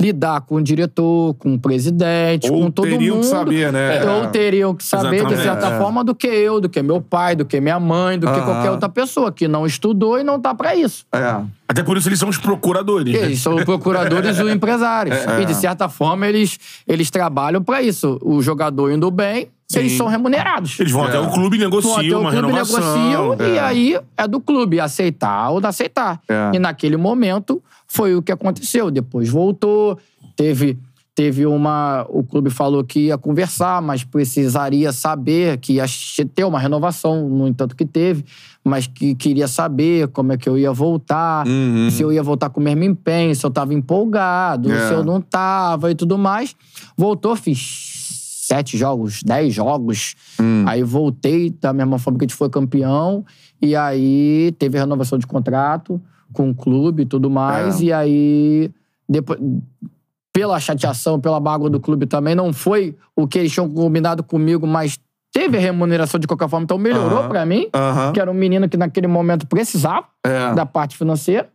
lidar com o diretor, com o presidente, Ou com todo teriam mundo. que saber, né? Ou teriam que saber, Exatamente. de certa É. forma, do que eu, do que meu pai, do que minha mãe, do que qualquer outra pessoa que não estudou e não tá pra isso. É. Até por isso eles são os procuradores. né? Eles são os procuradores e os empresários. É. E, de certa forma, eles, eles trabalham pra isso. O jogador indo bem, eles são remunerados. Eles vão até o clube e Vão até negociam o uma clube, renovação. negociam, e aí é do clube aceitar ou não aceitar. É. E naquele momento foi o que aconteceu. Depois voltou, teve. Teve uma. O clube falou que ia conversar, mas precisaria saber que ia ter uma renovação, no entanto que teve, mas que queria saber como é que eu ia voltar, Uhum. se eu ia voltar com o mesmo empenho, se eu tava empolgado, É. se eu não tava e tudo mais. Voltou, fiz sete jogos, dez jogos. Hum. Aí voltei da mesma forma que a gente foi campeão. E aí teve renovação de contrato com o clube e tudo mais. É. E aí, depois, pela chateação, pela mágoa do clube também, não foi o que eles tinham combinado comigo, mas teve remuneração de qualquer forma. Então melhorou Aham. pra mim, que era um menino que naquele momento precisava É. da parte financeira.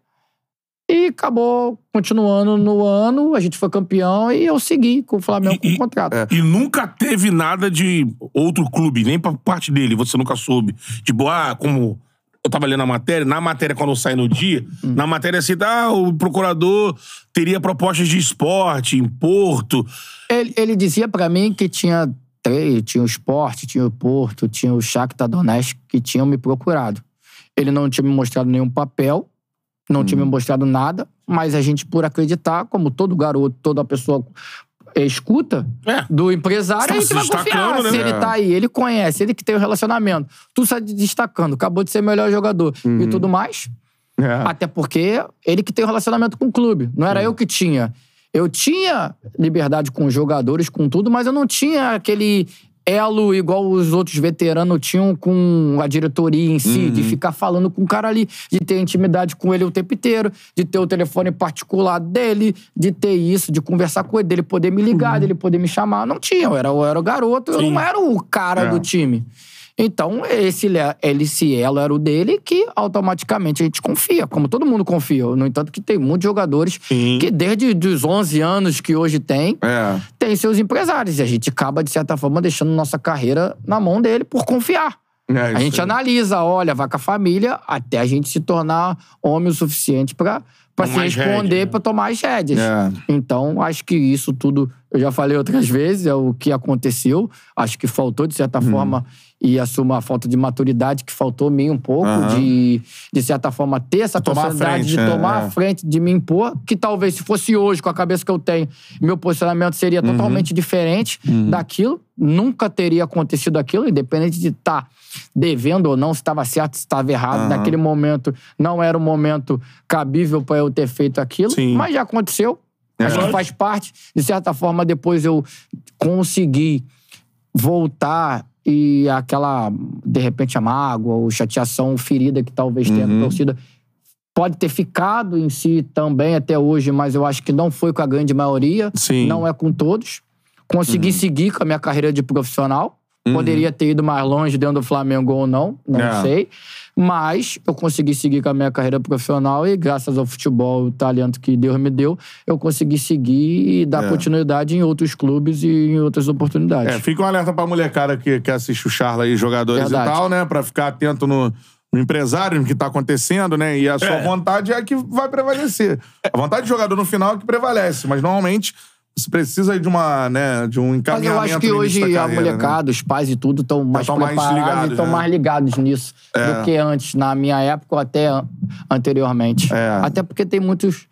E acabou continuando no ano, a gente foi campeão e eu segui com o Flamengo E- com o contrato. é. E nunca teve nada de outro clube, nem pra parte dele, você nunca soube. Tipo, ah, como eu tava lendo a matéria, na matéria, quando sai no dia, na matéria assim, ah, o procurador teria propostas de esporte em Porto. Ele, ele dizia pra mim que tinha três, tinha o Esporte, tinha o Porto, tinha o Shakhtar Donetsk que tinham me procurado. Ele não tinha me mostrado nenhum papel, não tinha me mostrado nada, mas a gente, por acreditar, como todo garoto, toda pessoa escuta É. do empresário, a Está gente se vai confiar. né? Se ele É. tá aí, ele conhece, ele que tem o relacionamento. Tu está destacando, acabou de ser melhor jogador e tudo mais. É. Até porque ele que tem o relacionamento com o clube. Não era eu que tinha. Eu tinha liberdade com os jogadores, com tudo, mas eu não tinha aquele elo igual os outros veteranos tinham com a diretoria em si, de ficar falando com o cara ali, de ter intimidade com ele o tempo inteiro, de ter o telefone particular dele, de ter isso, de conversar com ele, dele poder me ligar, dele poder me chamar. Não tinha, eu era, eu era o garoto, eu não era o cara É. do time. Então, esse, elo era o dele que automaticamente a gente confia, como todo mundo confia. No entanto, que tem muitos jogadores Sim. que desde os 11 anos que hoje tem, É. tem seus empresários. E a gente acaba, de certa forma, deixando nossa carreira na mão dele por confiar. É, A gente aí. analisa, olha, vai com a família até a gente se tornar homem o suficiente pra, pra se responder, né? pra tomar as rédeas. É. Então, acho que isso tudo, eu já falei outras vezes, é o que aconteceu. Acho que faltou, de certa Uhum. forma, e assumo a falta de maturidade que faltou a mim um pouco, de, de certa forma, ter essa possibilidade de é, tomar é. a frente, de me impor, que talvez se fosse hoje, com a cabeça que eu tenho, meu posicionamento seria Uhum. totalmente diferente daquilo. Nunca teria acontecido aquilo, independente de estar devendo ou não, se estava certo, se estava errado. Aham. Naquele momento, não era um momento cabível para eu ter feito aquilo, Sim. mas já aconteceu. É. Acho que faz parte. De certa forma, depois eu consegui voltar e aquela, de repente, a mágoa ou chateação, ferida que talvez tenha Uhum. torcida pode ter ficado em si também até hoje, mas eu acho que não foi com a grande maioria, Sim. Uhum. não é com todos. Consegui seguir com a minha carreira de profissional. Poderia ter ido mais longe dentro do Flamengo ou não, não É. sei. Mas eu consegui seguir com a minha carreira profissional e, graças ao futebol, o talento que Deus me deu, eu consegui seguir e dar É. continuidade em outros clubes e em outras oportunidades. É, fica um alerta pra molecada que, que assiste o Charla aí, jogadores Verdade. e tal, né? Pra ficar atento no, no empresário, no que tá acontecendo, né? E a sua É. vontade é a que vai prevalecer. A vontade do jogador no final é que prevalece, mas normalmente você precisa de uma, né, de um Mas eu encaminhamento acho que hoje da a carreira, né? molecada, os pais e tudo estão mais tão mais preparados ligados, e estão né? mais ligados nisso É. do que antes, na minha época ou até an- anteriormente. É. Até porque tem muitos,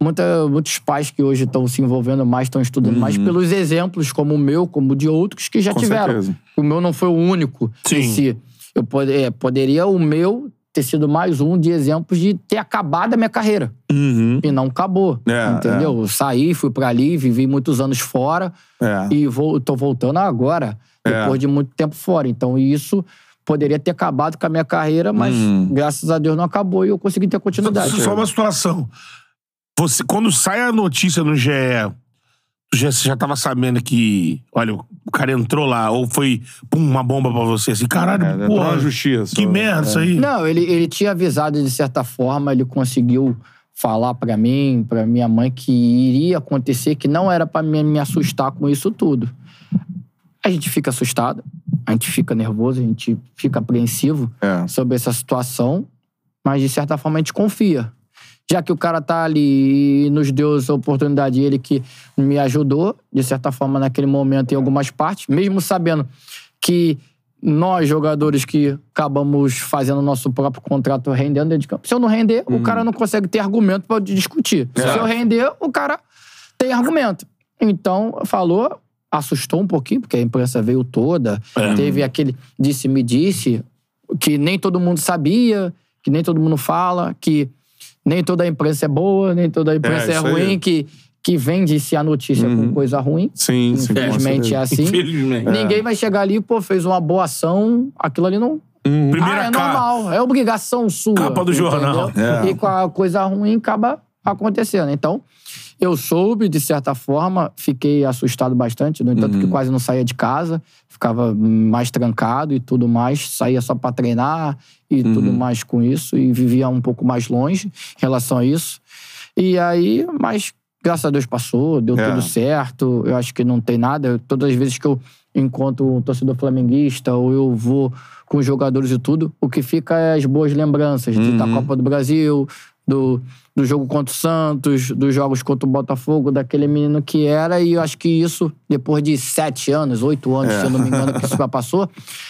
muita, muitos pais que hoje estão se envolvendo mais, estão estudando mais pelos exemplos, como o meu, como de outros que já Uhum. Com tiveram. certeza. O meu não foi o único Sim. em si. Eu é, poderia o meu ter sido mais um de exemplos de ter acabado a minha carreira. Uhum. E não acabou. É, entendeu? Eu saí, fui pra ali, vivi muitos anos fora É. e vou, tô voltando agora, É. depois de muito tempo fora. Então, isso poderia ter acabado com a minha carreira, mas Hum. graças a Deus não acabou e eu consegui ter continuidade. Só uma situação. Você, quando sai a notícia no GE, tu já, você já tava sabendo que, olha, o cara entrou lá, ou foi pum, uma bomba pra você, assim, caralho, É, entrou porra, na justiça. que merda isso aí. Não, ele, ele tinha avisado de certa forma, ele conseguiu falar pra mim, pra minha mãe, que iria acontecer, que não era pra me, me assustar com isso tudo. A gente fica assustado, a gente fica nervoso, a gente fica apreensivo É. sobre essa situação, mas de certa forma a gente confia. Já que o cara tá ali e nos deu essa oportunidade, ele que me ajudou, de certa forma, naquele momento, em algumas partes, mesmo sabendo que nós, jogadores que acabamos fazendo nosso próprio contrato rendendo dentro de campo, se eu não render, o cara não consegue ter argumento para discutir. Se eu render, o cara tem argumento. Então, falou, assustou um pouquinho, porque a imprensa veio toda, teve aquele disse-me disse, que nem todo mundo sabia, que nem todo mundo fala, que nem toda a imprensa é boa, nem toda a imprensa é, aí. ruim, que, que vende-se a notícia com coisa ruim. Sim, sim. Infelizmente é certeza. assim. Infelizmente. Ninguém vai chegar ali, pô, fez uma boa ação, aquilo ali não. Primeira ah, é capa. normal, é obrigação sua. Capa do jornal. entendeu? É. E com a coisa ruim acaba acontecendo. Então, eu soube, de certa forma, fiquei assustado bastante, no entanto, que quase não saía de casa, ficava mais trancado e tudo mais, saía só pra treinar e tudo mais com isso, e vivia um pouco mais longe em relação a isso. E aí, mas graças a Deus passou, deu É. tudo certo, eu acho que não tem nada. Todas as vezes que eu encontro um torcedor flamenguista ou eu vou com os jogadores e tudo. O que fica é as boas lembranças de- Uhum. da Copa do Brasil, do, do jogo contra o Santos, dos jogos contra o Botafogo, daquele menino que era. E eu acho que isso, depois de sete anos, oito anos, É. se eu não me engano, que isso já passou,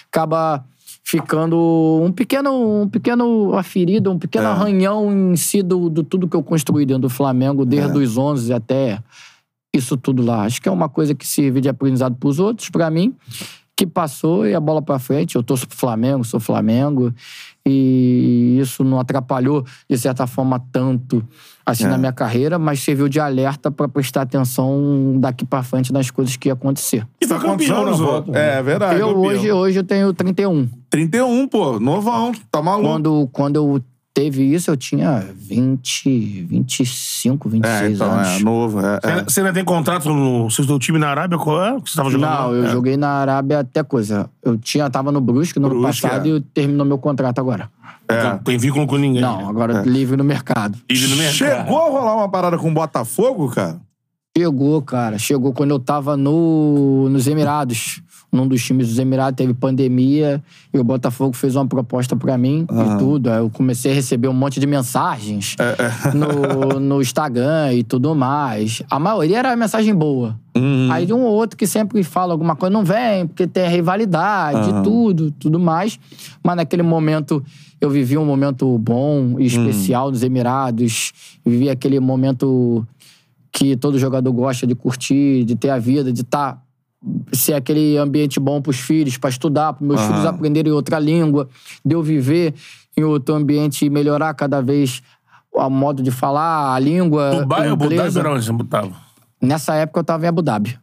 acaba ficando um pequeno, um pequeno uma ferida, um pequeno É. arranhão em si do, do tudo que eu construí dentro do Flamengo, desde É. os 11 até isso tudo lá. Acho que é uma coisa que serve de aprendizado pros outros, pra mim, que passou e a bola pra frente. Eu torço pro Flamengo, sou Flamengo, e isso não atrapalhou, de certa forma, tanto assim É. na minha carreira, mas serviu de alerta pra prestar atenção daqui pra frente nas coisas que ia acontecer. E foi Quantos campeão anos, volta. ô? É, verdade. eu campeão. hoje, hoje eu tenho 31. 31, pô. Novão. Tá maluco. Quando, quando eu teve isso, eu tinha 20, 25, 26 É, então, anos. é, novo. É, Você é. ainda- Você ainda tem contrato no seu time na Arábia? Qual é? Que você tava jogando? Não, eu É. joguei na Arábia até coisa. Eu tinha, tava no Brusque no ano Brusque, passado é. e terminou meu contrato agora. Não tem vínculo com ninguém. Não, agora livre no mercado. Livre no mercado. Chegou a rolar uma parada com o Botafogo, cara? Chegou, cara. Chegou quando eu tava no, nos Emirados. Num dos times dos Emirados teve pandemia e o Botafogo fez uma proposta pra mim e tudo. Aí eu comecei a receber um monte de mensagens no, no Instagram e tudo mais. A maioria era mensagem boa. Aí de um ou outro que sempre fala alguma coisa, não vem, porque tem rivalidade e tudo, tudo mais. Mas naquele momento eu vivi um momento bom e especial nos Emirados. Vivi aquele momento que todo jogador gosta de curtir, de ter a vida, de estar ser aquele ambiente bom para os filhos, para estudar, para meus Aham. filhos aprenderem outra língua, de eu viver em outro ambiente e melhorar cada vez o modo de falar, a língua Dubai Abu Dhabi era onde você? Nessa época eu estava em Abu Dhabi.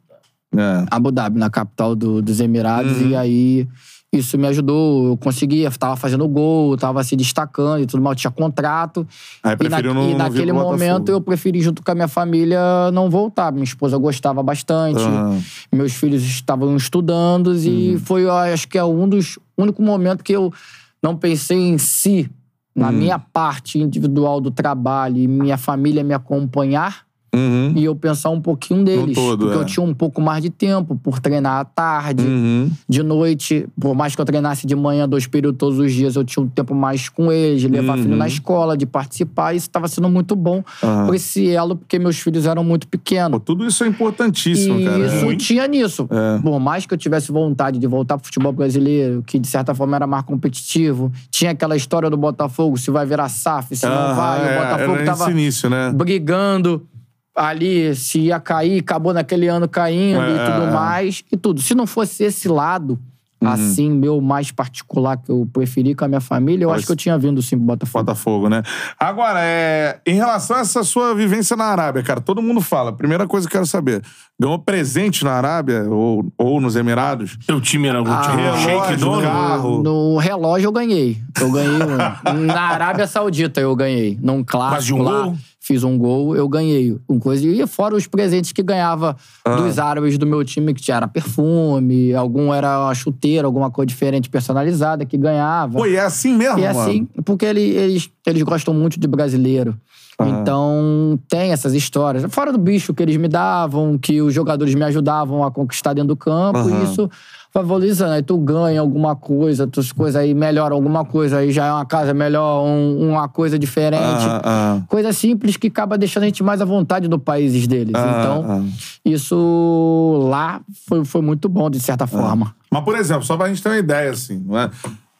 É. Abu Dhabi, na capital do- dos Emirados, Uhum. e aí isso me ajudou. Eu conseguia, tava fazendo gol, tava se destacando e tudo mais, tinha contrato. Aí E, na- não e naquele momento eu preferi, junto com a minha família, não voltar. Minha esposa gostava bastante, Aham. meus filhos estavam estudando, Uhum. e foi, eu acho que é um dos único momento que eu não pensei em si, na Uhum. minha parte individual do trabalho e minha família me acompanhar Uhum. e eu pensar um pouquinho deles. todo, porque é. eu tinha um pouco mais de tempo por treinar à tarde, Uhum. de noite. Por mais que eu treinasse de manhã, dois períodos todos os dias, eu tinha um tempo mais com eles, de levar Uhum. filho na escola, de participar. E isso estava sendo muito bom Aham. por esse elo, porque meus filhos eram muito Pô, pequenos. tudo isso é importantíssimo, E cara. isso É. tinha nisso. É. Por mais que eu tivesse vontade de voltar pro futebol brasileiro, que de certa forma era mais competitivo, tinha aquela história do Botafogo, se vai virar SAF, se não vai. é, o Botafogo era tava esse início, né? brigando ali se ia cair, acabou naquele ano caindo É, e tudo é. mais e tudo. Se não fosse esse lado, Uhum. assim, meu mais particular que eu preferi com a minha família, eu Mas- acho que eu tinha vindo sim pro Botafogo. Botafogo, né? Agora, é, em relação a essa sua vivência na Arábia, cara, todo mundo fala. Primeira coisa que eu quero saber: ganhou presente na Arábia ou, ou nos Emirados? Teu time era algum Ah, time? relógio, Shake dono? carro. No relógio eu ganhei. Eu ganhei um. Na Arábia Saudita eu ganhei. Num clássico Mas de um lá. gol? Fiz um gol, eu ganhei. Um coisa, e fora os presentes que ganhava Ah. dos árabes do meu time, que tinha era perfume, algum era uma chuteira, alguma coisa diferente personalizada que ganhava. Pô, e é assim mesmo, E é mano? assim, porque ele- eles, eles gostam muito de brasileiro. Então, tem essas histórias. Fora do bicho que eles me davam, que os jogadores me ajudavam a conquistar dentro do campo, Aham. e isso vai valorizando. Aí tu ganha alguma coisa, tuas coisas aí melhoram alguma coisa, aí já é uma casa melhor, um- uma coisa diferente. Coisa simples que acaba deixando a gente mais à vontade no países deles. então, isso lá foi, foi muito bom, de certa forma. Mas, por exemplo, só pra gente ter uma ideia, assim, não é?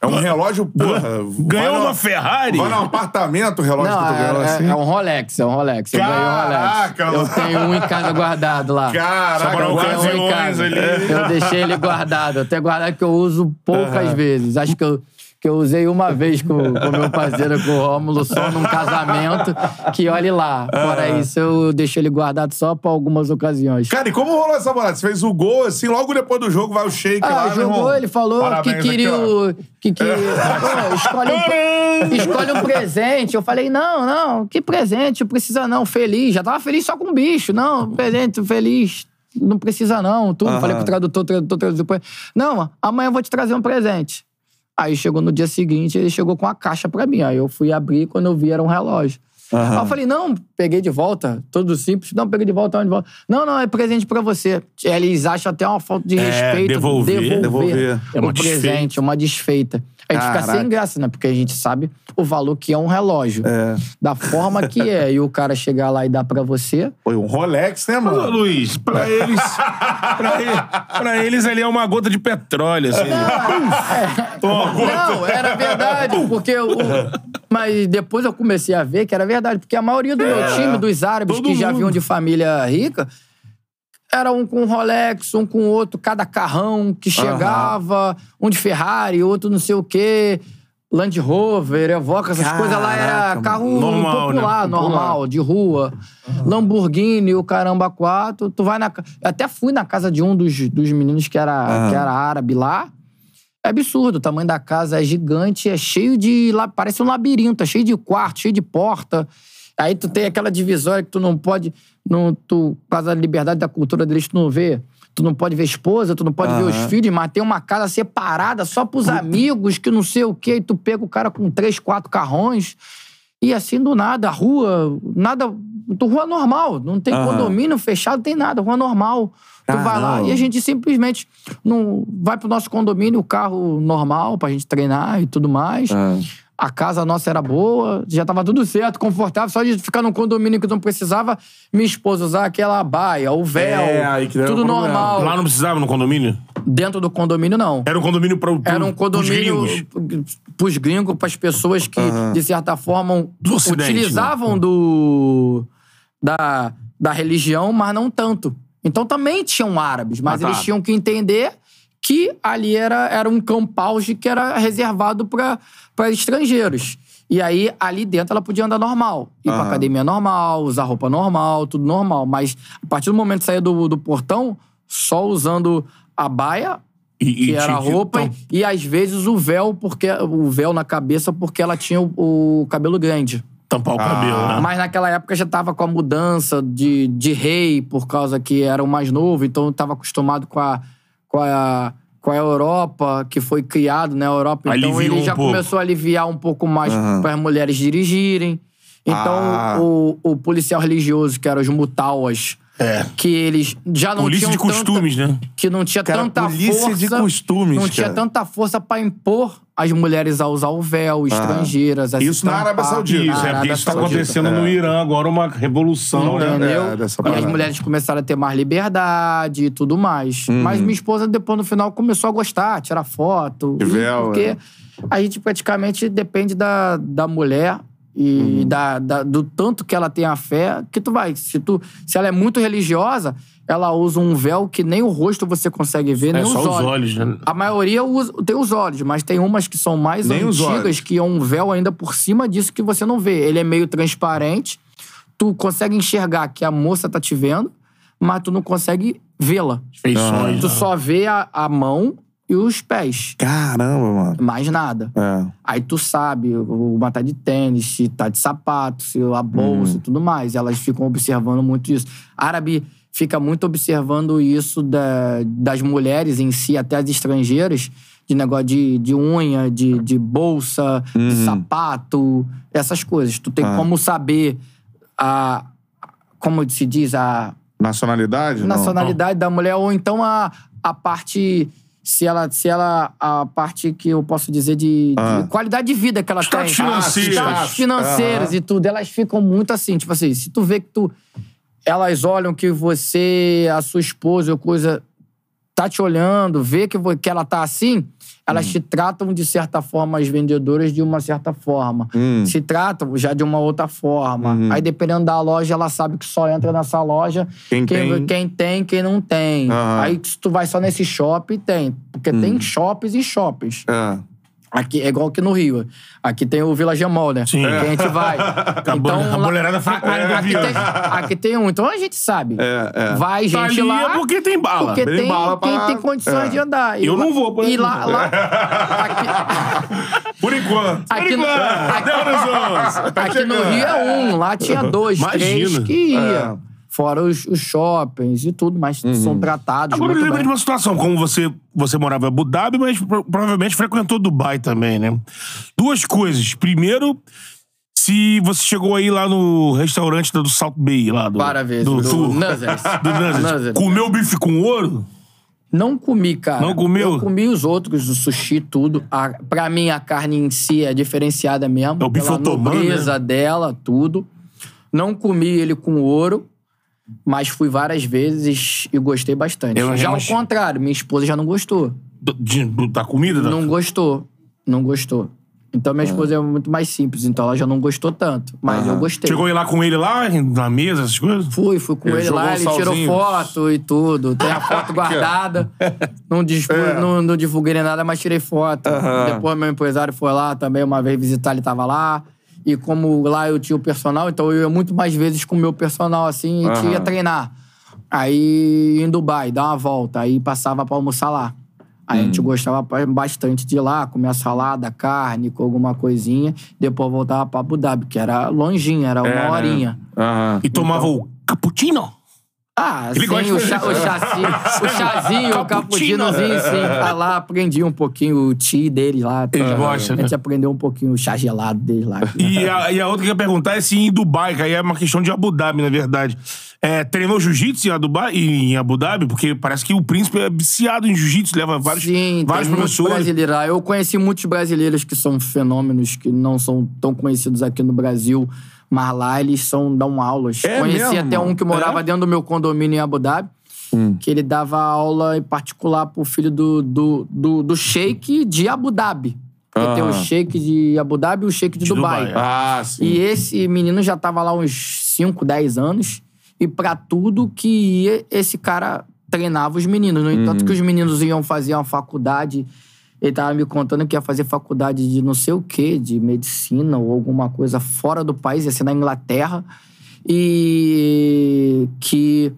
É um relógio, porra. Ganhou uma Ferrari? Vai num apartamento o relógio Não, que tu ganhou é, assim? é, é um Rolex, é um Rolex. Eu ganhei um Rolex. Eu tenho um em casa guardado lá. Caraca, Eu tenho um em casa. ali. Eu deixei ele guardado. Até guardado que eu uso poucas vezes. Acho que eu, que eu usei uma vez com o meu parceiro, com o Rômulo, só num casamento. Que olhe lá. Fora isso, eu deixo ele guardado só pra algumas ocasiões. Cara, e como rolou essa bolada? Você fez o gol, assim, logo depois do jogo vai o shake Ah, lá, meu jogou, ele falou Parabéns que queria o. Que, que, Pô, escolhe, um, escolhe um presente. Eu falei, não, não, que presente? Não precisa não, feliz. Já tava feliz só com o bicho. Não, presente, feliz. Não precisa não, tudo. Aham. Falei com o tradutor, tradutor, tradutor. Não, amanhã eu vou te trazer um presente. Aí chegou no dia seguinte, ele chegou com a caixa pra mim. Aí eu fui abrir, quando eu vi era um relógio. Aí eu falei, não, peguei de volta, todo simples. Não, peguei de volta, de volta. Não, não, é presente pra você. Eles acham até uma falta de É, respeito. devolver, devolver. É uma o presente, uma desfeita. A gente fica Caraca. sem graça, né? Porque a gente sabe o valor que é um relógio. É. Da forma que é. E o cara chegar lá e dar pra você. Foi um Rolex, né, Mas, ô, mano? Luiz, pra eles. pra, ele- pra eles ali é uma gota de petróleo, assim. Não, era verdade, porque o. Mas depois eu comecei a ver que era verdade, porque a maioria do meu time, dos árabes todo que já mundo. vinham de família rica, era um com Rolex, um com outro, cada carrão que chegava, um de Ferrari, outro não sei o quê. Land Rover, Evoca, essas Caraca, coisas lá era carro Normal, né? popular, normal, de rua. Lamborghini, o caramba quatro. Tu vai na. Eu até fui na casa de um dos, dos meninos que era, Aham. que era árabe lá. É absurdo, o tamanho da casa é gigante, é cheio de. Parece um labirinto, é cheio de quarto, cheio de porta. Aí tu tem aquela divisória que tu não pode. Não, tu, por causa da liberdade da cultura deles, tu não vê. Tu não pode ver esposa, tu não pode ver os filhos, mas tem uma casa separada só pros amigos, que não sei o quê. E tu pega o cara com três, quatro carrões. E assim, do nada, rua, nada. Tu, rua normal, não tem Aham. condomínio fechado, tem nada, rua normal. Tu vai lá Caramba. e a gente simplesmente não vai pro nosso condomínio, o carro normal pra gente treinar e tudo mais. A casa nossa era boa, já tava tudo certo, confortável, só de ficar num condomínio que não precisava minha esposa usar aquela baia, o véu, É, aí que tudo normal. Lá não precisava no condomínio? Dentro do condomínio, não. Era um condomínio pro, Era um condomínio pros gringos. pros gringos, pras pessoas que, de certa forma, Do utilizavam né? do, da, da religião, mas não tanto. Então também tinham árabes, mas Ah, tá. eles tinham que entender que ali era, era um campauge que era reservado para estrangeiros. E aí, ali dentro, ela podia andar normal. Ir pra Aham. academia normal, usar roupa normal, tudo normal. Mas a partir do momento de sair do, do portão, só usando a baia, E, e que era a roupa, então, e às vezes o véu, porque o véu na cabeça, porque ela tinha o, o cabelo grande. tampar o cabelo, né? Mas naquela época já tava com a mudança de, de rei, por causa que era o mais novo, então tava acostumado com a, com a, com a Europa, que foi criado na Europa. Então Aliviou ele já um pouco. começou a aliviar um pouco mais Aham. para as mulheres dirigirem. Então Ah. o, o policial religioso, que eram os mutauas, É. que eles já não Polícia tinham de costumes, tanta, né? que não tinha Cara, tanta polícia força de costumes, não tinha cara. tanta força pra impor as mulheres a usar o véu, estrangeiras. a se Isso na Arábia. Saudita. Isso, é porque isso tá Saudita. acontecendo no Irã agora, uma revolução, né? Entendeu? É, dessa e as mulheres começaram a ter mais liberdade e tudo mais. Uhum. Mas minha esposa, depois no final, começou a gostar, tirar foto. De E véu, porque é. a gente praticamente depende da, da mulher e Uhum. da, da- do tanto que ela tem a fé, que tu vai. Se, tu, se ela é muito religiosa, ela usa um véu que nem o rosto você consegue ver, É nem só os os olhos. olhos, né? A maioria usa- tem os olhos, mas tem umas que são mais Nem antigas, olhos. que é um véu ainda por cima disso que você não vê. Ele é meio transparente, tu consegue enxergar que a moça tá te vendo, mas tu não consegue vê-la. Feições. Tu né? só vê a, a mão e os pés, Caramba, mano. mais nada. É. Aí tu sabe, o uma tá de tênis, se tá de sapato, se a bolsa e tudo mais. Elas ficam observando muito isso. Árabe fica muito observando isso da- das mulheres em si, até as estrangeiras, de negócio de, de unha, de, de bolsa, de sapato, essas coisas. Tu tem Ah. como saber a. Como se diz? A Nacionalidade? Não. nacionalidade da mulher, ou então a, a parte. Se ela, se ela. A parte que eu posso dizer de, de Ah. qualidade de vida que ela Status tem. financeiro. Status Status. financeiros Aham. e tudo. Elas ficam muito assim, tipo assim, se tu vê que tu. Elas olham que você, a sua esposa ou coisa, tá te olhando, vê que, que ela tá assim, elas te tratam de certa forma, as vendedoras, de uma certa forma. Hum. Se tratam já de uma outra forma. Uhum. Aí, dependendo da loja, ela sabe que só entra nessa loja Quem tem. quem tem, quem não tem. Aham. Aí, se tu vai só nesse shopping, tem. Porque tem shoppings e shoppings. É. Aqui é igual aqui no Rio. Aqui tem o Village Mall, né? Sim. Que a gente vai. Então, a lá- boleirada a- frequenta a- aqui, o tem, aqui tem um. Então a gente sabe. É, é. Vai Tá gente ali lá. é porque tem bala. Porque Bem tem bala pra- quem tem condições é. de andar. E Eu lá- não vou, por E exemplo. lá. lá aqui, Por enquanto. aqui, no, aqui, aqui no Rio é um. Lá tinha dois, três Imagina. que ia. Fora os, os shoppings e tudo, mas são tratados Agora eu lembrei bem. de uma situação, como você, você morava em Abu Dhabi, mas pro- provavelmente frequentou Dubai também, né? Duas coisas. Primeiro, se você chegou aí lá no restaurante do South Bay, lá do. Vezes. Do, Do, do, Nuzzers. do. Nuzzers. Comeu bife com ouro? Não comi, cara. Não comeu? Eu comi os outros, o sushi, tudo. A, pra mim, a carne em si é diferenciada mesmo. É o bife pela otomano, nobreza dela, tudo. Não comi ele com ouro, mas fui várias vezes e gostei bastante. Eu já ao contrário, minha esposa já não gostou. Do- de- do- da comida? da- Não gostou. Não gostou. Então, minha esposa é muito mais simples, então ela já não gostou tanto. Mas eu gostei. Chegou aí lá com ele lá, na mesa, essas coisas? Fui, fui com Ele ele, jogou lá, ele tirou foto e tudo. Tem a foto guardada. não, dispu- É. não, não divulguei nem nada, mas tirei foto. Depois meu empresário foi lá também, uma vez visitar, ele tava lá. E como lá eu tinha o personal, então eu ia muito mais vezes com o meu personal, assim, e ia treinar. Aí em Dubai, dar uma volta, aí passava pra almoçar lá. Aí a gente Hum. gostava bastante de ir lá, comer a salada, carne, com alguma coisinha. Depois voltava pra Abu Dhabi, que era longinho, era uma É, né? horinha. Aham. E tomava o cappuccino? Ah, Ele sim, o, chá, o chazinho, o chazinho, o Cappuccino. cappuccinozinho, sim. Tá lá, aprendi um pouquinho o tea deles lá. Eles tá? gostam, A gente né? aprendeu um pouquinho o chá gelado deles lá. E a, e a outra que eu ia perguntar é se em Dubai, que aí é uma questão de Abu Dhabi, na verdade. É, treinou jiu-jitsu em, Abu Dhabi- em Abu Dhabi? Porque parece que o príncipe é viciado em jiu-jitsu, leva vários, Sim, vários tem professores. brasileiros lá. Eu conheci muitos brasileiros que são fenômenos, que não são tão conhecidos aqui no Brasil, mas lá eles são, dão aulas. É conheci mesmo, até um que morava É? dentro do meu condomínio em Abu Dhabi, Hum. que ele dava aula em particular pro filho do, do, do, do sheik de Abu Dhabi. Porque tem Ah. o sheik de Abu Dhabi e o sheik de, De Dubai. Dubai, é. Ah, sim. E esse menino já tava lá uns 5, 10 anos. E pra tudo que ia, esse cara treinava os meninos. No entanto, que os meninos iam fazer uma faculdade. Ele tava me contando que ia fazer faculdade de não sei o quê, de medicina ou alguma coisa fora do país, ia ser na Inglaterra. E que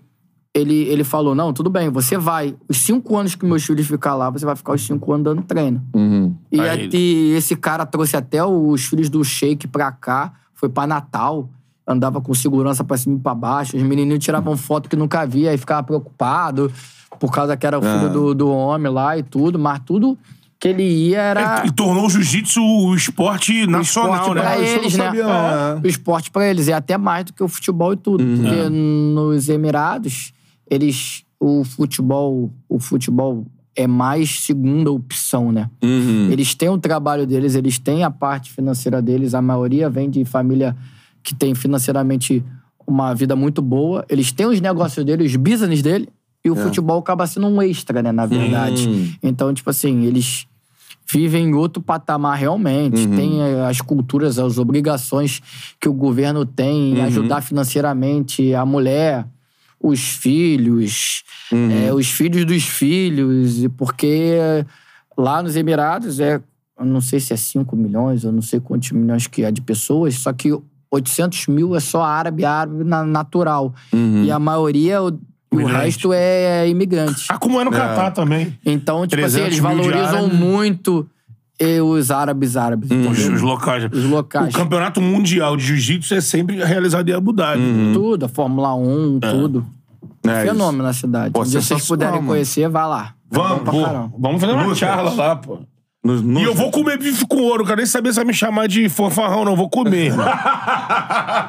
ele, ele falou: não, tudo bem, você vai. Os cinco anos que meus filhos ficar lá, você vai ficar os cinco anos dando treino. Uhum. E, a- e esse cara trouxe até os filhos do Sheik pra cá, foi pra Natal, andava com segurança pra cima e pra baixo. Os menininhos tiravam foto que nunca via e ficava preocupado por causa que era o filho Ah. do, do homem lá e tudo, mas tudo que ele ia era. E tornou o jiu-jitsu o esporte nacional, esporte né? pra Ah, não eles, né? sabia, é. O esporte pra eles é até mais do que o futebol e tudo. Uhum. Porque nos Emirados, eles. O futebol, o futebol é mais segunda opção, né? Uhum. Eles têm o trabalho deles, eles têm a parte financeira deles, a maioria vem de família que tem financeiramente uma vida muito boa. Eles têm os negócios deles, os business dele, e o futebol acaba sendo um extra, né, na verdade. Hum. Então, tipo assim, eles vivem em outro patamar realmente, tem eh, as culturas, as obrigações que o governo tem em ajudar financeiramente a mulher, os filhos, eh, os filhos dos filhos, e porque lá nos Emirados é, eu não sei se é 5 milhões, eu não sei quantos milhões que é de pessoas, só que 800 mil é só árabe, árabe na- natural. E a maioria, o, resto é imigrante. Ah, como é no Catar também. Então, tipo assim, 300 eles valorizam muito eh, os árabes árabes. Os, entendeu? os locais. Os locais. O campeonato mundial de jiu-jitsu é sempre realizado em Abu Dhabi. Tudo, a Fórmula 1, tudo. É isso. Fenômeno na cidade. Pô, dia vocês puderem mano. conhecer, vá lá. É Vamos, caramba. vamos fazer uma charla lá, pô. No- no- E eu vou comer bife com ouro, quero nem saber se vai me chamar de fanfarrão, não. Vou comer. irmão.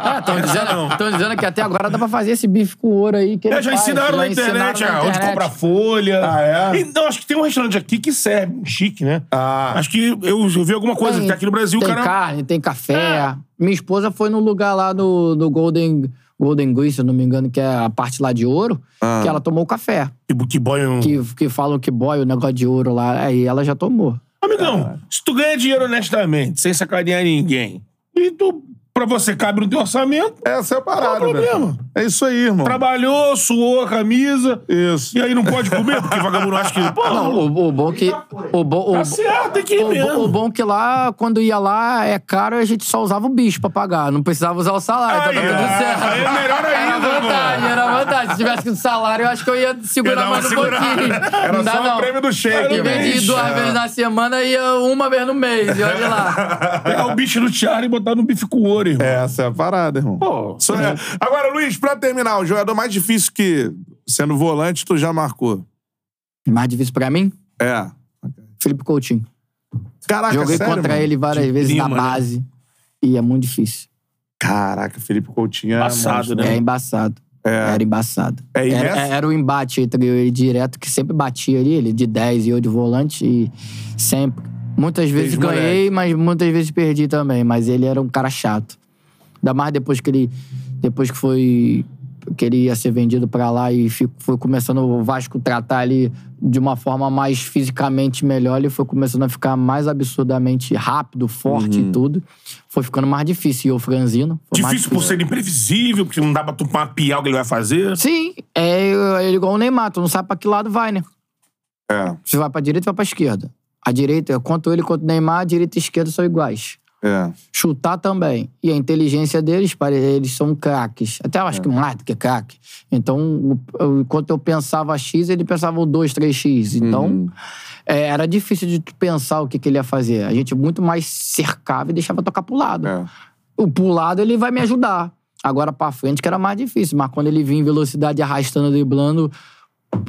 É, estão dizendo, tão dizendo que até agora dá pra fazer esse bife com ouro aí. Que É, já faz, ensinaram na ensinaram internet, na ah, onde internet. compra folha. Ah, é? E, não, acho que tem um restaurante aqui que serve, chique, né? Ah. Acho que eu, vi alguma coisa, Tem- que aqui no Brasil, tem o cara... carne, tem café. É. Minha esposa foi no lugar lá do, do Golden, Golden Goose, se eu não me engano, que é a parte lá de ouro, Ah. que ela tomou café. Que, que boy um... Que, que falam que boy, o negócio de ouro lá, aí ela já tomou. Amigão, se tu ganha dinheiro honestamente, sem sacanear ninguém, e tu, pra você cabe no teu orçamento, Essa é a parada, Qual o problema? Beto. É isso aí, irmão. trabalhou, suou a camisa, Isso. e aí não pode comer, porque vagabundo acha que... Pô, Não, o, o bom que. O bom, o, tá certo, tem que ir o, mesmo. o bom que lá, quando ia lá, é caro, a gente só usava o bicho pra pagar. Não precisava usar o salário, Aí, então tá tudo é. certo. Aí é melhor Era ainda, vantagem, pô. era vantagem. Se tivesse que o salário, eu acho que eu ia segurar uma mais um segurada. pouquinho. Era não dá, só não. o prêmio do shake, Em vez de ir duas vezes na semana, ia uma vez no mês. E olha lá. Pegar o bicho no Charlie e botar no bife com ouro, irmão. Essa é a parada, irmão. Pô, Isso é. Agora, Luiz, pra terminar, o jogador mais difícil que, sendo volante, tu já marcou. Mais difícil pra mim? É. Felipe Coutinho. Caraca, Joguei sério, contra mano? ele várias De vezes prima, na né? base. E é muito difícil. Caraca, Felipe Coutinho é Embaçado, né? É embaçado. Era embaçado. É, era, era o embate entre eu e ele direto, que sempre batia ali, ele de 10 e eu de volante, e sempre. Muitas vezes Desde ganhei, mas muitas vezes perdi também. Mas ele era um cara chato. Ainda mais depois que ele. Depois que foi. Que ele ia ser vendido pra lá e fi- foi começando o Vasco tratar ele de uma forma mais fisicamente melhor, ele foi começando a ficar mais absurdamente rápido, forte Uhum. e tudo. Foi ficando mais difícil. E o franzino. Difícil por ser imprevisível, porque não dá pra tu mapear o que ele vai fazer. Sim, é ele igual o Neymar, tu não sabe pra que lado vai, né? É, Se vai pra direita, vai pra esquerda. A direita, quanto ele quanto o Neymar, a direita e a esquerda são iguais. é. Chutar também. E a inteligência deles, eles são craques. Até eu acho que mais do que craque. Então, enquanto eu pensava X, ele pensava o 2, 3X. Então, é, era difícil de pensar o que, que ele ia fazer. A gente muito mais cercava e deixava tocar pro lado. É. O pro lado ele vai me ajudar. Agora pra frente que era mais difícil. Mas quando ele vinha em velocidade arrastando, driblando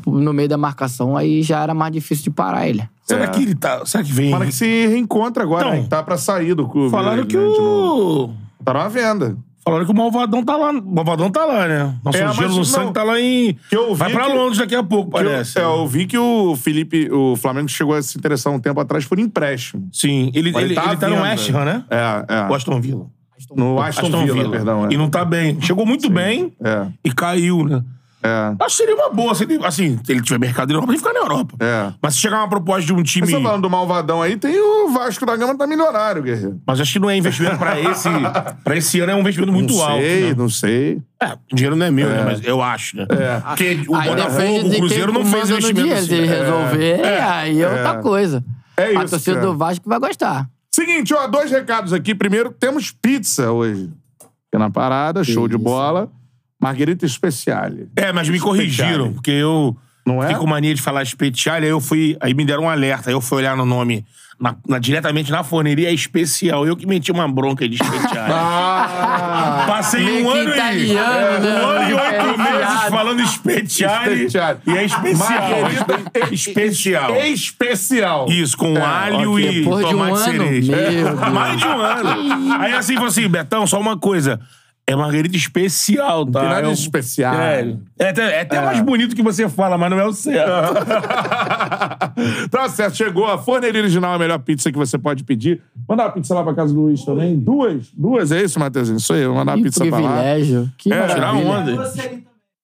no meio da marcação, aí já era mais difícil de parar ele. Será É. que ele tá. Será que vem. Fala que se reencontra agora, Então, né? Tá pra sair do clube. Falaram né, que o. Tá numa venda. Falaram que o Malvadão tá lá. O Malvadão tá lá, né? Nosso É, gelo no não- sangue tá lá em. Vai pra Londres daqui a pouco, Que eu- parece. é, eu vi que o Felipe, o Flamengo chegou a se interessar um tempo atrás por empréstimo. Sim, ele, Mas ele, tá ele tá no. West Ham, né? É, é. O Aston Villa. No Aston, Villa, perdão. É. E não tá bem. Chegou muito bem É, e caiu, né? É, Acho que seria uma boa. Se ele, assim, se ele tiver mercado na Europa, ele fica na Europa. é. Mas se chegar uma proposta de um time. Você falando do Malvadão aí, tem o Vasco da Gama tá milionário, guerreiro. Mas acho que não é investimento pra esse. pra esse ano é um investimento muito não alto. sei, né? não sei. É, o dinheiro não é meu, né? Mas eu acho, né? Porque o Aí Botafogo, o de Cruzeiro não fez investimento dinheiro. assim. Se ele resolver, aí é outra coisa. É A isso, torcida cara. do Vasco vai gostar. Seguinte, ó, dois recados aqui. Primeiro, temos pizza hoje. Aqui na parada, show de isso. bola. Marguerita Speciale. É, mas me corrigiram, Speciale. porque eu Não é? fiquei com mania de falar especial, aí eu fui. Aí me deram um alerta. Aí eu fui olhar no nome na- na- diretamente na forneria especial. Eu que meti uma bronca de especial. Ah! Passei um ano aí. italiano, né? Um ano e oito Diferenciado. meses falando especial. Speciale. E é especial. Marguerita especial. Especial. Isso, com alho ok. e Depois de um tomate ano, cereja. meu Deus. Mais de um ano. Aí assim, falou assim, Betão, só uma coisa. É margarita especial, tá? tem nada de É um- especial. É, é até, é até mais bonito que você fala, mas não é o certo. tá certo, chegou. A forneria original é a melhor pizza que você pode pedir. Mandar uma pizza lá pra casa do Luiz também. Duas? Duas, é isso, Matheusinho? Isso aí, eu vou mandar uma pizza pra lá. privilégio. Que É, Tirar onda.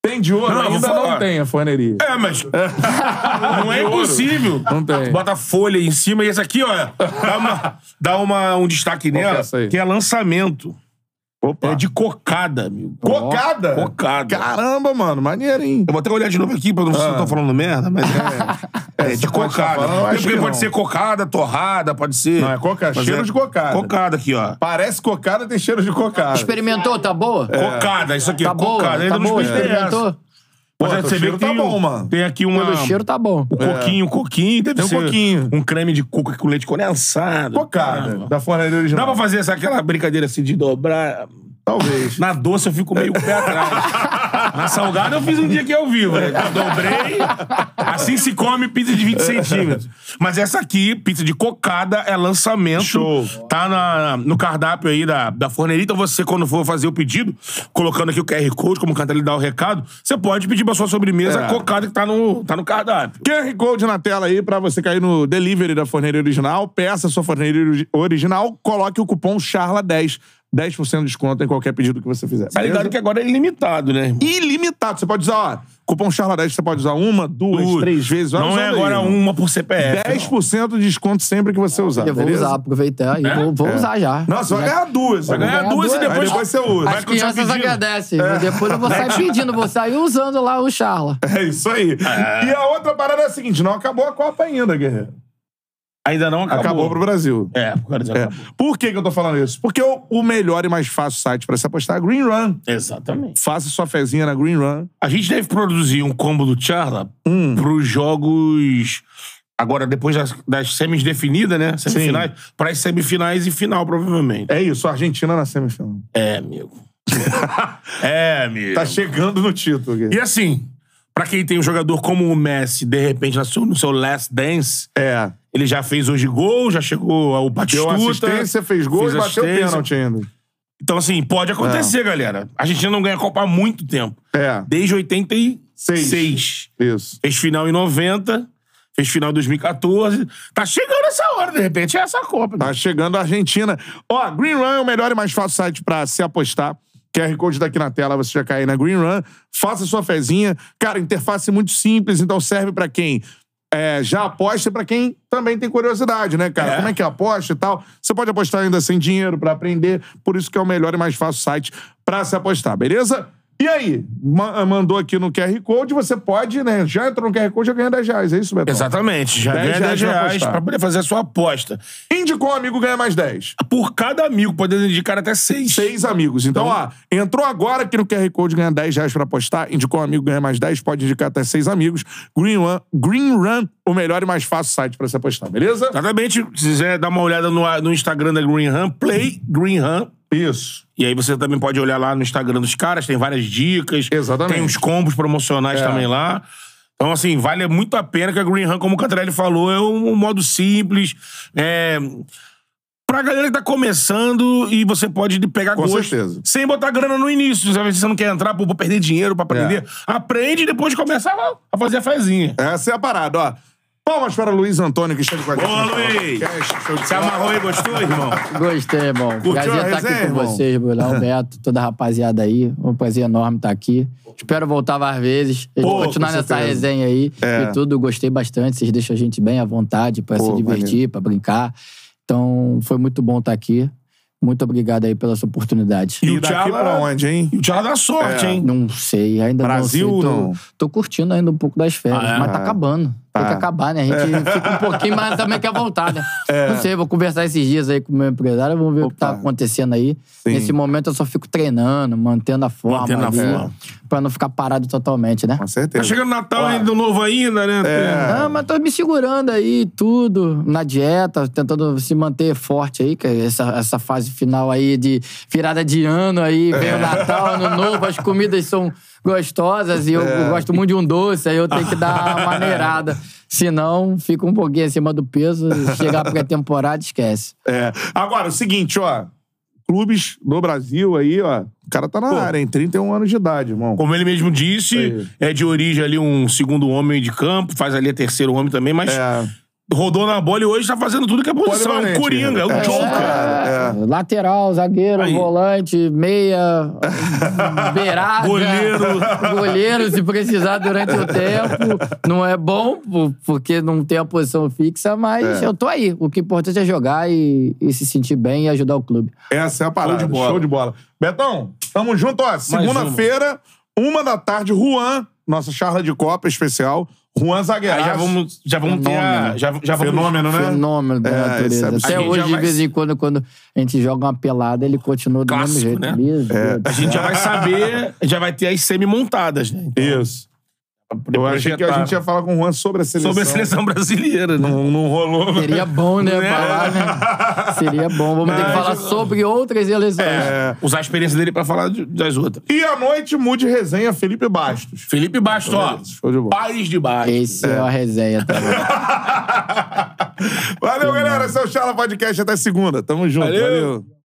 Tem de ouro, Não, ainda não tem a forneria. É, mas. não é impossível. Não tem. Bota folha em cima e esse aqui, ó. Dá, uma, dá uma, um destaque é nela, que é lançamento. Opa. É de cocada, amigo. Cocada? Cocada. Caramba, mano, maneirinho. Eu vou até olhar de novo aqui pra não ver se eu tô falando merda, mas é. É, de cocada. falando, Porque que pode ser cocada, torrada, pode ser. Não, é coca- Mas cheiro de cocada. Cocada aqui, ó. Parece cocada, tem cheiro de cocada. Experimentou, tá boa? Cocada, isso aqui, Tá é boa, cocada. tá boa, experimentei essa. experimentou? Mas Pô, aí teu você vê que tem, tá um- bom, mano. tem aqui uma... Pelo cheiro tá bom. O coquinho, o coquinho, deve Tem um ser coquinho. um creme de coco com leite condensado. Cocada, da forneria Dá original. pra fazer essa, aquela brincadeira assim de dobrar... Talvez. Na doce eu fico meio pé atrás. Na salgada eu fiz um dia aqui ao vivo, né? Eu dobrei. Assim se come pizza de 20 centímetros. Mas essa aqui, pizza de cocada, é lançamento. Show. Tá na- no cardápio aí da, da forneria. Então você, quando for fazer o pedido, colocando aqui o QR Code, como canta ele dá o recado, você pode pedir pra sua sobremesa É. a cocada que tá no, tá no cardápio. QR Code na tela aí pra você cair no delivery da forneria original. Peça a sua forneria ori- original, coloque o cupom CHARLA10. 10% de desconto em qualquer pedido que você fizer. Tá ligado que agora é ilimitado, né? Ilimitado. Você pode usar, ó, cupom CHARLA10, você pode usar uma, duas, Duas. três vezes. Vai Não é agora aí, uma por CPF. 10% de desconto sempre que você usar. Eu vou beleza? usar, aproveitar e vou, vou usar já. Não, você vai ganhar duas. Vai ganhar ganhar duas e duas. depois, Aí depois você usa. Vai As crianças agradecem. mas Depois eu vou sair pedindo, vou sair usando lá o Charla. É isso aí. E a outra parada é a seguinte: não acabou a Copa ainda, Guerreiro. Ainda não acabou. Acabou, pro Brasil. É, por causa É. Por que, que eu tô falando isso? Porque o, o melhor e mais fácil site pra se apostar é a Green Run. Exatamente. Faça sua fezinha na Green Run. A gente deve produzir um combo do Charla Hum. pros jogos. Agora, depois das, das semis definidas, né? Semifinais. Para as semifinais e final, provavelmente. É isso, a Argentina na semifinal. É, amigo. é, amigo. Tá chegando no título. Guerreiro. E assim, Pra quem tem um jogador como o Messi, de repente, no seu, no seu last dance, É. ele já fez hoje gol, já chegou ao Deu Batistuta. assistência, fez gol e bateu pênalti ainda. Então, assim, pode acontecer, galera. A Argentina não ganha Copa há muito tempo. É. Desde 86. Isso. Fez final em 90, fez final em 2014. Tá chegando essa hora, de repente, é essa Copa. Tá chegando a Argentina. Ó, Green Run é o melhor e mais fácil site pra se apostar. QR Code daqui na tela, você já cai na Green Run. Faça sua fezinha. Cara, interface muito simples, então serve pra quem é, já aposta e pra quem também tem curiosidade, né, cara? É. Como é que aposta e tal. Você pode apostar ainda sem dinheiro pra aprender. Por isso que é o melhor e mais fácil site pra se apostar, beleza? E aí, ma- mandou aqui no QR Code, você pode, né? Já entrou no QR Code, já ganha 10 reais. É isso, Betão? Exatamente. Já 10 ganha 10 reais pra reais pra poder fazer a sua aposta. Indicou um amigo, ganha mais 10. Por cada amigo, podendo indicar até seis. Seis amigos. Então, ó, entrou agora aqui no QR Code, ganha 10 reais pra apostar. Indicou um amigo, ganha mais 10. Pode indicar até seis amigos. Green Run, Green Run o melhor e mais fácil site pra se apostar, beleza? Exatamente. Se quiser dar uma olhada no, no Instagram da Green Ham, Play Green Ham. Isso. E aí você também pode olhar lá no Instagram dos caras, tem várias dicas. Exatamente. Tem uns combos promocionais É. também lá. Então, assim, vale muito a pena que a Green Ham, como o Cantarelli falou, é um modo simples. É... Pra galera que tá começando e você pode pegar Com gosto certeza. sem botar grana no início. Às vezes você não quer entrar, pô, vou perder dinheiro pra aprender. É. Aprende e depois começa a- a fazer a fezinha. Essa é a parada, ó. Palmas para Luiz Antônio, que esteve com a gente. Boa, Luiz! Se amarrou aí, gostou, irmão? Gostei, irmão. Curtiu prazer a estar aqui resenha, com irmão? vocês, Bruno, Beto, toda a rapaziada aí. Um prazer enorme estar aqui. Espero voltar várias vezes. Pô, continuar com nessa certeza. resenha aí. É. E tudo, gostei bastante. Vocês deixam a gente bem à vontade pra Pô, se divertir, pra brincar. Então, foi muito bom estar aqui. Muito obrigado aí pela sua oportunidade. E E o Tchala- pra onde, hein? E o Thiago dá sorte, É. hein? Não sei, ainda Brasil, não sei. Tô, não? tô curtindo ainda um pouco das férias, Ah, é? mas tá acabando. Tem que acabar, né? A gente fica um pouquinho, mas também quer voltar, né? Não sei, vou conversar esses dias aí com o meu empresário, vamos ver o que tá Opa. acontecendo aí. Sim. Nesse momento eu só fico treinando, mantendo a forma Mantendo a ali, forma. pra não ficar parado totalmente, né? Com certeza. Tá chegando Natal ainda, novo ainda, né? Ah, mas tô me segurando aí, tudo, na dieta, tentando se manter forte aí, que é essa, essa fase final aí de virada de ano aí, vem o Natal, ano novo, as comidas são gostosas e eu gosto muito de um doce, aí eu tenho que dar uma maneirada. Senão, fica um pouquinho acima do peso, chegar a pré-temporada, esquece. É. Agora, o seguinte, ó. Clubes do Brasil aí, ó. O cara tá na Pô. área, hein? 31 anos de idade, irmão. Como ele mesmo disse, é de origem ali um segundo homem de campo, faz ali a terceiro homem também, mas É. rodou na bola e hoje tá fazendo tudo que é posição. É um coringa, é um né? É, joker. cara, é. Lateral, zagueiro, Aí. volante, meia, beirada. Goleiro. Goleiro, se precisar durante o tempo. Não é bom, por- porque não tem a posição fixa, mas É. eu tô aí. O que é importante é jogar e, e se sentir bem e ajudar o clube. Essa é a parada. de bola. Show de bola. Betão, tamo junto, ó. Segunda-feira, uma da tarde, Juan, nossa charla de Copa especial. Juan Zagueiraço. Aí já vamos, já vamos ter a. Já, já vamos, Fenômeno, né? Fenômeno da É, isso natureza. é. Até A gente hoje, já de vai vez em quando, quando a gente joga uma pelada, ele continua do Clássico, mesmo jeito. né? Meu Deus. A gente já vai saber, já vai ter as semi-montadas, né? Então, Isso. Eu achei que a gente ia falar com o Juan sobre a seleção. Sobre a seleção brasileira, né? Não, não rolou. Seria bom, né? Né? Falar, né? Seria bom. Vamos ter que falar sobre outras eleições. É. Usar a experiência dele pra falar de- das outras. E à noite, mude resenha Felipe Bastos. Felipe Bastos, ó. Show de bola. Paz de Bastos. Esse é, a resenha também. Valeu, galera. Esse é o Charla Podcast. Até segunda. Tamo junto. Valeu. Valeu.